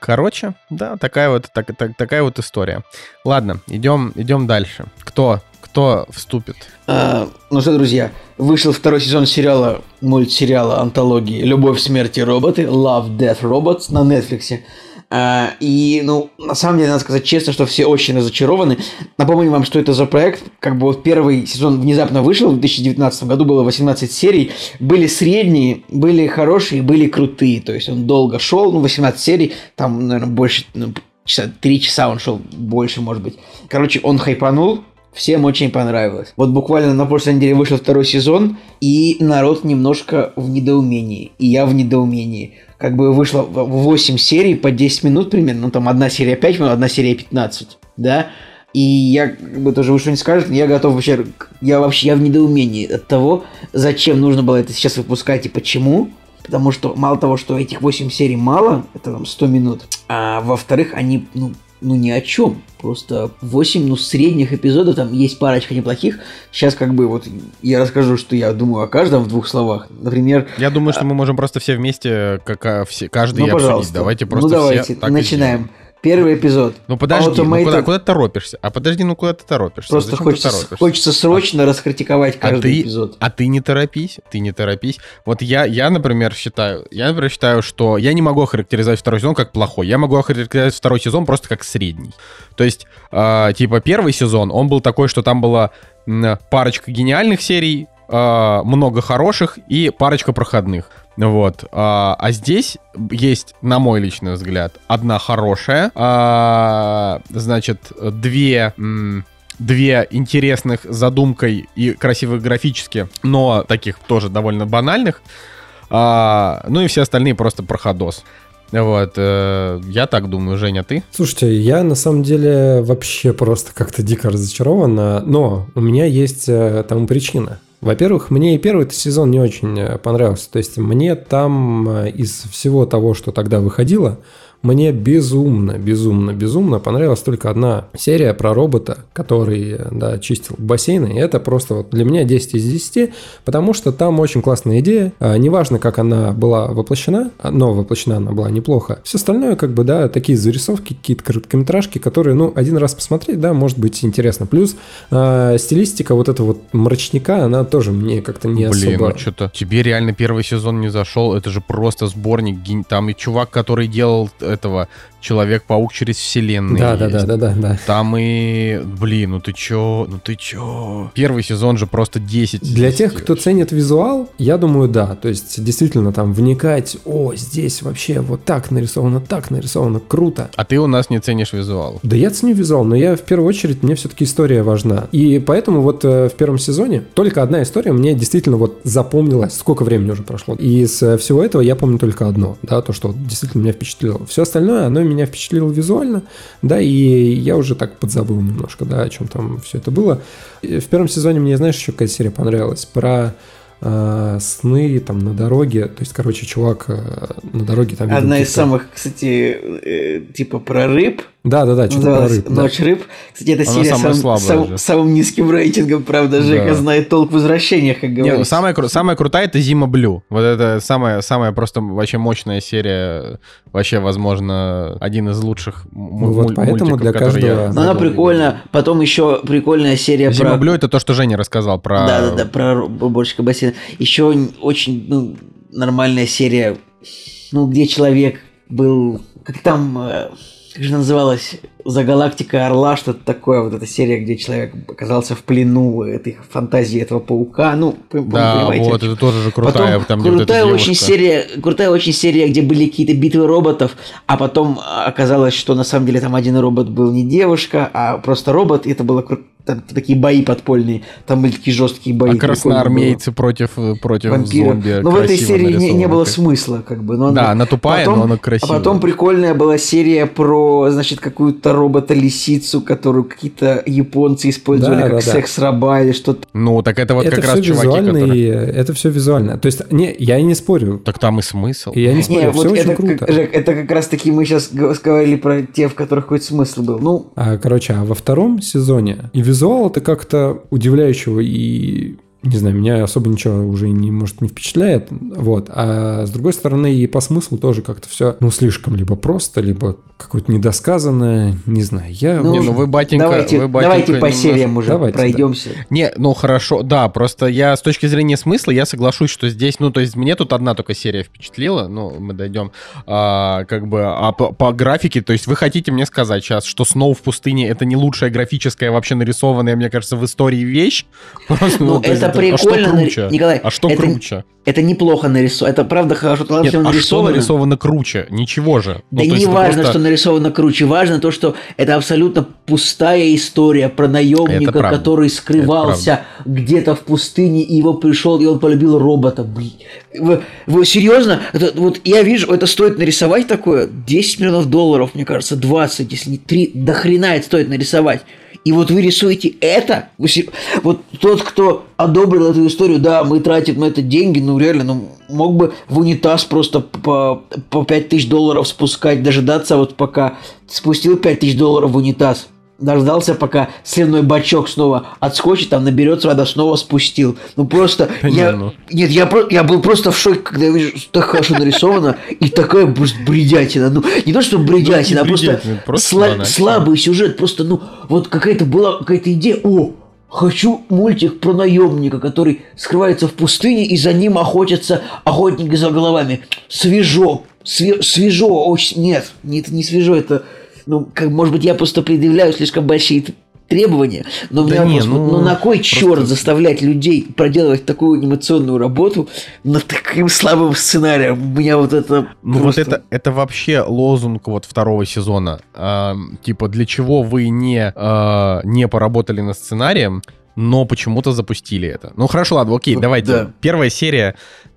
Короче, да, такая вот, так, так- такая вот история. Ладно, идем, идем дальше. Кто, кто вступит? А, ну что, друзья, вышел второй сезон сериала, мультсериала, антологии «Любовь, смерть и роботы» Love, Death, Robots на Netflix. А, и, ну, на самом деле, надо сказать честно, что все очень разочарованы. Напомню вам, что это за проект. Как бы вот первый сезон внезапно вышел, в 2019 году было 18 серий. Были средние, были хорошие, были крутые. То есть он долго шел, ну, 18 серий, там, наверное, больше, ну, часа, 3 часа он шел, больше, может быть. Короче, он хайпанул, Всем очень понравилось. Вот буквально на прошлой неделе вышел второй сезон, и народ немножко в недоумении. И я в недоумении. Как бы вышло 8 серий по 10 минут примерно. Ну, там одна серия 5 минут, одна серия 15. Да? И я, как бы тоже вы что-нибудь скажете, я готов вообще, я вообще, я в недоумении от того, зачем нужно было это сейчас выпускать и почему. Потому что мало того, что этих 8 серий мало, это там 100 минут, а во-вторых, они, ну, ну ни о чем. Просто 8, ну, средних эпизодов, там есть парочка неплохих. Сейчас как бы вот я расскажу, что я думаю о каждом в двух словах. Например, Я думаю, что мы можем просто все вместе, как а, все, каждый ну, и обсудить. Давайте просто ну, давайте, все так и начинаем. сделаем. Первый эпизод. Ну подожди, ну Automated- куда, куда ты торопишься? А подожди, ну куда ты торопишься? Просто Зачем хочется, торопишься? хочется срочно раскритиковать А каждый ты, эпизод. а ты не торопись, ты не торопись. Вот я, я, например, считаю, я, например, считаю, что я не могу охарактеризовать второй сезон как плохой. Я могу охарактеризовать второй сезон просто как средний. То есть, э, типа, первый сезон, он был такой, что там была парочка гениальных серий, э, много хороших и парочка проходных. Вот. А, а здесь есть, на мой личный взгляд, одна хорошая, а, значит, две... две интересных задумкой и красивых графически, но таких тоже довольно банальных. А, ну и все остальные просто проходос. Вот, э, я так думаю, Женя, ты? Слушайте, я на самом деле вообще просто как-то дико разочарован, а, но у меня есть э, тому причина. Во-первых, мне и первый сезон не очень э, понравился. То есть мне там э, из всего того, что тогда выходило, мне безумно, безумно, безумно понравилась только одна серия про робота, который, э, да, чистил бассейны. И это просто вот для меня 10 из 10, потому что там очень классная идея. А, Неважно, как она была воплощена, а, но воплощена она была неплохо. Все остальное, как бы, да, такие зарисовки, какие-то короткометражки, которые, ну, один раз посмотреть, да, может быть интересно. Плюс а, стилистика вот этого вот мрачника, она тоже мне как-то не Блин, особо... ну что-то. Тебе реально первый сезон не зашел. Это же просто сборник. Там и чувак, который делал этого Человек-паук через вселенную. Да, да, да, да, да, да. Там и... Блин, ну ты чё? Ну ты чё? Первый сезон же просто 10. из Для 10 тех, кто ценит визуал, я думаю, да. То есть, действительно, там вникать, о, здесь вообще вот так нарисовано, так нарисовано, круто. А ты у нас не ценишь визуал. Да я ценю визуал, но я в первую очередь, мне все-таки история важна. И поэтому вот э, в первом сезоне только одна история мне действительно вот запомнилась. Сколько времени уже прошло. И из э, всего этого я помню только одно, да, то, что действительно меня впечатлило. Все остальное, оно меня впечатлило визуально, да, и я уже так подзабыл немножко, да, о чем там все это было. В первом сезоне мне, знаешь, еще какая серия понравилась? Про э, сны там на дороге. То есть, короче, чувак э, на дороге там... Одна из самых, кстати, э, типа про рыб. Да-да-да, что-то про рыб. да. Ночь рыб. Кстати, эта серия самая сам- слабая сам- же. самым низким рейтингом, правда, Жека Да. знает толк в возвращениях, как ну, говорится. самая, кру- самая крутая это Зима Блю. Вот это самая, самая просто вообще мощная серия. Вообще, возможно, один из лучших Ну вот поэтому мультиков, для которые я каждого- Но она прикольная. Потом еще прикольная серия. Зима про... Блю это то, что Женя рассказал про... Да, да, да, про уборщика бассейна. Еще очень ну, нормальная серия, ну, где человек был, как там, э, как же называлась, за галактика Орла, что-то такое, вот эта серия, где человек оказался в плену этой фантазии этого паука, ну, Да, понимаете, вот, это тоже же крутая. Потом там, где вот крутая очень серия, крутая очень серия, где были какие-то битвы роботов, а потом оказалось, что на самом деле там один робот был не девушка, а просто робот, и это было кру- там такие бои подпольные, там были такие жесткие бои. А прикольно было. красноармейцы против, против Вампиров. зомби. Но в этой серии не, не было смысла, как бы. Но Да, она тупая, но она красивая. А потом прикольная была серия про, значит, какую-то робота-лисицу, которую какие-то японцы использовали Да, как да, да. секс-раба или что-то. Ну, так это вот это как раз чуваки, визуально, которые... это все визуально. То есть, не, я и не спорю. Так там и смысл. И я не Не, спорю, вот все очень это, круто. как, Жек, это как раз таки мы сейчас говорили про те, в которых какой-то смысл был. Ну, А, короче, а во втором сезоне и визуал это как-то удивляющего и не знаю, меня особо ничего уже не, может, не впечатляет, вот, а с другой стороны и по смыслу тоже как-то все, ну, слишком либо просто, либо какое-то недосказанное, не знаю, я... Ну, Не, ну вы, батенька, давайте, вы, батенька, давайте по сериям уже Давайте, да. пройдемся. Не, ну хорошо, да, просто я с точки зрения смысла, я соглашусь, что здесь, ну, то есть мне тут одна только серия впечатлила, ну, мы дойдем, а, как бы, а по, по графике, то есть вы хотите мне сказать сейчас, что Сноу в пустыне это не лучшая графическая вообще нарисованная, мне кажется, в истории вещь? Просто, Ну, то это а что прикольно, круче? Николай, А что это- круче? Это неплохо нарисовано. Это правда хорошо Нет, талантливо а что нарисовано. нарисовано круче? Ничего же. Ну, Да не важно, просто- что нарисовано круче, важно то, что это абсолютно пустая история про наемника, который скрывался где-то в пустыне, и его пришел, и он полюбил робота. Блин. Вы, вы серьезно? Это, вот я вижу, это стоит нарисовать такое 10 миллионов долларов, мне кажется, 20, если не 3, до хрена это стоит нарисовать. И вот вы рисуете это, вот тот, кто одобрил эту историю, да, мы тратим на это деньги, ну реально, ну мог бы в унитаз просто по, по 5 тысяч долларов спускать, дожидаться вот пока спустил 5 тысяч долларов в унитаз, дождался, пока сливной бачок снова отскочит, там наберется вода, снова спустил. Ну просто не, я, ну. нет, я, про- я был просто в шоке, когда я вижу, что так хорошо нарисовано и такая просто бредятина. Ну, не то, что бредятина, Ну, а просто, бредятина, просто сла- банально. слабый сюжет. Просто, ну, вот какая-то была какая-то идея. О, хочу мультик про наемника, который скрывается в пустыне, и за ним охотятся охотники за головами. Свежо, све- свежо, очень... Нет, не- это не свежо, это... Ну, как, может быть, я просто предъявляю слишком большие требования, но Да меня не, просто, ну, ну, на кой просто- черт заставлять людей проделывать такую анимационную работу над таким слабым сценарием? У меня вот это... Ну просто- вот это, это вообще лозунг вот второго сезона. Ам, типа, для чего вы не, а, не поработали над сценарием, но почему-то запустили это. Ну хорошо, ладно, окей, Ну, давайте. да. Первая серия,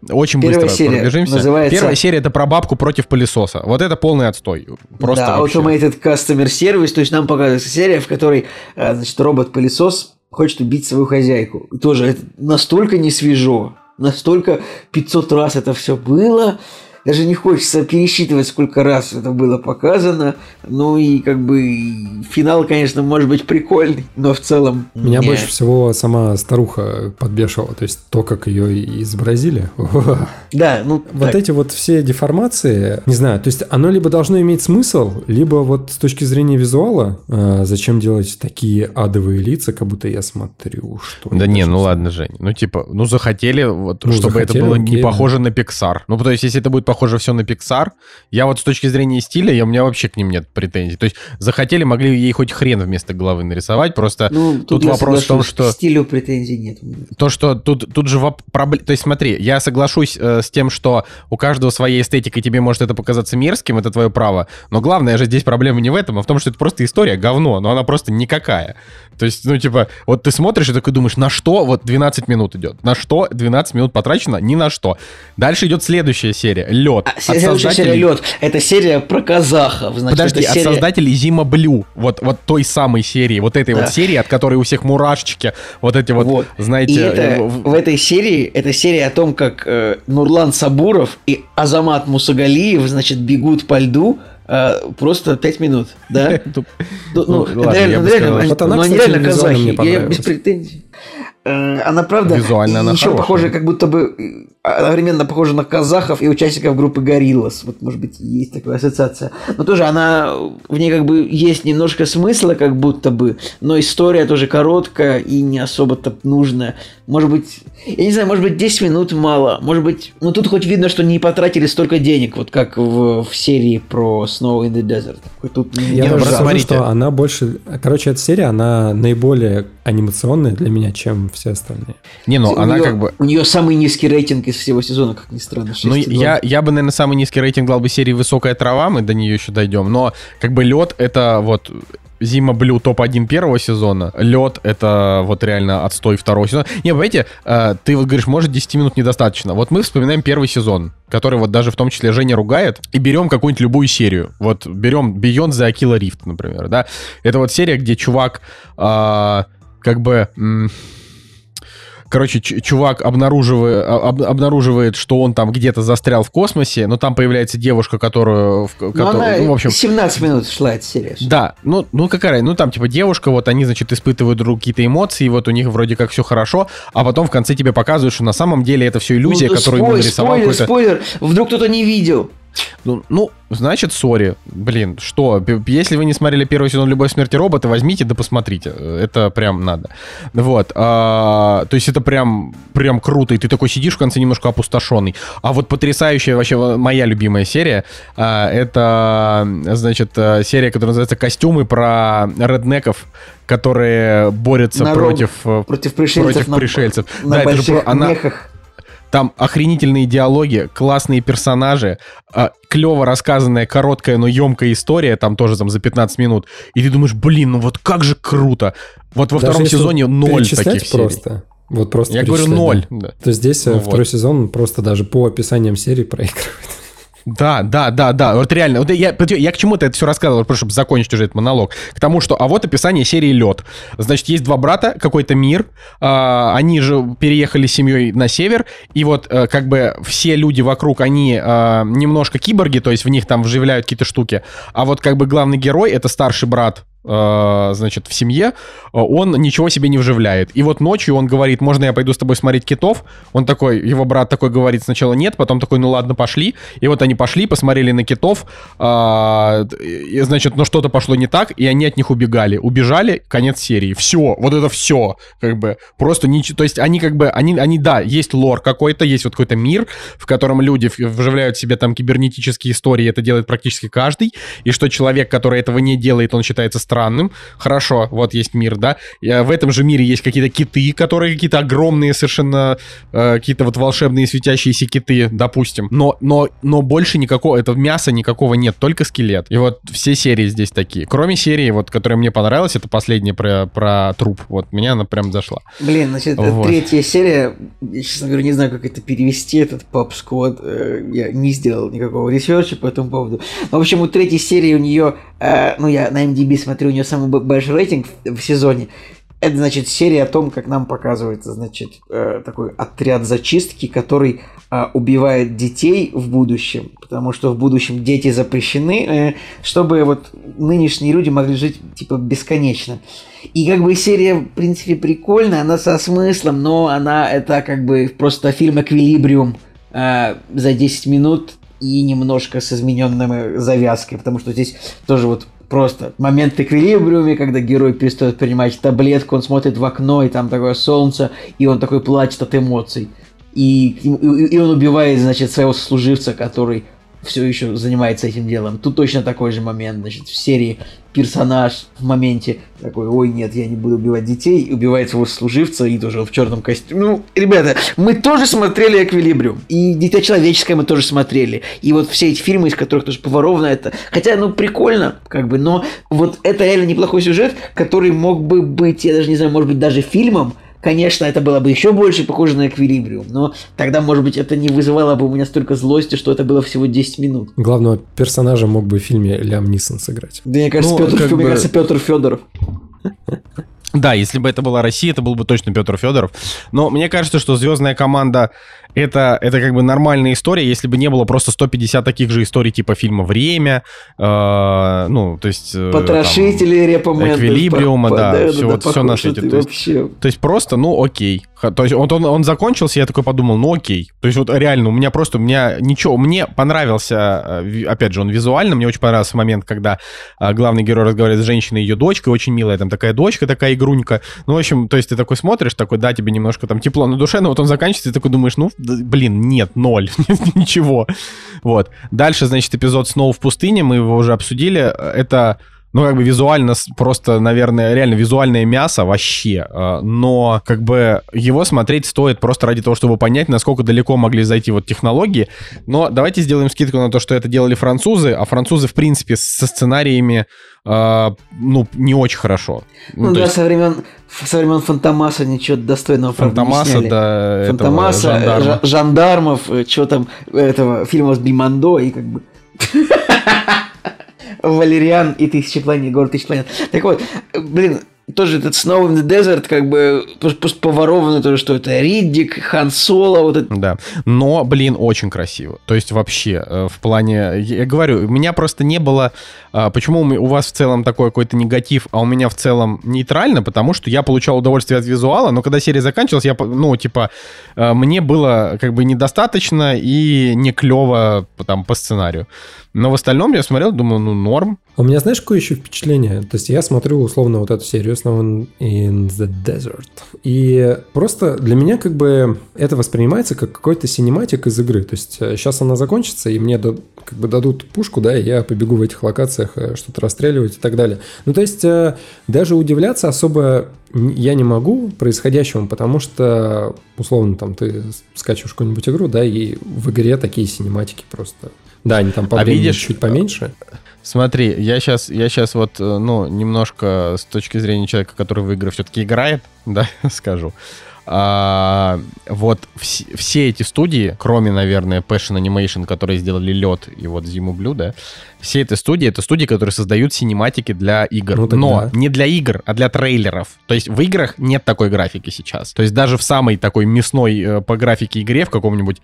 очень Первая быстро серия пробежимся. называется- Первая серия это про бабку против пылесоса. Вот это полный отстой. Просто да, вообще. Automated Customer Service, то есть нам показывается серия, в которой, э, значит, робот-пылесос хочет убить свою хозяйку. И Тоже это настолько не свежо, настолько 500 раз это все было, даже не хочется пересчитывать, сколько раз это было показано. Ну и как бы финал, конечно, может быть прикольный, но в целом... Меня не. больше всего сама старуха подбешивала, то есть то, как ее изобразили. Да, ну Вот так. эти вот все деформации, не знаю, то есть оно либо должно иметь смысл, либо вот с точки зрения визуала, э, зачем делать такие адовые лица, как будто я смотрю, что... Да не, ну ладно, Жень. Ну типа, ну захотели, вот, Ну, чтобы захотели, это было не похоже на Pixar. Ну, то есть, если это будет похоже все на Pixar, я вот с точки зрения стиля, я, у меня вообще к ним нет претензий. То есть, захотели, могли ей хоть хрен вместо головы нарисовать, просто Ну, тут я вопрос в том, что... К стилю претензий нет. То, что тут, тут же проблема... То есть смотри, я соглашусь э, с тем, что у каждого своя эстетика, и тебе может это показаться мерзким, это твое право. Но главное же здесь проблема не в этом, а в том, что это просто история говно, но она просто никакая. То есть, ну, типа, вот ты смотришь и такой думаешь, на что вот 12 минут идет? На что 12 минут потрачено? Ни на что. Дальше идет следующая серия. Лед. А, следующая серия «Лед» — это серия про казахов. Значит, Подожди, это от серия- создателей Зима Блю. Вот, вот той самой серии, вот этой Да. вот серии, от которой у всех мурашечки, вот эти вот, Вот. знаете... И это, э, в- в этой серии, это серия о том, как э, Нурлан Сабуров и Азамат Мусагалиев, значит, бегут по льду э, просто 5 минут, да? Ну, Ну, это ладно, реально, я бы ну, реально, сказал, они- Вот она, ну, реально казахи, мне я без претензий. Э, Она правда Визуально она еще похожа, как будто бы э, одновременно похожа на казахов и участников группы Гориллас. Вот, может быть, есть такая ассоциация. Но тоже она, в ней как бы есть немножко смысла, как будто бы, но история тоже короткая и не особо-то нужная. Может быть, я не знаю, может быть, 10 минут мало. Может быть, ну тут хоть видно, что не потратили столько денег, вот как в, в серии про Snow in the Desert. Тут Я даже просто скажу, что она больше... Короче, эта серия, она наиболее анимационная для меня, чем все остальные. Не, ну, у она нее, как бы... У нее самый низкий рейтинг из всего сезона, как ни странно. Ну, 6,2. я, я бы, наверное, самый низкий рейтинг дал бы серии «Высокая трава», мы до нее еще дойдем, но как бы лед это вот Зима Блю топ-1 первого сезона, лед это вот реально отстой второго сезона. Не, понимаете, э, ты вот говоришь, может 10 минут недостаточно. Вот мы вспоминаем первый сезон, который вот даже в том числе Женя ругает, и берем какую-нибудь любую серию. Вот берем Beyond the Aquila Rift, например, да. Это вот серия, где чувак э, как бы... м, короче, чувак обнаруживает, а, об, обнаруживает, что он там где-то застрял в космосе, но там появляется девушка, которую... Которую, она ну, в общем, 17 минут шла эта серия. Да, ну, ну какая, ну там типа девушка, вот они, значит, испытывают друг какие-то эмоции, вот у них вроде как все хорошо, а потом в конце тебе показывают, что на самом деле это все иллюзия, ну, которую спой, ему нарисовал спойлер, спойлер, вдруг кто-то не видел. Ну, ну, значит, сори. Блин, что? Если вы не смотрели первый сезон «Любовь, смерти робота», возьмите да посмотрите. Это прям надо. Вот. А, то есть это прям, прям круто. И ты такой сидишь в конце немножко опустошенный. А вот потрясающая вообще моя любимая серия, а, это, значит, э, серия, которая называется «Костюмы» про реднеков, которые борются Народ, против, э, против пришельцев. Против на, пришельцев. На да, больших это же, она, мехах там охренительные диалоги, классные персонажи, э, клево рассказанная короткая, но емкая история, там тоже там за 15 минут. И ты думаешь, блин, ну вот как же круто. Вот во Даже втором сезоне ноль таких просто. серий. Вот просто Я говорю ноль. Да. То есть здесь э, ну, второй вот. сезон просто даже по описаниям серии проигрывает. Да, да, да, да, вот реально. Вот я, я к чему-то это все рассказывал, просто чтобы закончить уже этот монолог. К тому, что, а вот описание серии «Лед». Значит, есть два брата, какой-то мир, э, они же переехали с семьей на север, и вот э, как бы все люди вокруг, они э, немножко киборги, то есть в них там вживляют какие-то штуки, а вот как бы главный герой, это старший брат значит, в семье, он ничего себе не вживляет. И вот ночью он говорит, можно я пойду с тобой смотреть китов? Он такой, его брат такой говорит сначала нет, потом такой, ну ладно, пошли. И вот они пошли, посмотрели на китов, э, и, значит, но что-то пошло не так, и они от них убегали. Убежали, конец серии. Все, вот это все, как бы, просто ничего, то есть они как бы, они, они, да, есть лор какой-то, есть вот какой-то мир, в котором люди вживляют себе там кибернетические истории, это делает практически каждый, и что человек, который этого не делает, он считается странным. Хорошо, вот есть мир, да. В этом же мире есть какие-то киты, которые какие-то огромные совершенно, э, какие-то вот волшебные светящиеся киты, допустим. Но, но, но больше никакого, этого мяса никакого нет, только скелет. И вот все серии здесь такие. Кроме серии, вот, которая мне понравилась, это последняя про, про труп. Вот, меня она прям зашла. Блин, значит, вот. третья серия, я, честно говоря, не знаю, как это перевести, этот Pop Squad. Э, я не сделал никакого research а по этому поводу. Но, в общем, у третьей серии у нее, э, ну, я на IMDb смотрел, смотрю, у нее самый большой рейтинг в, в сезоне. Это, значит, серия о том, как нам показывается, значит, э, такой отряд зачистки, который э, убивает детей в будущем, потому что в будущем дети запрещены, э, чтобы вот нынешние люди могли жить, типа, бесконечно. И как бы серия, в принципе, прикольная, она со смыслом, но она, это как бы просто фильм «Эквилибриум» э, за 10 минут и немножко с измененной завязкой, потому что здесь тоже вот просто момент эквилибриуме, когда герой перестает принимать таблетку, он смотрит в окно, и там такое солнце, и он такой плачет от эмоций. И, и, и он убивает, значит, своего служивца, который все еще занимается этим делом. Тут точно такой же момент, значит, в серии персонаж в моменте такой, ой, нет, я не буду убивать детей, убивает своего служивца, и тоже в черном костюме. Ну, ребята, мы тоже смотрели «Эквилибриум», и «Дитя человеческое» мы тоже смотрели, и вот все эти фильмы, из которых тоже Поваров это, хотя, ну, прикольно, как бы, но вот это реально неплохой сюжет, который мог бы быть, я даже не знаю, может быть, даже фильмом, Конечно, это было бы еще больше похоже на эквилибриум, но тогда, может быть, это не вызывало бы у меня столько злости, что это было всего 10 минут. Главного персонажа мог бы в фильме Лям Нисон сыграть. Да, мне кажется, ну, Петр, бы... мне кажется, Петр Федоров. Да, если бы это была Россия, это был бы точно Петр Федоров. Но мне кажется, что звездная команда это, это как бы нормальная история, если бы не было просто 150 таких же историй типа фильма «Время», э, ну, то есть... Э, Потрошители, репоменты. Эквилибриума, да, да, все, да, вот, все на свете. То есть, то есть просто, ну, окей. То есть он, он, он закончился, я такой подумал, ну, окей. То есть вот реально у меня просто, у меня ничего, мне понравился, э, опять же, он визуально, мне очень понравился момент, когда э, главный герой разговаривает с женщиной и ее дочкой, очень милая там такая дочка, такая игрунька. Ну, в общем, то есть ты такой смотришь, такой, да, тебе немножко там тепло на душе, но вот он заканчивается, и такой думаешь, ну, блин, нет, ноль, ничего. Вот. Дальше, значит, эпизод «Снова в пустыне», мы его уже обсудили. Это ну, как бы визуально просто, наверное, реально визуальное мясо вообще. А, но как бы его смотреть стоит просто ради того, чтобы понять, насколько далеко могли зайти вот технологии. Но давайте сделаем скидку на то, что это делали французы, а французы, в принципе, со сценариями э, ну, не очень хорошо. Ну, ну да, есть... со времен со времен Фантомаса ничего достойного Фантомаса, да, Фантомаса, жандарма. жандармов, э, что там, этого фильма с Бимондо и как бы... Валериан и Тысячи планет, город Тысячи планет. Так вот, блин, тоже этот Snow in the Desert, как бы поворовано тоже, что это Риддик, Хан Соло, вот это. Да, но, блин, очень красиво. То есть вообще, э, в плане, я говорю, у меня просто не было, а, почему у вас в целом такой какой-то негатив, а у меня в целом нейтрально, потому что я получал удовольствие от визуала, но когда серия заканчивалась, я, ну, типа, э, мне было как бы недостаточно и не клево там по сценарию. Но в остальном я смотрел, думаю, ну, норм. У меня, знаешь, какое еще впечатление? То есть я смотрю условно вот эту серию Snow in the Desert. И просто для меня как бы это воспринимается как какой-то синематик из игры. То есть сейчас э, она закончится, и мне как бы дадут пушку, да, и я побегу в этих локациях э, что-то расстреливать и так далее. Ну, то есть э, даже удивляться особо я не могу происходящему, потому что, условно, там ты скачиваешь какую-нибудь игру, да, и в игре такие синематики просто да, они там по а видишь, чуть поменьше. Смотри, я сейчас, я сейчас вот, э, ну, немножко с точки зрения человека, который в игры все-таки играет, да, скажу. А, вот вс- все эти студии, кроме, наверное, Passion Animation, которые сделали лед и вот Зиму Блю, да, все эти студии, это студии, которые создают синематики для игр. Ну, Но не для игр, а для трейлеров. То есть в играх нет такой графики сейчас. То есть даже в самой такой мясной э, по графике игре, в каком-нибудь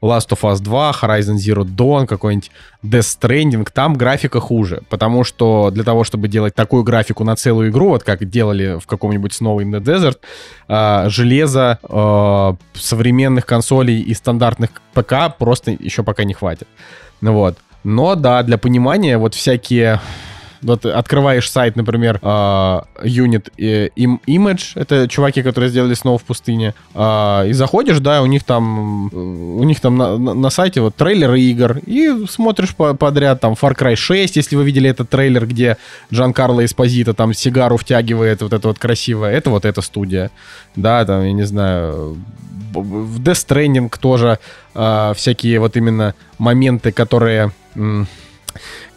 Last of Us 2, Horizon Zero Dawn, какой-нибудь Death Stranding, там графика хуже, потому что для того, чтобы делать такую графику на целую игру, вот как делали в каком-нибудь Snow in the Desert, э, железа э, современных консолей и стандартных ПК просто еще пока не хватит. Ну вот. Но да, для понимания вот всякие вот открываешь сайт, например, uh, Unit э, Image, это чуваки, которые сделали снова в пустыне, uh, и заходишь, да, у них там, у них там на, на, на сайте вот трейлеры игр, и смотришь по подряд там Far Cry 6, если вы видели этот трейлер, где Джан Карло Эспозита там сигару втягивает, вот это вот красивое, это вот эта студия, да, там, я не знаю, в Death Stranding тоже uh, всякие вот именно моменты, которые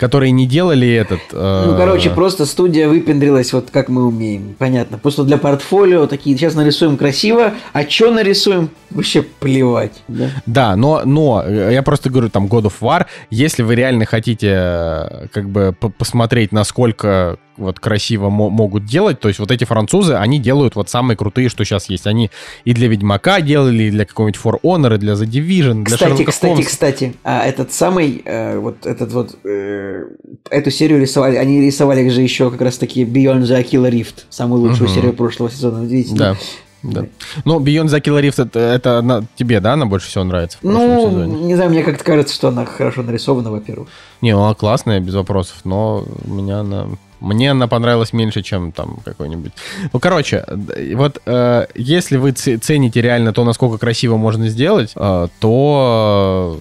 которые не делали этот... Э... Ну, короче, просто студия выпендрилась вот как мы умеем. Понятно. Просто для портфолио такие, сейчас нарисуем красиво, а что нарисуем, вообще плевать. Да, да но, но я просто говорю, там, God of War, если вы реально хотите э, как бы посмотреть, насколько вот красиво могут делать. То есть вот эти французы, они делают вот самые крутые, что сейчас есть. Они и для Ведьмака делали, и для какого-нибудь For Honor, и для The Division, для Кстати, кстати, Холмса. кстати, а этот самый, э, вот этот вот, э, эту серию рисовали, они рисовали же еще как раз таки Beyond the Aquila Rift, самую лучшую угу. серию прошлого сезона, видите? Да. Да. Ну, Beyond the Killer Rift, это, это она, тебе, да, она больше всего нравится в Ну, сезоне? не знаю, мне как-то кажется, что она хорошо нарисована, во-первых. Не, она классная, без вопросов, но у меня она мне она понравилась меньше, чем там какой-нибудь. Ну, короче, вот э, если вы цените реально то, насколько красиво можно сделать, э, то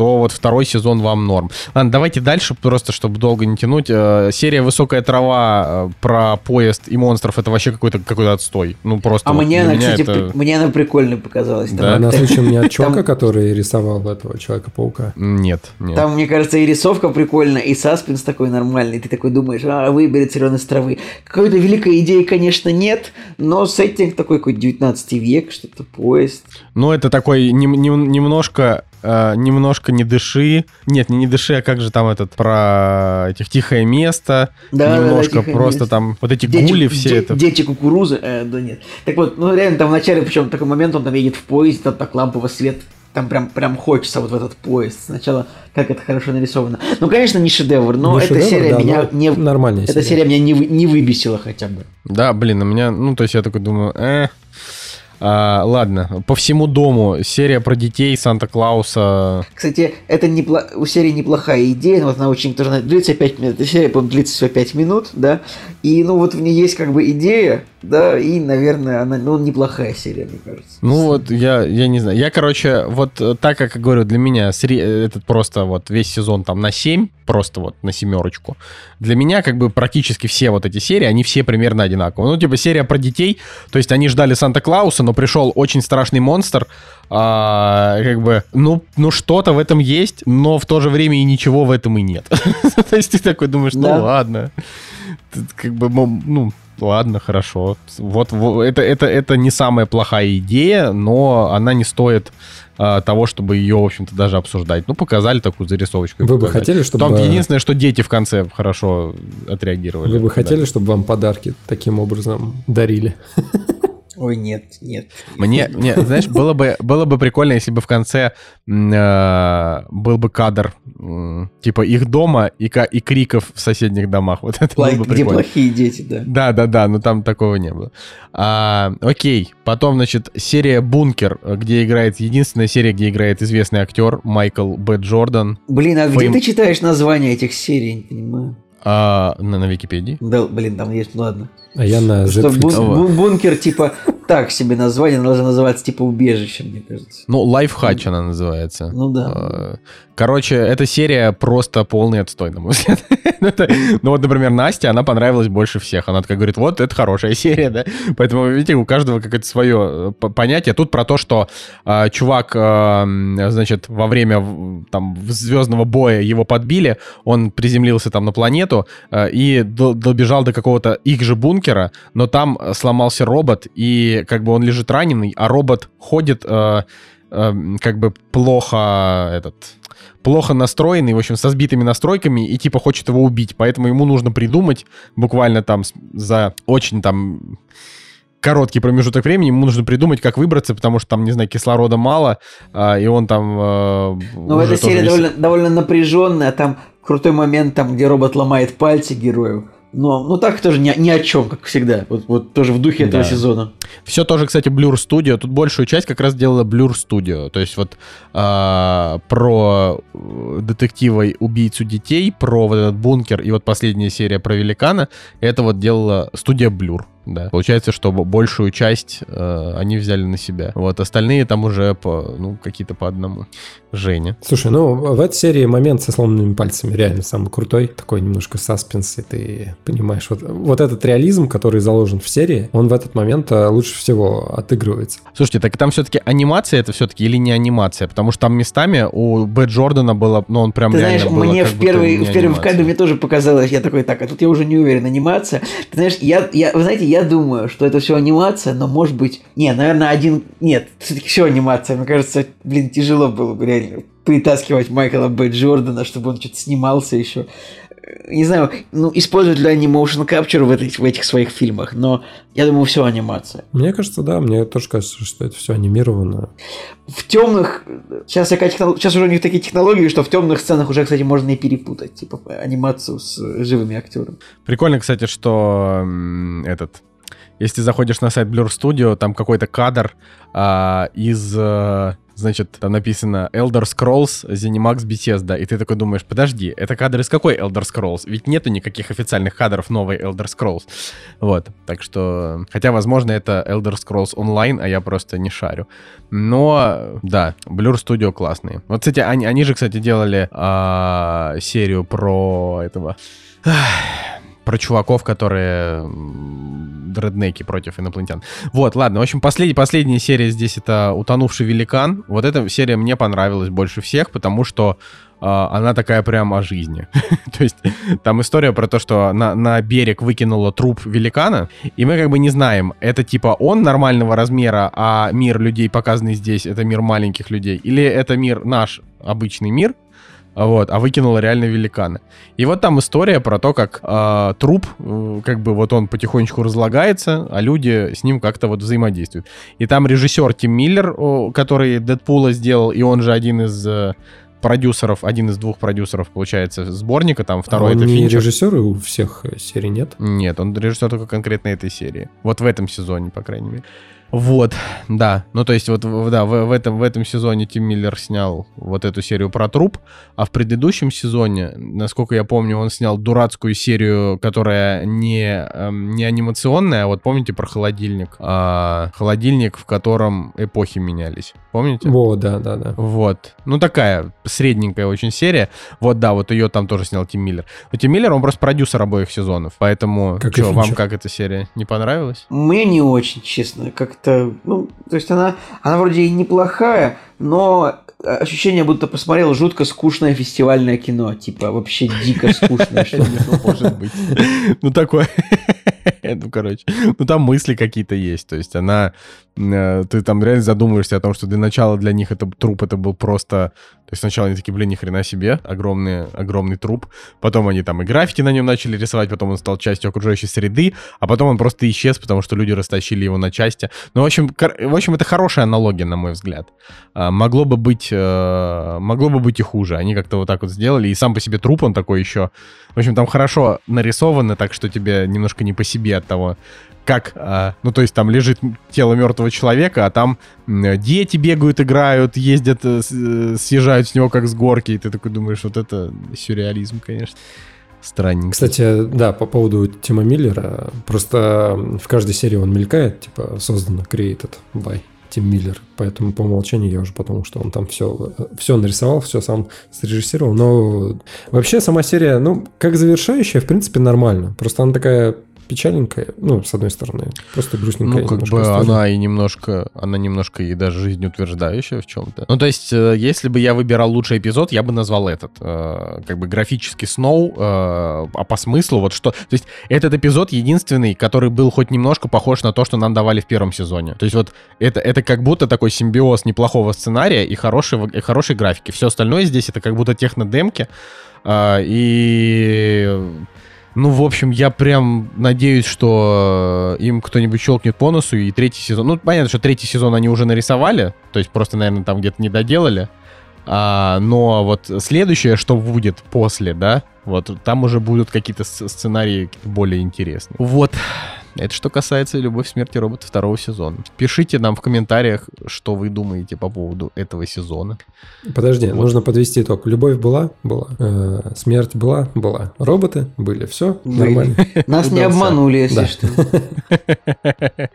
то вот второй сезон вам норм. Ладно, давайте дальше, просто чтобы долго не тянуть. Э, серия «Высокая трава» э, про поезд и монстров — это вообще какой-то какой отстой. Ну, просто А вот мне она, кстати, это... мне она прикольно показалась. Да? Она случаем не от Чока, который рисовал этого Человека-паука? Нет, нет. Там, мне кажется, и рисовка прикольная, и саспенс такой нормальный. Ты такой думаешь, а, выберет зеленый из травы. Какой-то великой идеи, конечно, нет, но сеттинг такой, какой 19 век, что-то поезд. Ну, это такой не, не, немножко э, немножко не дыши. Нет, не не дыши, а как же там этот про этих тихое место. Да, немножко да, просто место. там вот эти дети, гули все де, это. Дети кукурузы, э, да нет. Так вот, ну реально там вначале, причем такой момент, он там едет в поезде, там так ламповый свет там прям, прям хочется вот в этот поезд. Сначала, как это хорошо нарисовано. Ну, конечно, не шедевр, но не эта шедевр, серия да, меня не... Нормальная Эта серия меня не, не выбесила хотя бы. Да, блин, у меня... Ну, то есть я такой думаю, э, а, ладно, по всему дому серия про детей Санта-Клауса. Кстати, это непло... у серии неплохая идея, но вот она очень тоже длится 5 минут. Эта серия, по длится всего 5 минут, да. И ну вот в ней есть как бы идея, да, и, наверное, она ну, неплохая серия, мне кажется. Ну вот я, я не знаю. Я, короче, вот э, так как говорю, для меня сре... этот просто вот весь сезон там на 7, просто вот на семерочку. Для меня как бы практически все вот эти серии, они все примерно одинаковые. Ну, типа серия про детей, то есть они ждали Санта-Клауса, но пришел очень страшный монстр, а, как бы, ну, ну что-то в этом есть, но в то же время и ничего в этом и нет. То есть ты такой думаешь, ну ладно, как бы, ну, ладно, хорошо. Вот, вот это, это, это не самая плохая идея, но она не стоит а, того, чтобы ее, в общем-то, даже обсуждать. Ну, показали такую зарисовочку. Вы бы хотели, чтобы... Там единственное, что дети в конце хорошо отреагировали. Вы бы хотели, чтобы вам подарки таким образом дарили? Ой, нет, нет. Мне, мне знаешь, было бы, было бы прикольно, если бы в конце э, был бы кадр э, типа их дома и, и криков в соседних домах. Вот это like, было бы где плохие дети, да. Да, да, да, но там такого не было. А, окей, потом, значит, серия «Бункер», где играет, единственная серия, где играет известный актер Майкл Б. Джордан. Блин, а Фейм... где ты читаешь название этих серий, не понимаю? А, на, на Википедии? Да, блин, там есть, ну ладно. А я на Что бун- бун- бункер, типа, так себе название, оно должно называться, типа, убежищем, мне кажется. Ну, лайфхач она называется. Ну да. А, короче, эта серия просто полный отстой, на мой взгляд. ну вот, например, Настя, она понравилась больше всех. Она такая говорит, вот, это хорошая серия, да? Поэтому, видите, у каждого какое-то свое э, понятие. Тут про то, что э, чувак, э, значит, во время там звездного боя его подбили, он приземлился там на планету э, и добежал до какого-то их же бункера, но там э, сломался робот, и как бы он лежит раненый, а робот ходит э, э, как бы плохо этот плохо настроенный, в общем, со сбитыми настройками, и типа хочет его убить. Поэтому ему нужно придумать буквально там за очень там короткий промежуток времени, ему нужно придумать, как выбраться, потому что там, не знаю, кислорода мало, а, и он там... А, ну, эта серия довольно, довольно напряженная, там крутой момент, там, где робот ломает пальцы герою. Но, ну так тоже ни, ни о чем, как всегда. Вот, вот тоже в духе да. этого сезона. Все тоже, кстати, Blur Studio. Тут большую часть как раз делала Blur Studio. То есть вот э, про детектива убийцу детей, про вот этот бункер и вот последняя серия про великана. Это вот делала студия Blur. Да. Получается, что большую часть э, они взяли на себя. Вот остальные там уже по, ну, какие-то по одному. Женя. Слушай, ну в этой серии момент со сломанными пальцами реально самый крутой. Такой немножко саспенс, и ты понимаешь, вот, вот этот реализм, который заложен в серии, он в этот момент э, лучше всего отыгрывается. Слушайте, так там все-таки анимация это все-таки или не анимация? Потому что там местами у Б. Джордана было, ну он прям ты реально знаешь, было мне в первый, в первом кадре мне тоже показалось, я такой, так, а тут я уже не уверен, анимация. Ты знаешь, я, я, вы знаете, я думаю, что это все анимация, но может быть... Не, наверное, один... Нет, все-таки все анимация. Мне кажется, блин, тяжело было бы реально притаскивать Майкла Б. Джордана, чтобы он что-то снимался еще. Не знаю, ну, используют ли они motion capture в этих, в этих своих фильмах, но я думаю, все анимация. Мне кажется, да, мне тоже кажется, что это все анимировано. В темных... Сейчас, Сейчас уже у них такие технологии, что в темных сценах уже, кстати, можно и перепутать, типа, анимацию с живыми актерами. Прикольно, кстати, что этот если заходишь на сайт Blur Studio, там какой-то кадр а, из, а, значит, там написано Elder Scrolls Zenimax Bethesda, и ты такой думаешь, подожди, это кадр из какой Elder Scrolls? Ведь нету никаких официальных кадров новой Elder Scrolls. Вот, так что, хотя, возможно, это Elder Scrolls Online, а я просто не шарю. Но, да, Blur Studio классные. Вот, кстати, они, они же, кстати, делали а, серию про этого про чуваков, которые дреднеки против инопланетян. Вот, ладно. В общем, послед... последняя серия здесь это «Утонувший великан». Вот эта серия мне понравилась больше всех, потому что э, она такая прям о жизни. то есть там история про то, что на, на берег выкинуло труп великана, и мы как бы не знаем, это типа он нормального размера, а мир людей, показанный здесь, это мир маленьких людей, или это мир наш обычный мир, вот, а выкинула реально великана. И вот там история про то, как э, труп, э, как бы вот он потихонечку разлагается, а люди с ним как-то вот взаимодействуют. И там режиссер Тим Миллер, о, который Дэдпула сделал, и он же один из э, продюсеров, один из двух продюсеров, получается, сборника, там второй а это не Финчер. режиссер у всех серий, нет? Нет, он режиссер только конкретно этой серии. Вот в этом сезоне, по крайней мере. Вот, да. Ну, то есть, вот, да, в, в, этом, в этом сезоне Тим Миллер снял вот эту серию про труп, а в предыдущем сезоне, насколько я помню, он снял дурацкую серию, которая не, эм, не анимационная, а вот помните про холодильник? А, холодильник, в котором эпохи менялись. Помните? О, да, да, да. Вот. Ну, такая средненькая очень серия. Вот, да, вот ее там тоже снял Тим Миллер. Но Тим Миллер, он просто продюсер обоих сезонов, поэтому... Как что, вам как эта серия? Не понравилась? Мне не очень, честно. Как как-то, ну, то есть она, она вроде и неплохая, но ощущение, будто посмотрел жутко скучное фестивальное кино. Типа, вообще дико скучное что Может быть. Ну, такое. Ну, короче, ну там мысли какие-то есть. То есть она... э, Ты там реально задумываешься о том, что для начала для них это труп, это был просто... То есть сначала они такие, блин, ни хрена себе, огромный, огромный труп. Потом они там и граффити на нем начали рисовать, потом он стал частью окружающей среды, а потом он просто исчез, потому что люди растащили его на части. Ну, в общем, в общем это хорошая аналогия, на мой взгляд. А, Могло бы быть, э, могло бы быть и хуже. Они как-то вот так вот сделали, и сам по себе труп он такой еще. В общем, там хорошо нарисовано, так что тебе немножко не по себе от того, как, а, ну то есть там лежит тело мертвого человека, а там дети бегают, играют, ездят, э, э, съезжают с него как с горки, и ты такой думаешь, вот это сюрреализм, конечно. Странненько. Кстати, да, по поводу Тима Миллера, просто в каждой серии он мелькает, типа, создано, created by Тим Миллер, поэтому по умолчанию я уже подумал, что он там все, все нарисовал, все сам срежиссировал, но вообще сама серия, ну, как завершающая, в принципе, нормально, просто она такая печальненькая, ну, с одной стороны, просто грустненькая Ну, как бы история. она и немножко, она немножко и даже жизнеутверждающая в чем-то. Ну, то есть, э, если бы я выбирал лучший эпизод, я бы назвал этот. э, Как бы графический Сноу, э, а по смыслу вот что... То есть, этот эпизод единственный, который был хоть немножко похож на то, что нам давали в первом сезоне. То есть, вот это, это как будто такой симбиоз неплохого сценария и хорошей, и хорошей графики. Все остальное здесь это как будто технодемки. а, И ну, в общем, я прям надеюсь, что э, им кто-нибудь щелкнет по носу, и третий сезон... Ну, понятно, что третий сезон они уже нарисовали, то есть просто, наверное, там где-то не доделали. А, но вот следующее, что будет после, да, вот там уже будут какие-то сц- сценарии более интересные. Вот. Это что касается «Любовь, смерти робота» второго сезона. Пишите нам в комментариях, что вы думаете по поводу этого сезона. Подожди, Вот. нужно подвести итог. Любовь была? Была. Э, смерть была? Была. Роботы были. Все Были. нормально. Нас не обманули, если что.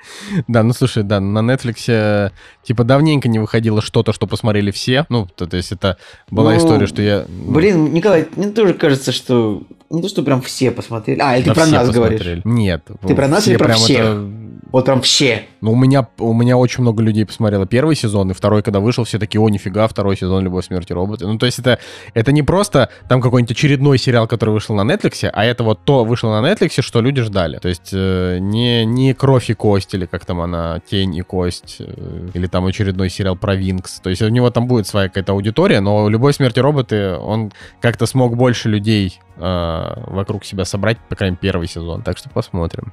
Да, ну слушай, да, на Netflix э, типа давненько не выходило что-то, что посмотрели все. Ну, то, то есть это была Ну, история, что я... ну, Блин, Николай, мне тоже кажется, что не то, что прям все посмотрели. А, или ты про нас говоришь? посмотрели. Нет. Ты про нас или про всех? это- Вот прям все. Ну, у меня, у меня очень много людей посмотрело первый сезон, и второй, когда вышел, все такие, о, нифига, второй сезон «Любовь, смерти роботы». Ну, то есть это, это не просто там какой-нибудь очередной сериал, который вышел на Netflix, а это вот то вышло на Netflix, что люди ждали. То есть э, не, не «Кровь и кость», или как там она, «Тень и кость», э, или там очередной сериал про Винкс. То есть у него там будет своя какая-то аудитория, но «Любовь, смерти роботы», он как-то смог больше людей э, вокруг себя собрать, по крайней мере, первый сезон. Так что посмотрим.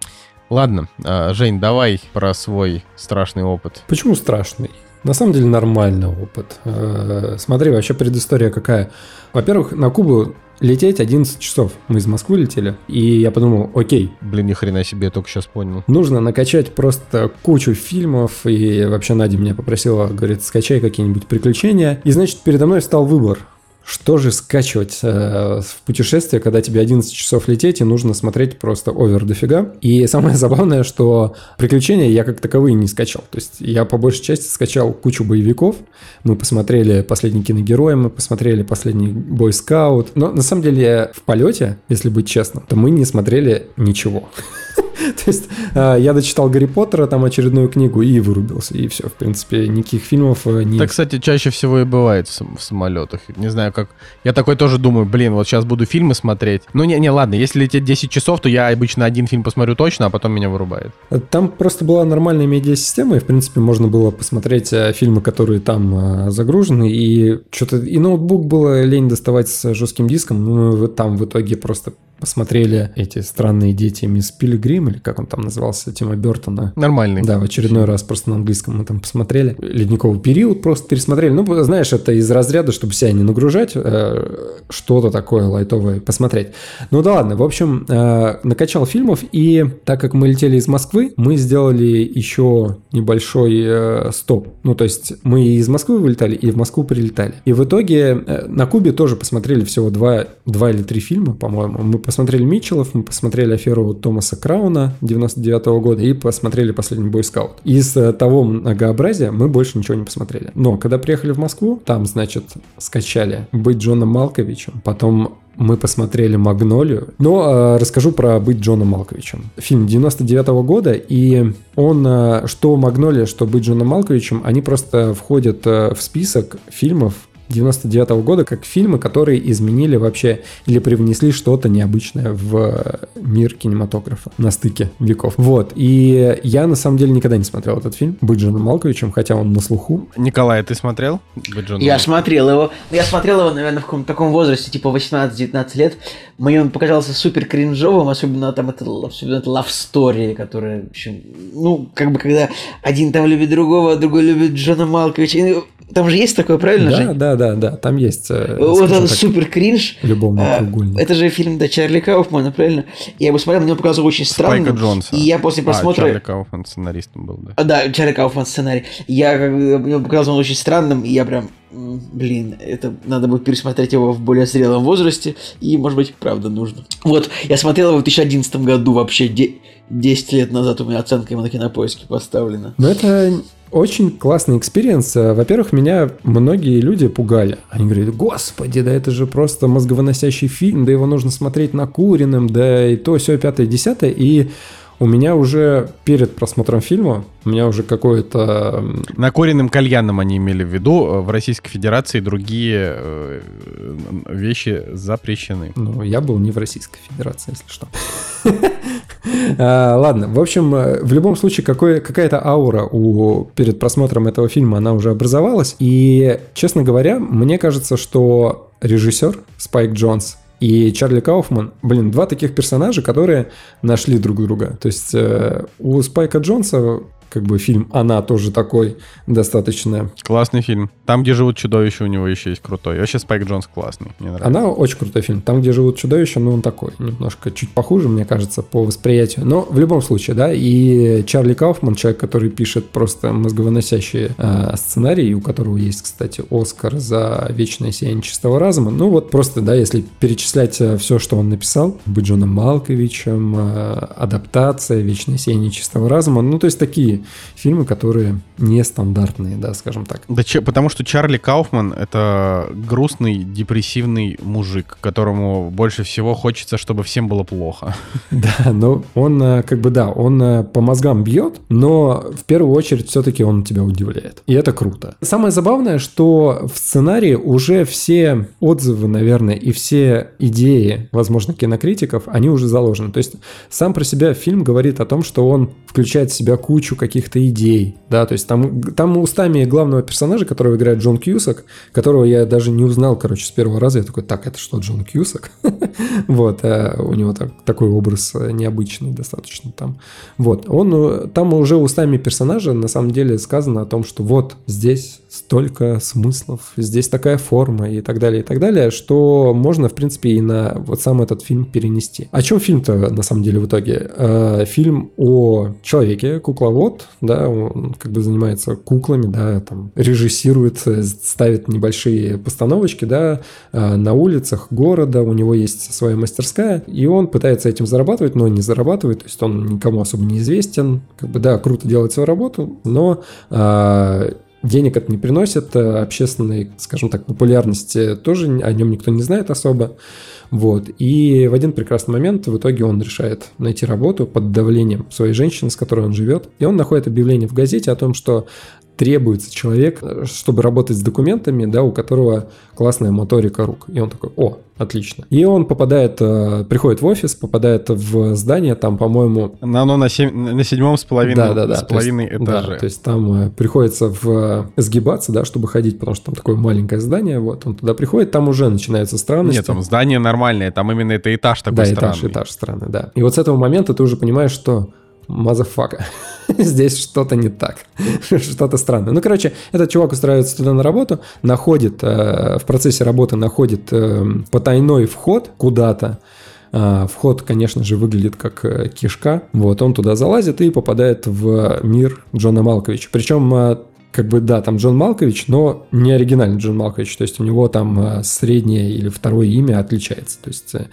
Ладно, а, Жень, давай про свой страшный опыт. Почему страшный? На самом деле нормальный опыт. Э, Смотри, вообще предыстория какая. Во-первых, на Кубу лететь 11 часов. Мы из Москвы летели. И я подумал, окей, Блин, ни хрена себе, я только сейчас понял. нужно накачать просто кучу фильмов. И вообще Надя меня попросила, говорит, скачай какие-нибудь приключения. И значит, передо мной встал выбор. Что же скачивать э, в путешествие, когда тебе 11 часов лететь и нужно смотреть просто овер дофига? И самое забавное, что приключения я как таковые не скачал. То есть я по большей части скачал кучу боевиков. Мы посмотрели «Последний киногерой», мы посмотрели «Последний бойскаут». Но на самом деле в полете, если быть честным, то мы не смотрели ничего. То есть э, я дочитал Гарри Поттера, там очередную книгу и вырубился. И все, в принципе, никаких фильмов э, не... Так, кстати, чаще всего и бывает в, сам- в самолетах. Не знаю, как... Я такой тоже думаю, блин, вот сейчас буду фильмы смотреть. Ну, не, не, ладно, если лететь 10 часов, то я обычно один фильм посмотрю точно, а потом меня вырубает. Там просто была нормальная медиасистема, и, в принципе, можно было посмотреть э, фильмы, которые там э, загружены, и что-то... И ноутбук было лень доставать с жестким диском, ну, там в итоге просто посмотрели эти странные дети мисс Пилигрим, или как он там назывался, Тима Бертона. Нормальный. Да, в очередной раз просто на английском мы там посмотрели. Ледниковый период просто пересмотрели. Ну, знаешь, это из разряда, чтобы себя не нагружать, э, что-то такое лайтовое посмотреть. Ну да ладно, в общем, э, накачал фильмов, и так как мы летели из Москвы, мы сделали еще небольшой э, стоп. Ну, то есть мы и из Москвы вылетали, и в Москву прилетали. И в итоге на Кубе тоже посмотрели всего два, два или три фильма, по-моему. Мы посмотрели Митчеллов, мы посмотрели аферу Томаса Крауна 99 года и посмотрели последний бойскаут. Из э, того многообразия мы больше ничего не посмотрели. Но когда приехали в Москву, там, значит, скачали «Быть Джоном Малковичем», потом мы посмотрели «Магнолию». Но э, расскажу про «Быть Джоном Малковичем». Фильм 99 года, и он, э, что «Магнолия», что «Быть Джоном Малковичем», они просто входят э, в список фильмов 99 -го года как фильмы, которые изменили вообще или привнесли что-то необычное в мир кинематографа на стыке веков. Вот. И я на самом деле никогда не смотрел этот фильм «Быть Джоном Малковичем», хотя он на слуху. Николай, ты смотрел? «Быть Джоном Я Малковичем»? смотрел его. Я смотрел его, наверное, в каком-то таком возрасте, типа 18-19 лет. Мне он показался супер кринжовым, особенно там это, особенно это love story, которая, в общем, ну, как бы когда один там любит другого, а другой любит Джона Малковича. И Там же есть такое, правильно, Да, Жень? да, да, да, там есть, э, Вот так, супер кринж. любовный А, треугольник. Это же фильм, да, Чарли Кауфмана, правильно? Я его смотрел, мне он показался очень Спайка странным. Джонса. И я после просмотра... А, Чарли Кауфман сценаристом был, да. А, Да, Чарли Кауфман сценарий. Я как бы, мне показался он очень странным, и я прям, блин, это надо будет пересмотреть его в более зрелом возрасте, и, может быть, правда нужно. Вот, я смотрел его в 2011 году, вообще де- 10 лет назад у меня оценка ему на кинопоиске поставлена. Но это очень классный experience. Э, Во-первых, меня многие люди пугали. Они говорят, господи, да это же просто мозговыносящий фильм, да его нужно смотреть накуренным, да и то, все, пятое, десятое. И у меня уже перед просмотром фильма, у меня уже какое-то... м, Накуренным кальяном они имели в виду. э, В Российской Федерации другие э, вещи запрещены. Ну, я был не в Российской Федерации, если что. А, Ладно, в общем, э, в любом случае, какая-то аура у, перед просмотром этого фильма, она уже образовалась. И, честно говоря, мне кажется, что режиссер Спайк Джонс и Чарли Кауфман, блин, два таких персонажа, которые нашли друг друга. То есть э, у Спайка Джонса как бы фильм «Она» тоже такой достаточно Классный фильм. Там, где живут чудовища, у него еще есть крутой. И Вообще Спайк Джонс классный. Мне нравится. Она очень крутой фильм. Там, где живут чудовища, ну, он такой, немножко чуть похуже, мне кажется, по восприятию. Но в любом случае, да, и Чарли Кауфман, человек, который пишет просто мозговыносящие э, сценарии, у которого есть, кстати, Оскар за «Вечное сияние чистого разума». Ну, вот просто, да, если перечислять все, что он написал, «Быть Джоном Малковичем», э, «Адаптация», «Вечное сияние чистого разума», ну, то есть такие фильмы, которые нестандартные, да, скажем так. Да че- потому что Чарли Кауфман — это грустный, депрессивный мужик, которому больше всего хочется, чтобы всем было плохо. Да, но он э, как бы да, он э, по мозгам бьет, но в первую очередь все-таки он тебя удивляет. И это круто. Самое забавное, что в сценарии уже все отзывы, наверное, и все идеи, возможно, кинокритиков, они уже заложены. То есть сам про себя фильм говорит о том, что он включает в себя кучу каких-то идей, да, то есть там, там устами главного персонажа, которого играет Джон Кьюсак, которого я даже не узнал, короче, с первого раза, я такой, так, это что, Джон Кьюсак? Вот, э, у него так- такой образ э, необычный достаточно там. Вот, он, э, там уже устами персонажа на самом деле сказано о том, что вот здесь столько смыслов, здесь такая форма и так далее, и так далее, что можно, в принципе, и на вот сам этот фильм перенести. О чем фильм-то на самом деле в итоге? Фильм о человеке, кукловод, да, он как бы занимается куклами, да, там режиссирует, э, ставит небольшие постановочки, да, э, на улицах города, у него есть своя мастерская, и он пытается этим зарабатывать, но не зарабатывает, то есть он никому особо не известен, как бы, да, круто делает свою работу, но э, денег это не приносит, э, общественной, скажем так, популярности тоже о нем никто не знает особо, вот. И в один прекрасный момент в итоге он решает найти работу под давлением своей женщины, с которой он живет. И он находит объявление в газете о том, что требуется человек, э, чтобы работать с документами, да, у которого классная моторика рук. И он такой, о, отлично. И он попадает, э, приходит в офис, попадает в здание, там, по-моему, На- Оно на, семь- на седьмом с половиной, да, да, да. с то есть- половиной да, этаже. то есть там э, приходится в, э, сгибаться, да, чтобы ходить, потому что там такое маленькое здание, вот, он туда приходит, там уже начинаются странности. Нет, там здание нормальное, там именно это этаж такой Да, странный. этаж, этаж странный, да. И вот с этого момента ты уже понимаешь, что motherfucker. Здесь что-то не так. что-то странное. Ну, короче, этот чувак устраивается туда на работу, находит, э, в процессе работы находит э, потайной вход куда-то. А, Вход, конечно же, выглядит как э, кишка. Вот, он туда залазит и попадает в мир Джона Малковича. Причем э, как бы, да, там Джон Малкович, но не оригинальный Джон Малкович. То есть у него там э, среднее или второе имя отличается. То есть э,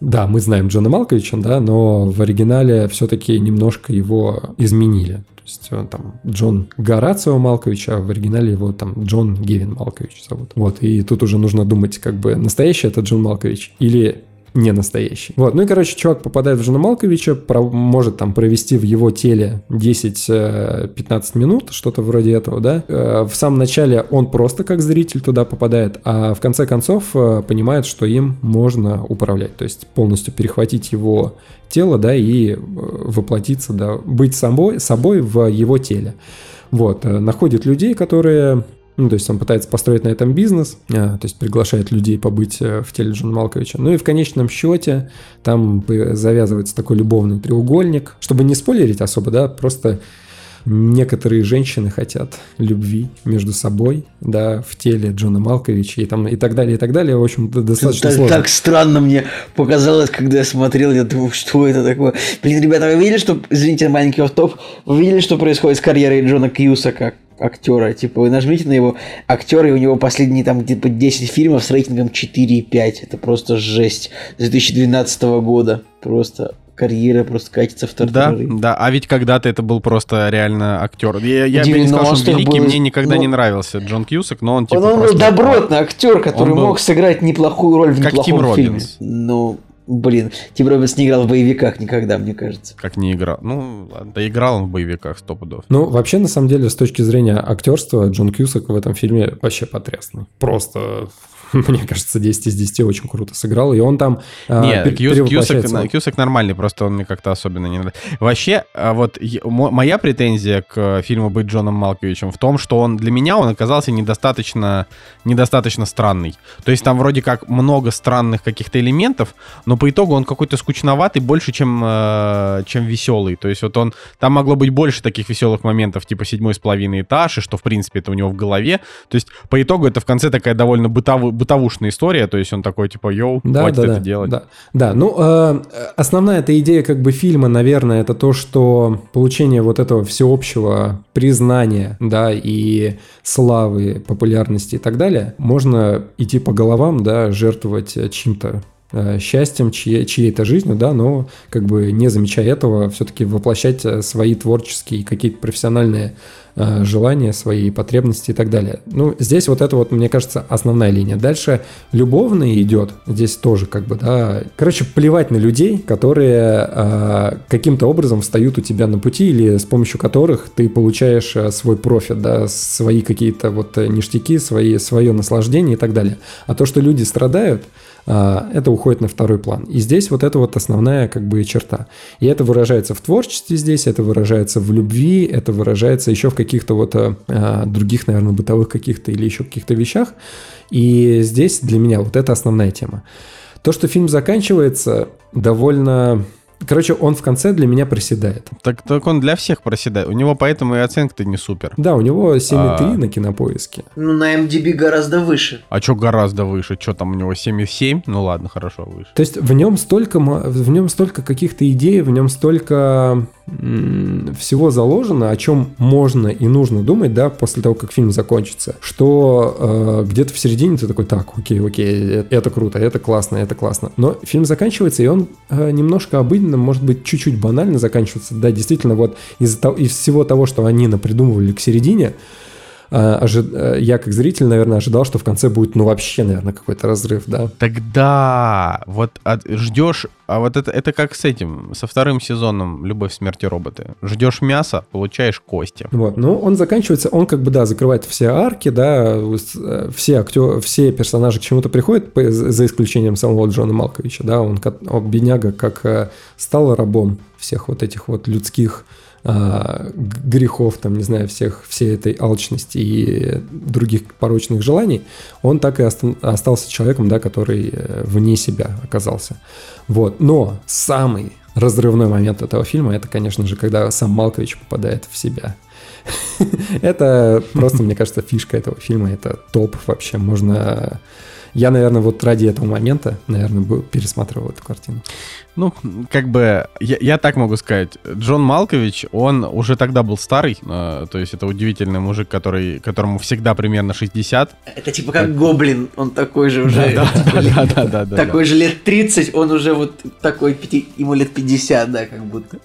да, мы знаем Джона Малковича, да, но в оригинале все-таки немножко его изменили. То есть он там Джон Горацио Малкович, а в оригинале его там Джон Гевин Малкович зовут. Вот, и тут уже нужно думать, как бы настоящий это Джон Малкович или не настоящий. Вот, ну и, короче, чувак попадает в Джона Малковича, про- может там провести в его теле 10-15 минут, что-то вроде этого, да. Э, В самом начале он просто как зритель туда попадает, а в конце концов э, понимает, что им можно управлять, то есть полностью перехватить его тело, да, и э, воплотиться, да, быть собой, собой в его теле. Вот, э, находит людей, которые ну, то есть он пытается построить на этом бизнес, а, то есть приглашает людей побыть э, в теле Джона Малковича. Ну и в конечном счете там э, завязывается такой любовный треугольник. Чтобы не спойлерить особо, да, просто некоторые женщины хотят любви между собой, да, в теле Джона Малковича и там и так далее, и так далее. В общем, достаточно так, сложно. так странно мне показалось, когда я смотрел, я думал, что это такое. Блин, ребята, вы видели, что, извините, маленький офф вы видели, что происходит с карьерой Джона Кьюса как актера? Типа, вы нажмите на его актера, и у него последние там типа 10 фильмов с рейтингом 4,5. Это просто жесть. С 2012 года. Просто карьера просто катится в Да, тартарары. да, а ведь когда-то это был просто реально актер. Я, я бы не сказал, что он 90-х великий, был- мне никогда ну- не нравился Джон Кьюсак, но он типа Он, он был просто- добротный актер, который Он был- мог сыграть неплохую роль в Как неплохом Тим фильме. Робинс. Ну, блин, Тим Робинс не играл в боевиках никогда, мне кажется. Как не играл. Ну, ладно, да играл он в боевиках сто пудов. Ну, вообще, на самом деле, с точки зрения актерства, Джон Кьюсак в этом фильме вообще потрясный. Просто, мне кажется, 10 из 10 очень круто сыграл. И он там Нет, Кьюс-. Кьюсак, Кьюсак нормальный, просто он мне как-то особенно не нравится. Вообще, а вот моя претензия к э, фильму «Быть Джоном Малковичем» в том, что он для меня он оказался недостаточно, недостаточно странный. То есть там вроде как много странных каких-то элементов, но по итогу он какой-то скучноватый больше, чем, э, чем веселый. То есть вот он... Там могло быть больше таких веселых моментов, типа седьмой с половиной этаж, и что, в принципе, это у него в голове. То есть по итогу это в конце такая довольно бытову- бытовушная история, то есть он такой, типа, йоу, Да, хватит да, это да, делать. Да, да. ну, э, основная эта идея как бы фильма, наверное, это то, что получение вот этого всеобщего признания, да, и славы, популярности и так далее, можно идти по головам, да, жертвовать чьим-то э, счастьем, чьей- чьей-то жизнью, да, но как бы не замечая этого, все-таки воплощать э, свои творческие какие-то профессиональные э, желания, свои потребности и так далее. Ну, здесь вот это вот, мне кажется, основная линия. Дальше любовный идет, здесь тоже как бы, да, короче, плевать на людей, которые э, каким-то образом встают у тебя на пути или с помощью которых ты получаешь э, свой профит, да, свои какие-то вот э, ништяки, свои, свое наслаждение и так далее. А то, что люди страдают, это уходит на второй план. И здесь вот это вот основная как бы черта. И это выражается в творчестве здесь, это выражается в любви, это выражается еще в каких-то вот а, а, других, наверное, бытовых каких-то или еще каких-то вещах. И здесь для меня вот это основная тема. То, что фильм заканчивается, довольно... Короче, он в конце для меня проседает. Так, так он для всех проседает. У него поэтому и оценка-то не супер. Да, у него 7,3 А. на кинопоиске. Ну, на MDB гораздо выше. А что гораздо выше? Что там у него 7,7? Ну ладно, хорошо, выше. То есть в нем столько, в нем столько каких-то идей, в нем столько всего заложено, о чем можно и нужно думать, да, после того, как фильм закончится, что э, где-то в середине ты такой, так, окей, окей, э- это круто, это классно, это классно. Но фильм заканчивается, и он э, немножко обыденно, может быть, чуть-чуть банально заканчивается. Да, действительно, вот из, из всего того, что они напридумывали к середине, ожи- э, я как зритель, наверное, ожидал, что в конце будет, ну, вообще, наверное, какой-то разрыв, да. Тогда вот от- ждешь, а вот это, это как с этим, со вторым сезоном «Любовь, смерти роботы». Ждешь мяса, получаешь кости. Вот, ну, он заканчивается, он как бы, да, закрывает все арки, да, э, все актеры, все персонажи к чему-то приходят, за исключением самого Джона Малковича, да, он, он, бедняга, как э, стал рабом всех вот этих вот людских а, грехов, там, не знаю, всех, всей этой алчности и других порочных желаний, он так и оста- остался человеком, да, который э, вне себя оказался. Вот, но самый разрывной момент этого фильма, это, конечно же, когда сам Малкович попадает в себя. Это просто, мне кажется, фишка этого фильма, это топ вообще, можно... Я, наверное, вот ради этого момента, наверное, бы пересматривал эту картину. Ну, как бы, я, я так могу сказать. Джон Малкович, он уже тогда был старый, э, то есть это удивительный мужик, который, которому всегда примерно 60. Это типа как Гоблин, он такой же уже. Да-да-да. Такой же лет 30, он уже вот такой, ему лет 50, да, как будто.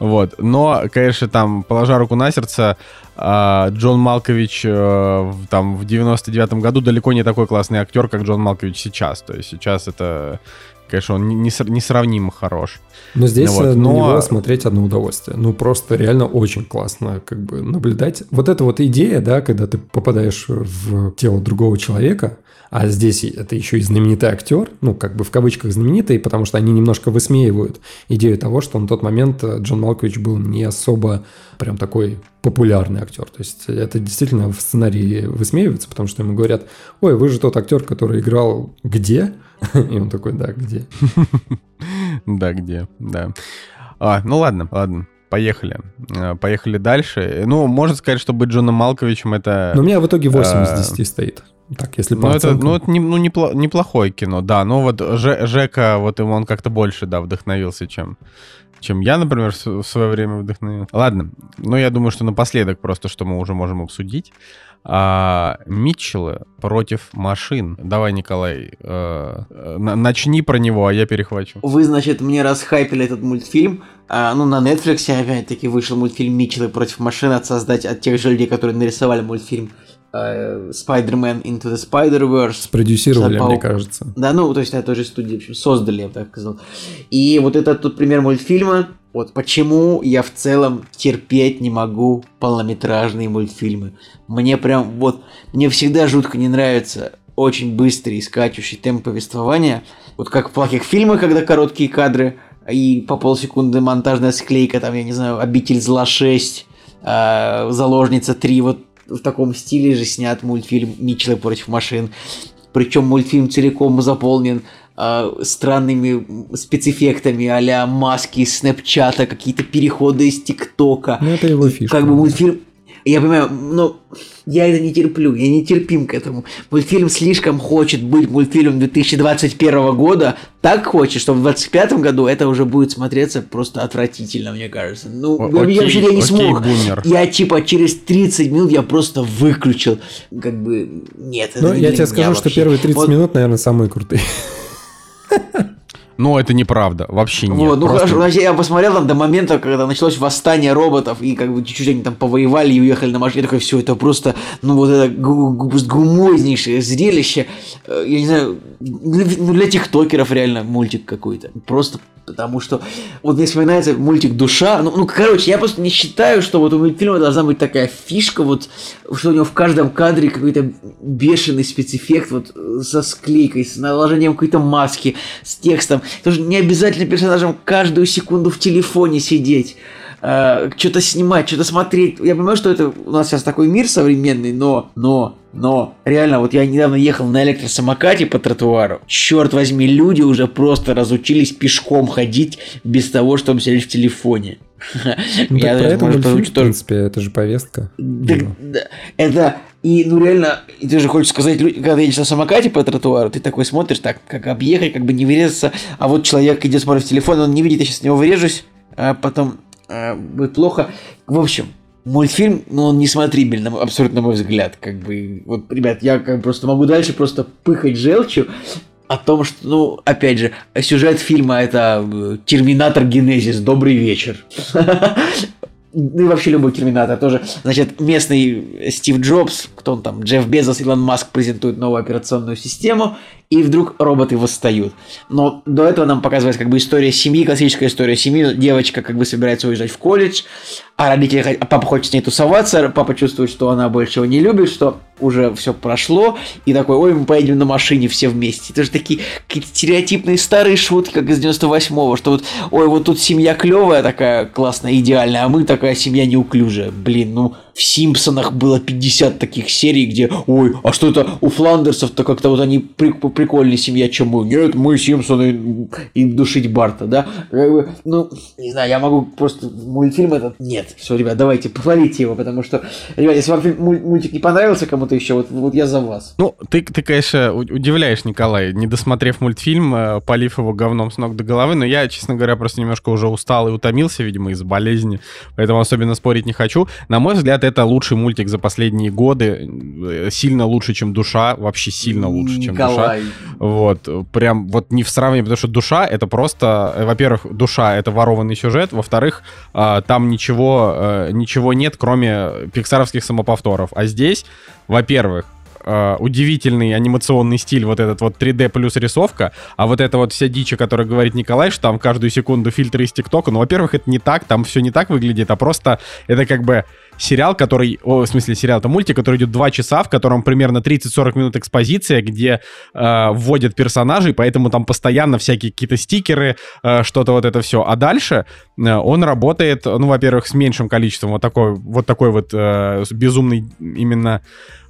Вот. Но, конечно, там, положа руку на сердце, а, Джон Малкович э, в- там в 99-м году далеко не такой классный актер, как Джон Малкович сейчас. То есть сейчас это конечно, он не- не несравнимо хорош. Но здесь Вот, э, на но- него смотреть одно удовольствие. Ну, просто реально очень классно как бы наблюдать. Вот эта вот идея, да, когда ты попадаешь в тело другого человека, а здесь это еще и знаменитый актер, ну, как бы в кавычках знаменитый, потому что они немножко высмеивают идею того, что на тот момент э, Джон Малкович был не особо прям такой популярный актер. То есть это действительно в сценарии высмеивается, потому что ему говорят, ой, вы же тот актер, который играл где? И он такой, да, где? Да, где, да. А, ну ладно, ладно, поехали. А, Поехали дальше. Ну, можно сказать, что быть Джоном Малковичем это... Но у меня в итоге 8 из А, 10 стоит. Так, если по Ну, это, оценкам. ну, это не- ну, непло- неплохое кино, да. Но вот Же- Жека, вот ему он как-то больше, да, вдохновился, чем, чем я, например, в свое время вдохновился. Ладно, ну, я думаю, что напоследок просто, что мы уже можем обсудить. А, Митчеллы против машин. Давай, Николай, э, э, на- начни про него, а я перехвачу. Вы, значит, мне расхайпили этот мультфильм. А, ну, на Netflix опять-таки вышел мультфильм «Митчеллы против машин» от создать от тех же людей, которые нарисовали мультфильм Spider-Man Into the Spider-Verse. Спродюсировали, мне кажется. Да, ну, то есть на той же студии, в общем, создали, я бы так сказал. И вот это тут пример мультфильма. Вот почему я в целом терпеть не могу полнометражные мультфильмы. Мне прям вот, мне всегда жутко не нравится очень быстрый и скачущий темп повествования. Вот как в плохих фильмах, когда короткие кадры и по полсекунды монтажная склейка, там, я не знаю, «Обитель зла 6», э, «Заложница 3», вот в таком стиле же снят мультфильм «Митчеллы против машин». Причем мультфильм целиком заполнен э, странными спецэффектами а маски из снэпчата, какие-то переходы из ТикТока. Ну, это его фишка. Как бы мультфильм... Я понимаю, но я это не терплю, я не терпим к этому. Мультфильм слишком хочет быть мультфильмом 2021 года, так хочет, что в 2025 году это уже будет смотреться просто отвратительно, мне кажется. Ну, О- я, окей, я вообще я не окей, смог. бумер. Я типа через 30 минут я просто выключил. Как бы, нет, это Ну, я тебе скажу, что вообще. первые 30 Вот- минут, наверное, самые крутые. Но это неправда, вообще нет. Вот, ну Просто- хорошо, значит, я посмотрел там до момента, когда началось восстание роботов, и как бы чуть-чуть они там повоевали и уехали на машине. Я такой, все, это просто, ну вот это гу- гу- гумознейшее зрелище. Э, Я не знаю, для, ну, для тиктокеров реально мультик какой-то. Просто потому что, вот мне вспоминается мультик «Душа». Ну, ну, короче, я просто не считаю, что вот у мультфильма должна быть такая фишка, вот, что у него в каждом кадре какой-то бешеный спецэффект, вот, со склейкой, с наложением какой-то маски, с текстом. Тоже не обязательно персонажам каждую секунду в телефоне сидеть, э, что-то снимать, что-то смотреть. Я понимаю, что это у нас сейчас такой мир современный, но, но, но, реально, вот я недавно ехал на электросамокате по тротуару. Черт возьми, люди уже просто разучились пешком ходить без того, чтобы сидеть в телефоне. Ну, Я это может, позвучу в принципе, это же повестка. его. да, это и ну реально, ты же хочешь сказать, когда едешь на самокате по тротуару, ты такой смотришь, так, как объехать, как бы не врезаться, а вот человек идет, смотрит в телефон, он не видит, я сейчас в него врежусь, а потом а, будет плохо. В общем, мультфильм, ну, он несмотрибель, на мой- абсолютно на мой взгляд, как бы, вот, ребят, я как бы просто могу дальше просто пыхать желчью, о том, что, ну, опять же, сюжет фильма это э, Терминатор Генезис. Добрый вечер. Ну и вообще любой Терминатор тоже. Значит, местный Стив Джобс, кто он там, Джефф Безос, Илон Маск презентуют новую операционную систему, и вдруг роботы восстают. Но до этого нам показывается как бы история семьи, классическая история семьи. Девочка как бы собирается уезжать в колледж, а родители, а папа хочет с ней тусоваться, папа чувствует, что она больше его не любит, что уже все прошло, и такой, ой, мы поедем на машине все вместе. Это же такие какие-то стереотипные старые шутки, как из 98-го, что вот, ой, вот тут семья клевая такая, классная, идеальная, а мы такая семья неуклюжая. Блин, ну, в Симпсонах было 50 таких серий, где, ой, а что это у Фландерсов-то как-то вот они при- прикольная семья, чем мы. Нет, мы Симпсоны и душить Барта, да? Ну, не знаю, я могу просто мультфильм этот... Нет, все, ребят, давайте, похвалите его, потому что, ребят, если вам мультик не понравился кому-то еще, вот, вот я за вас. Ну, ты, ты, конечно, удивляешь, Николай, не досмотрев мультфильм, э, полив его говном с ног до головы, но я, честно говоря, просто немножко уже устал и утомился, видимо, из-за болезни, поэтому особенно спорить не хочу. На мой взгляд, это лучший мультик за последние годы, э, сильно лучше, чем «Душа», вообще сильно лучше, чем «Душа». Николай. Вот, прям вот не в сравнении, потому что душа это просто, э, во-первых, душа это ворованный сюжет, во-вторых, а, там ничего, э, ничего нет, кроме пиксаровских самоповторов. А здесь, во-первых, удивительный анимационный стиль, вот этот вот 3D плюс рисовка, а вот это вот вся дичь, о которой говорит Николай, что там каждую секунду фильтры из ТикТока, ну, во-первых, это не так, там все не так выглядит, а просто это как бы сериал, который, о, в смысле сериал, это мультик, который идет 2 часа, в котором примерно 30-40 минут экспозиция, где э, вводят персонажей, поэтому там постоянно всякие какие-то стикеры, э, что-то вот это все. А дальше э, он работает, ну, во-первых, с меньшим количеством вот такой вот, такой вот э, безумный именно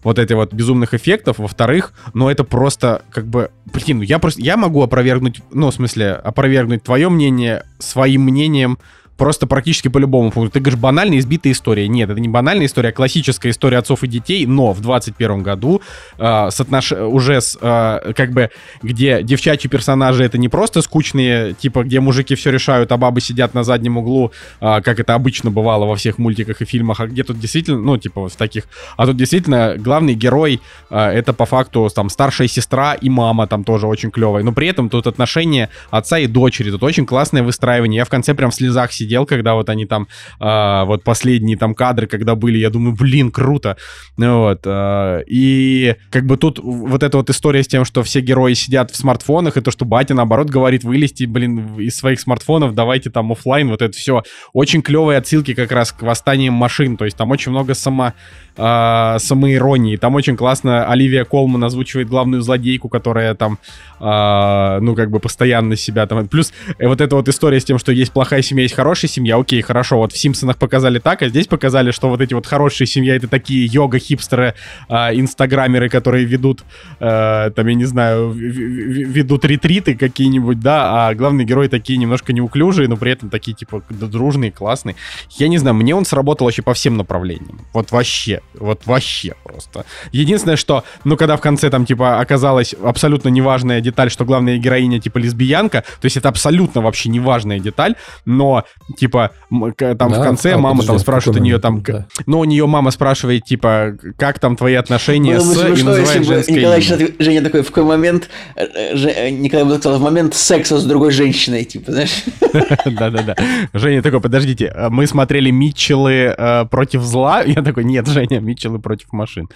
вот эти вот безумных эффектов, во-вторых, ну это просто как бы, блин, ну я просто, я могу опровергнуть, ну в смысле, опровергнуть твое мнение своим мнением, просто практически по любому пункту. Ты говоришь, банальная избитая история. Нет, это не банальная история, а классическая история отцов и детей, но в 21 году э, соотнош... уже с, э, как бы, где девчачьи персонажи это не просто скучные, типа, где мужики все решают, а бабы сидят на заднем углу, э, как это обычно бывало во всех мультиках и фильмах, а где тут действительно, ну, типа, в таких, а тут действительно главный герой э, это по факту там старшая сестра и мама там тоже очень клевая, но при этом тут отношения отца и дочери, тут очень классное выстраивание. Я в конце прям в слезах сидел сидел, когда вот они там, э, вот последние там кадры, когда были, я думаю, блин, круто. Вот. Э, и как бы тут вот эта вот история с тем, что все герои сидят в смартфонах, и то, что батя, наоборот, говорит, вылезти, блин, из своих смартфонов, давайте там офлайн, вот это все. Очень клевые отсылки как раз к восстаниям машин, то есть там очень много сама э, самоиронии. Там очень классно Оливия Колман озвучивает главную злодейку, которая там, э, ну, как бы постоянно себя там... Плюс э, вот эта вот история с тем, что есть плохая семья, есть хорошая семья, окей, хорошо, вот в Симпсонах показали так, а здесь показали, что вот эти вот хорошие семья это такие йога-хипстеры, э, инстаграмеры, которые ведут, э, там, я не знаю, ведут ретриты какие-нибудь, да, а главные герои такие немножко неуклюжие, но при этом такие, типа, дружные, классные. Я не знаю, мне он сработал вообще по всем направлениям. Вот вообще. Вот вообще просто. Единственное, что, ну, когда в конце там, типа, оказалась абсолютно неважная деталь, что главная героиня, типа, лесбиянка, то есть это абсолютно вообще неважная деталь, но, типа, там да? в конце а, мама подожди, там спрашивает у нее там, да. ну, у нее мама спрашивает, типа, как там твои отношения с... и называет женское Николай имя. Женя такой, в какой момент, э, э, Николай бы сказал, в момент секса с другой женщиной, типа, знаешь? Да-да-да. Женя такой, подождите, мы смотрели Митчеллы э, против зла? Я такой, нет, Женя, Митчеллы против машин.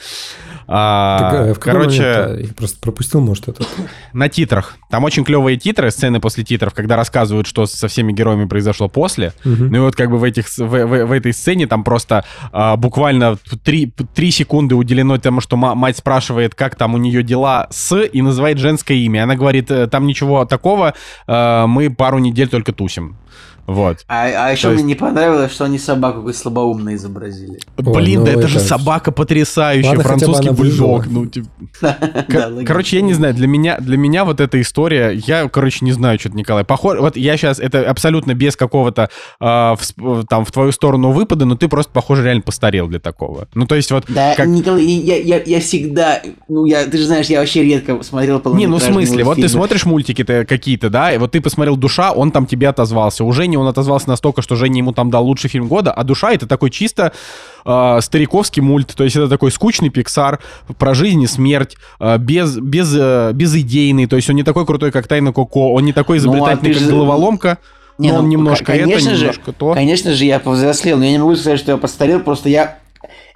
А, так, а в короче, я просто пропустил, может, это. На титрах. Там очень клевые титры, сцены после титров, когда рассказывают, что со всеми героями произошло после. Угу. Ну и вот как бы в, этих, в, в, в этой сцене там просто а, буквально 3, 3 секунды уделено тому, что мать спрашивает, как там у нее дела с, и называет женское имя. Она говорит, «Э, там ничего такого, мы пару недель только тусим. Вот. А, а еще есть... мне не понравилось, что они собаку какой слабоумно изобразили. Блин, Ой, да ну это, же собака потрясающая, Ладно, французский бульдог. Ну, типа... Короче, я не знаю, для меня, для меня вот эта история, я, короче, не знаю, что-то, Николай. Похоже, вот я сейчас, это абсолютно без какого-то э, там в твою сторону выпада, но ты просто, похоже, реально постарел для такого. Ну, то есть вот... Да, как... Николай, я, я, я всегда, ну, я, ты же знаешь, я вообще редко смотрел Не, ну, в смысле, вот ты смотришь мультики-то какие-то, да, и вот ты посмотрел «Душа», он там тебе отозвался. Уже не он отозвался настолько, что Женя ему там дал лучший фильм года, а «Душа» — это такой чисто э, стариковский мульт, то есть это такой скучный Пиксар про жизнь и смерть, э, без, без, э, безидейный, то есть он не такой крутой, как «Тайна Коко», он не такой изобретательный, ну, а как же... «Головоломка», не, но ну, он немножко конечно это, же, немножко то. Конечно же, я повзрослел, но я не могу сказать, что я постарел, просто я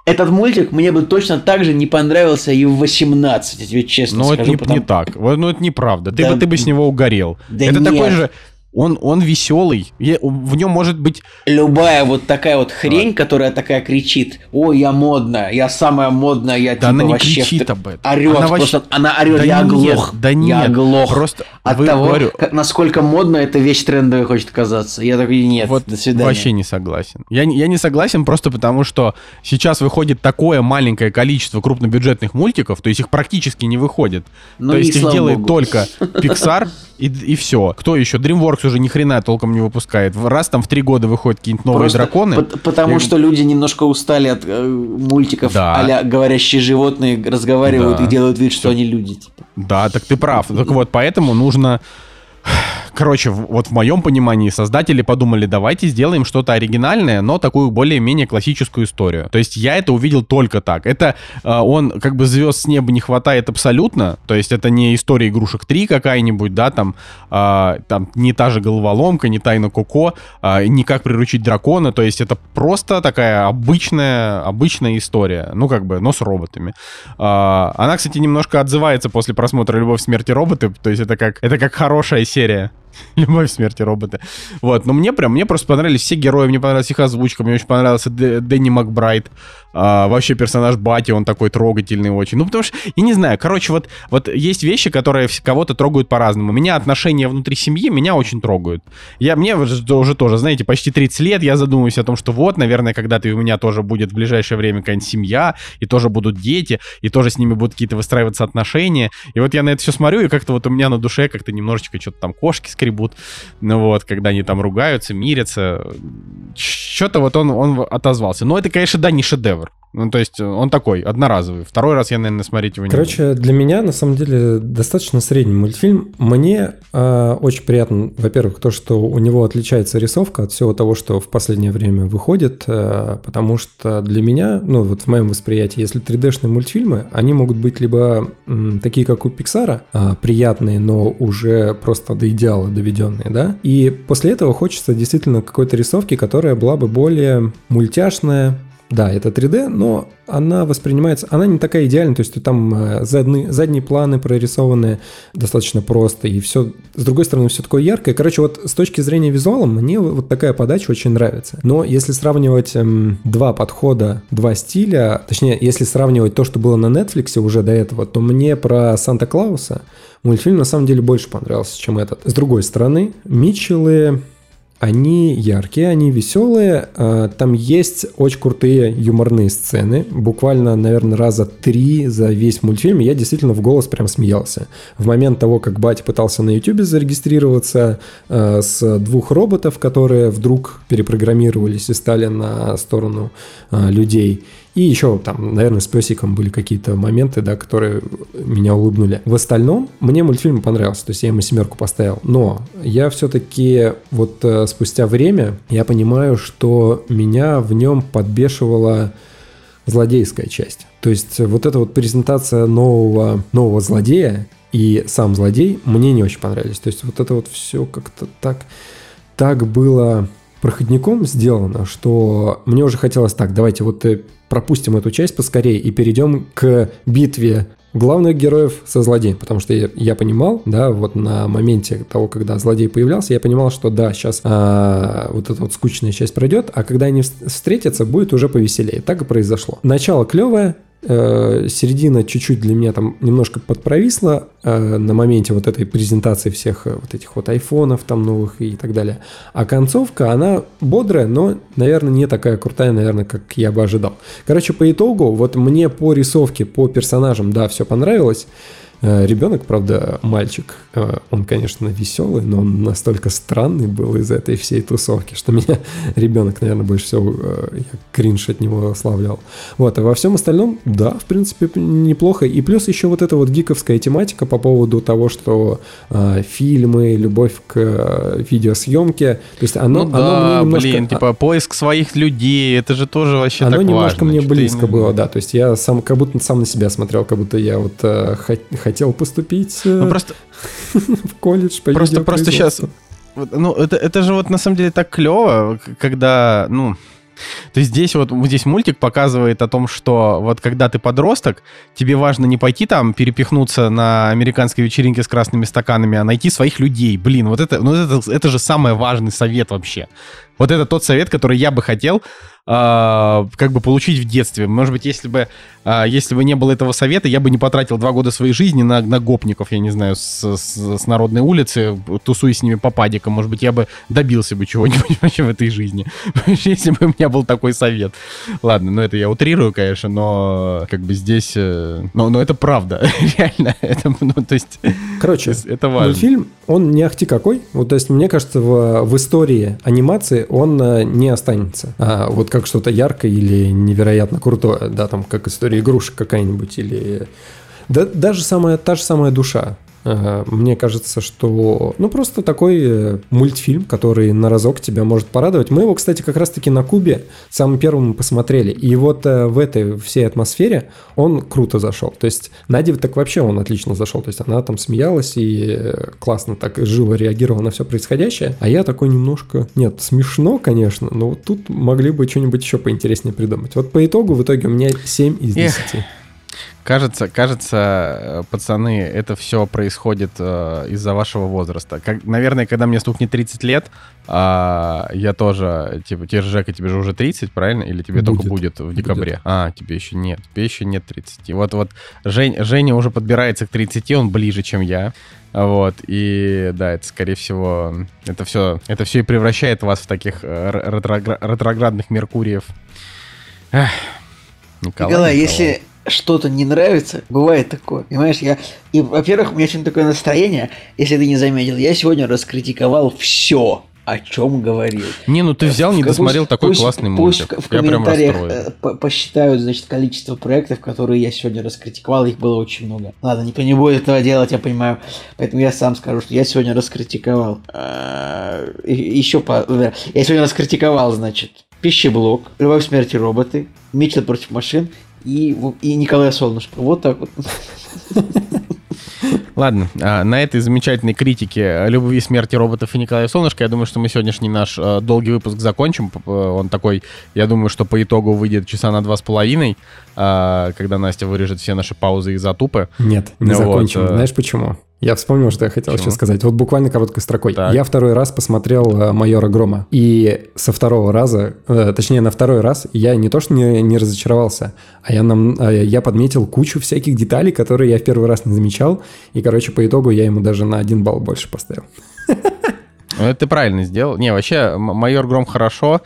этот мультик мне бы точно так же не понравился и в 18, я тебе честно но скажу. Но это не, потому... не так. Ну, это неправда. Ты, да, бы, ты бы с него угорел. Да это нет. такой же он, он веселый. В нем может быть... Любая вот такая вот хрень, а. которая такая кричит, ой, я модная, я самая модная, я да типа она не вообще... кричит об этом. Орет, она просто вообще... она орет, да я нет, оглох. Да нет, я оглох. Просто от того, говорю... как, насколько модно эта вещь трендовая хочет казаться. Я такой, нет, вот до свидания. Вообще не согласен. Я, я не согласен просто потому, что сейчас выходит такое маленькое количество крупнобюджетных мультиков, то есть их практически не выходит. Ну, то есть их делает Богу. только Pixar и, и все. Кто еще? DreamWorks уже ни хрена толком не выпускает. Раз там в три года выходят какие-нибудь новые Просто драконы. По- потому и... что люди немножко устали от э, мультиков да. а говорящие животные разговаривают да. и делают вид, что Все. они люди. Типа. Да, так ты прав. Так вот, поэтому нужно короче, вот в моем понимании создатели подумали, давайте сделаем что-то оригинальное, но такую более-менее классическую историю. То есть я это увидел только так. Это э, он как бы звезд с неба не хватает абсолютно. То есть это не история игрушек 3 какая-нибудь, да, там, э, там не та же головоломка, не тайна Коко, э, не как приручить дракона. То есть это просто такая обычная, обычная история. Ну, как бы, но с роботами. А, она, кстати, немножко отзывается после просмотра «Любовь, смерти роботы». То есть это как, это как хорошая серия. Любовь, смерти роботы. Вот, но мне прям, мне просто понравились все герои, мне понравилась их озвучка, мне очень понравился Дэ- Дэнни Макбрайт. А, вообще персонаж Бати, он такой трогательный очень. Ну, потому что, я не знаю, короче, вот, вот есть вещи, которые кого-то трогают по-разному. Меня отношения внутри семьи меня очень трогают. Я, мне уже тоже, знаете, почти 30 лет, я задумываюсь о том, что вот, наверное, когда-то у меня тоже будет в ближайшее время какая-нибудь семья, и тоже будут дети, и тоже с ними будут какие-то выстраиваться отношения. И вот я на это все смотрю, и как-то вот у меня на душе как-то немножечко что-то там кошки скребут, ну вот, когда они там ругаются, мирятся. Что-то вот он, он отозвался. Но это, конечно, да, не шедевр. Ну, то есть он такой, одноразовый. Второй раз я, наверное, смотреть его не буду. Короче, для меня на самом деле достаточно средний мультфильм. Мне э, очень приятно, во-первых, то, что у него отличается рисовка от всего того, что в последнее время выходит, э, потому что для меня, ну вот в моем восприятии, если 3D-шные мультфильмы, они могут быть либо м, такие, как у Пиксара, а, приятные, но уже просто до идеала доведенные, да, и после этого хочется действительно какой-то рисовки, которая была бы более мультяшная, да, это 3D, но она воспринимается, она не такая идеальная, то есть там э, задние, задние планы прорисованы достаточно просто, и все, с другой стороны, все такое яркое. Короче, вот с точки зрения визуала мне вот такая подача очень нравится. Но если сравнивать эм, два подхода, два стиля, точнее, если сравнивать то, что было на Netflix уже до этого, то мне про Санта-Клауса мультфильм на самом деле больше понравился, чем этот. С другой стороны, Митчеллы они яркие, они веселые. а, Там есть очень крутые юморные сцены. Буквально, наверное, раза три за весь мультфильм я действительно в голос прям смеялся. В момент того, как батя пытался на Ютубе зарегистрироваться а, с двух роботов, которые вдруг перепрограммировались и стали на сторону а, людей. И еще там, наверное, с песиком были какие-то моменты, да, которые меня улыбнули. В остальном мне мультфильм понравился, то есть я ему семерку поставил. Но я все-таки вот э, спустя время я понимаю, что меня в нем подбешивала злодейская часть. То есть вот эта вот презентация нового, нового злодея и сам злодей мне не очень понравились. То есть вот это вот все как-то так, так было проходником сделано, что мне уже хотелось так, давайте вот э, пропустим эту часть поскорее и перейдем к битве главных героев со злодеем, потому что я, я понимал, да, вот на моменте того, когда злодей появлялся, я понимал, что да, сейчас вот эта вот скучная часть пройдет, а когда они вс- встретятся, будет уже повеселее. Так и произошло. Начало клевое, середина чуть-чуть для меня там немножко подпровисла э, на моменте вот этой презентации всех э, вот этих вот айфонов там новых и так далее. А концовка, она бодрая, но, наверное, не такая крутая, наверное, как я бы ожидал. Короче, по итогу, вот мне по рисовке, по персонажам, да, все понравилось. Э, Ребенок, правда, мальчик, э, он, конечно, веселый, но он настолько странный был из этой всей тусовки, что меня ребенок, наверное, больше всего э, я кринж от него славлял. Вот, а во всем остальном, да, в принципе, неплохо. И плюс еще вот эта вот гиковская тематика по поводу того, что э, фильмы, любовь к э, видеосъемке, то есть оно, ну оно да, мне немножко... блин, типа поиск своих людей, это же тоже вообще Оно так немножко важно. мне близко именно- было, да. То есть я сам как будто сам на себя смотрел, как будто я вот э, хот- хотел поступить э, Ну просто, в колледж по просто, просто сейчас, ну это, это же вот на самом деле так клево, когда, ну, то есть здесь вот здесь мультик показывает о том, что вот когда ты подросток, тебе важно не пойти там перепихнуться на американской вечеринке с красными стаканами, а найти своих людей. Блин, вот это, ну это, это же самый важный совет вообще. Вот это тот совет, который я бы хотел а, как бы получить в детстве. Может быть, если бы, а, если бы не было этого совета, я бы не потратил два года своей жизни на, на гопников, я не знаю, с, с- с народной улицы, тусуясь с ними по падикам. Может быть, я бы добился бы чего-нибудь вообще в этой жизни, если бы у меня был такой совет. Ладно, ну это я утрирую, конечно, но как бы здесь... э, Но, но это правда, реально. Это, ну, то есть, Короче, это важно. мультфильм, он не ахти какой. Вот, то есть, мне кажется, в, в истории анимации он э, не останется. А, вот как что-то яркое или невероятно крутое, да, там, как история игрушек какая-нибудь, или... Да, даже самая, та же самая душа. Э, Мне кажется, что, ну, просто такой э, мультфильм, который на разок тебя может порадовать. Мы его, кстати, как раз-таки на Кубе самым первым посмотрели. И вот э, в этой всей атмосфере он круто зашел. То есть Наде так вообще он отлично зашел. То есть она там смеялась и классно так живо реагировала на все происходящее. А я такой немножко... Нет, смешно, конечно, но вот тут могли бы что-нибудь еще поинтереснее придумать. Вот по итогу, в итоге у меня 7 из 10. Эх. Кажется, кажется, э, пацаны, это все происходит э, из-за вашего возраста. Как, наверное, когда мне стукнет 30 лет, а, я тоже, типа, тебе же, Жека, тебе же уже 30, правильно? Или тебе только Будет. будет в декабре? А, тебе еще нет, тебе еще нет 30. Вот, вот Жень, Женя уже подбирается к 30, он ближе, чем я. Вот, и да, это, скорее всего, это все, это все и превращает вас в таких э, ретроградных Меркуриев. Эх, Николай, Николай, Николай. если что-то не нравится, бывает такое, понимаешь, я... И, во-первых, у меня сегодня такое настроение, если ты не заметил, я сегодня раскритиковал все, о чем говорил. Не, ну ты взял, не Пусть- досмотрел такой пусть- классный пусть мультик. в Я прям комментариях расстроен. э, по- посчитают, значит, количество проектов, которые я сегодня раскритиковал, их было очень много. Ладно, никто не будет этого делать, я понимаю. Поэтому я сам скажу, что я сегодня раскритиковал. э, Еще по... Я сегодня раскритиковал, значит, пищеблок, любовь смерти роботы, Митчелл против машин и, и Николая Солнышко. Вот так вот. Ладно, а, на этой замечательной критике любви, смерти роботов и Николая Солнышко, я думаю, что мы сегодняшний наш э, долгий выпуск закончим. Он такой, я думаю, что по итогу выйдет часа на два с половиной, а, когда Настя вырежет все наши паузы и затупы. Нет, не Ну вот, закончим. Знаешь почему? Я вспомнил, что я хотел Почему? сейчас сказать. Вот буквально короткой строкой. Так. Я второй раз посмотрел э, «Майора Грома». И со второго раза, э, точнее, на второй раз я не то что не, не разочаровался, а я, нам, а я подметил кучу всяких деталей, которые я в первый раз не замечал. И, короче, по итогу я ему даже на один балл больше поставил. Ну, Это ты правильно сделал. Не, вообще, майор Гром хорошо.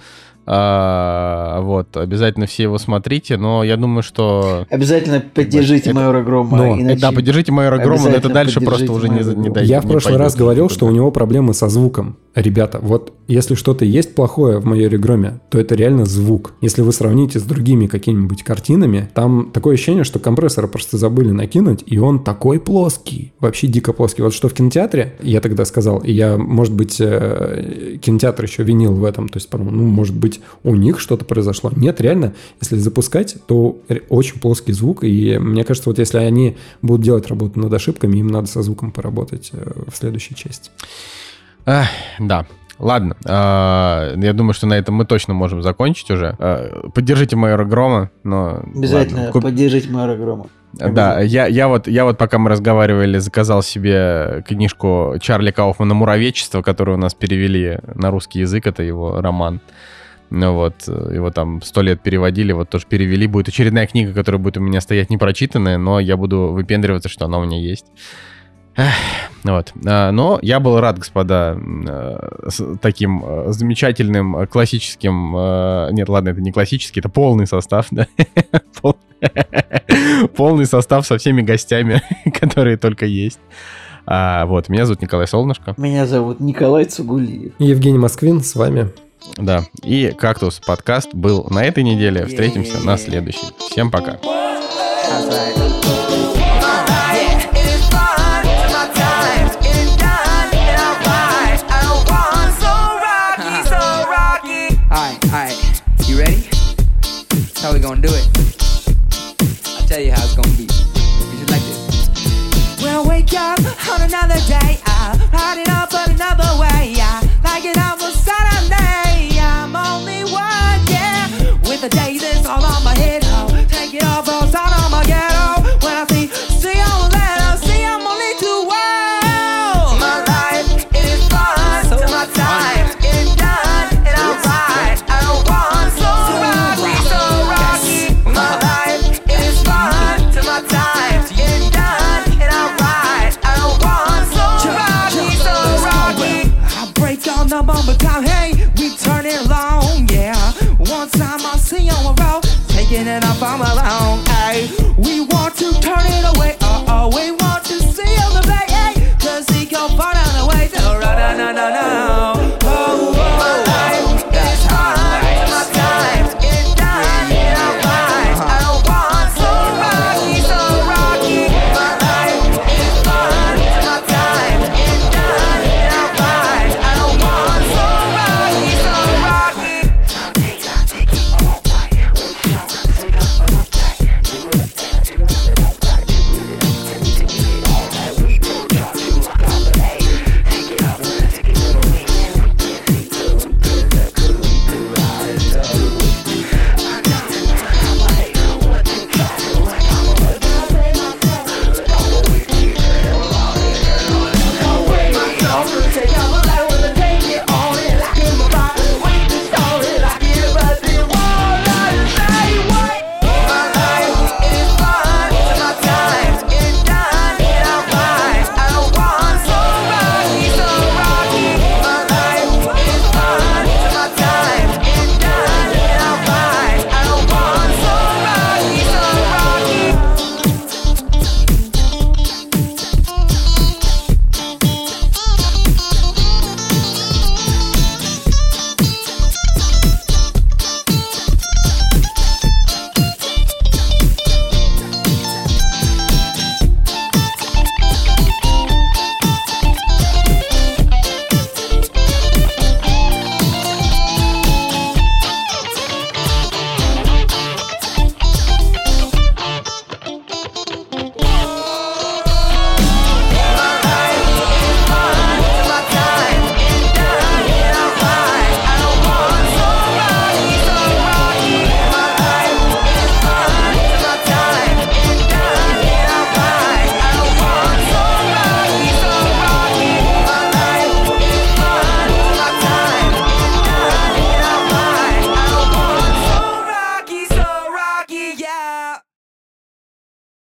А, вот, обязательно все его смотрите, но я думаю, что... Обязательно поддержите Это- майора Грома. но- иначе- Да, поддержите майора Грома, но это дальше просто уже не, не дойдет. Я в прошлый раз говорил, никуда. что у него проблемы со звуком. Ребята, вот если что-то есть плохое в майоре Громе, то это реально звук. Если вы сравните с другими какими-нибудь картинами, там такое ощущение, что компрессора просто забыли накинуть, и он такой плоский, вообще дико плоский. Вот что в кинотеатре, я тогда сказал, и я, может быть, э, кинотеатр еще винил в этом, то есть ну, может быть, у них что-то произошло. Нет, реально, если запускать, то очень плоский звук, и мне кажется, вот если они будут делать работу над ошибками, им надо со звуком поработать э, в следующей части. Ах, да. Ладно, а, я думаю, что на этом мы точно можем закончить уже. А, Поддержите майора Грома, но... Обязательно ладно. Куп- поддержите майора Грома. Да, я, я, вот, я вот пока мы разговаривали, заказал себе книжку Чарли Кауфмана «Муравечество», которую у нас перевели на русский язык, это его роман. Ну вот, э, его там сто лет переводили, вот тоже перевели. Будет очередная книга, которая будет у меня стоять непрочитанная, но я буду выпендриваться, что она у меня есть. Эх, Вот. А, Но я был рад, господа, э, с таким э, замечательным классическим... Нет, ладно, это не классический, это полный состав, да? Пол- Полный состав со всеми гостями, которые только есть. А, Вот, меня зовут Николай Солнышко. Меня зовут Николай Цугулиев. Евгений Москвин с вами. Да, и «Кактус» подкаст был на этой неделе. Встретимся на следующей. Всем пока. Alright, alright. You ready? That's how we gonna do it. I'll tell you how and if I'm own.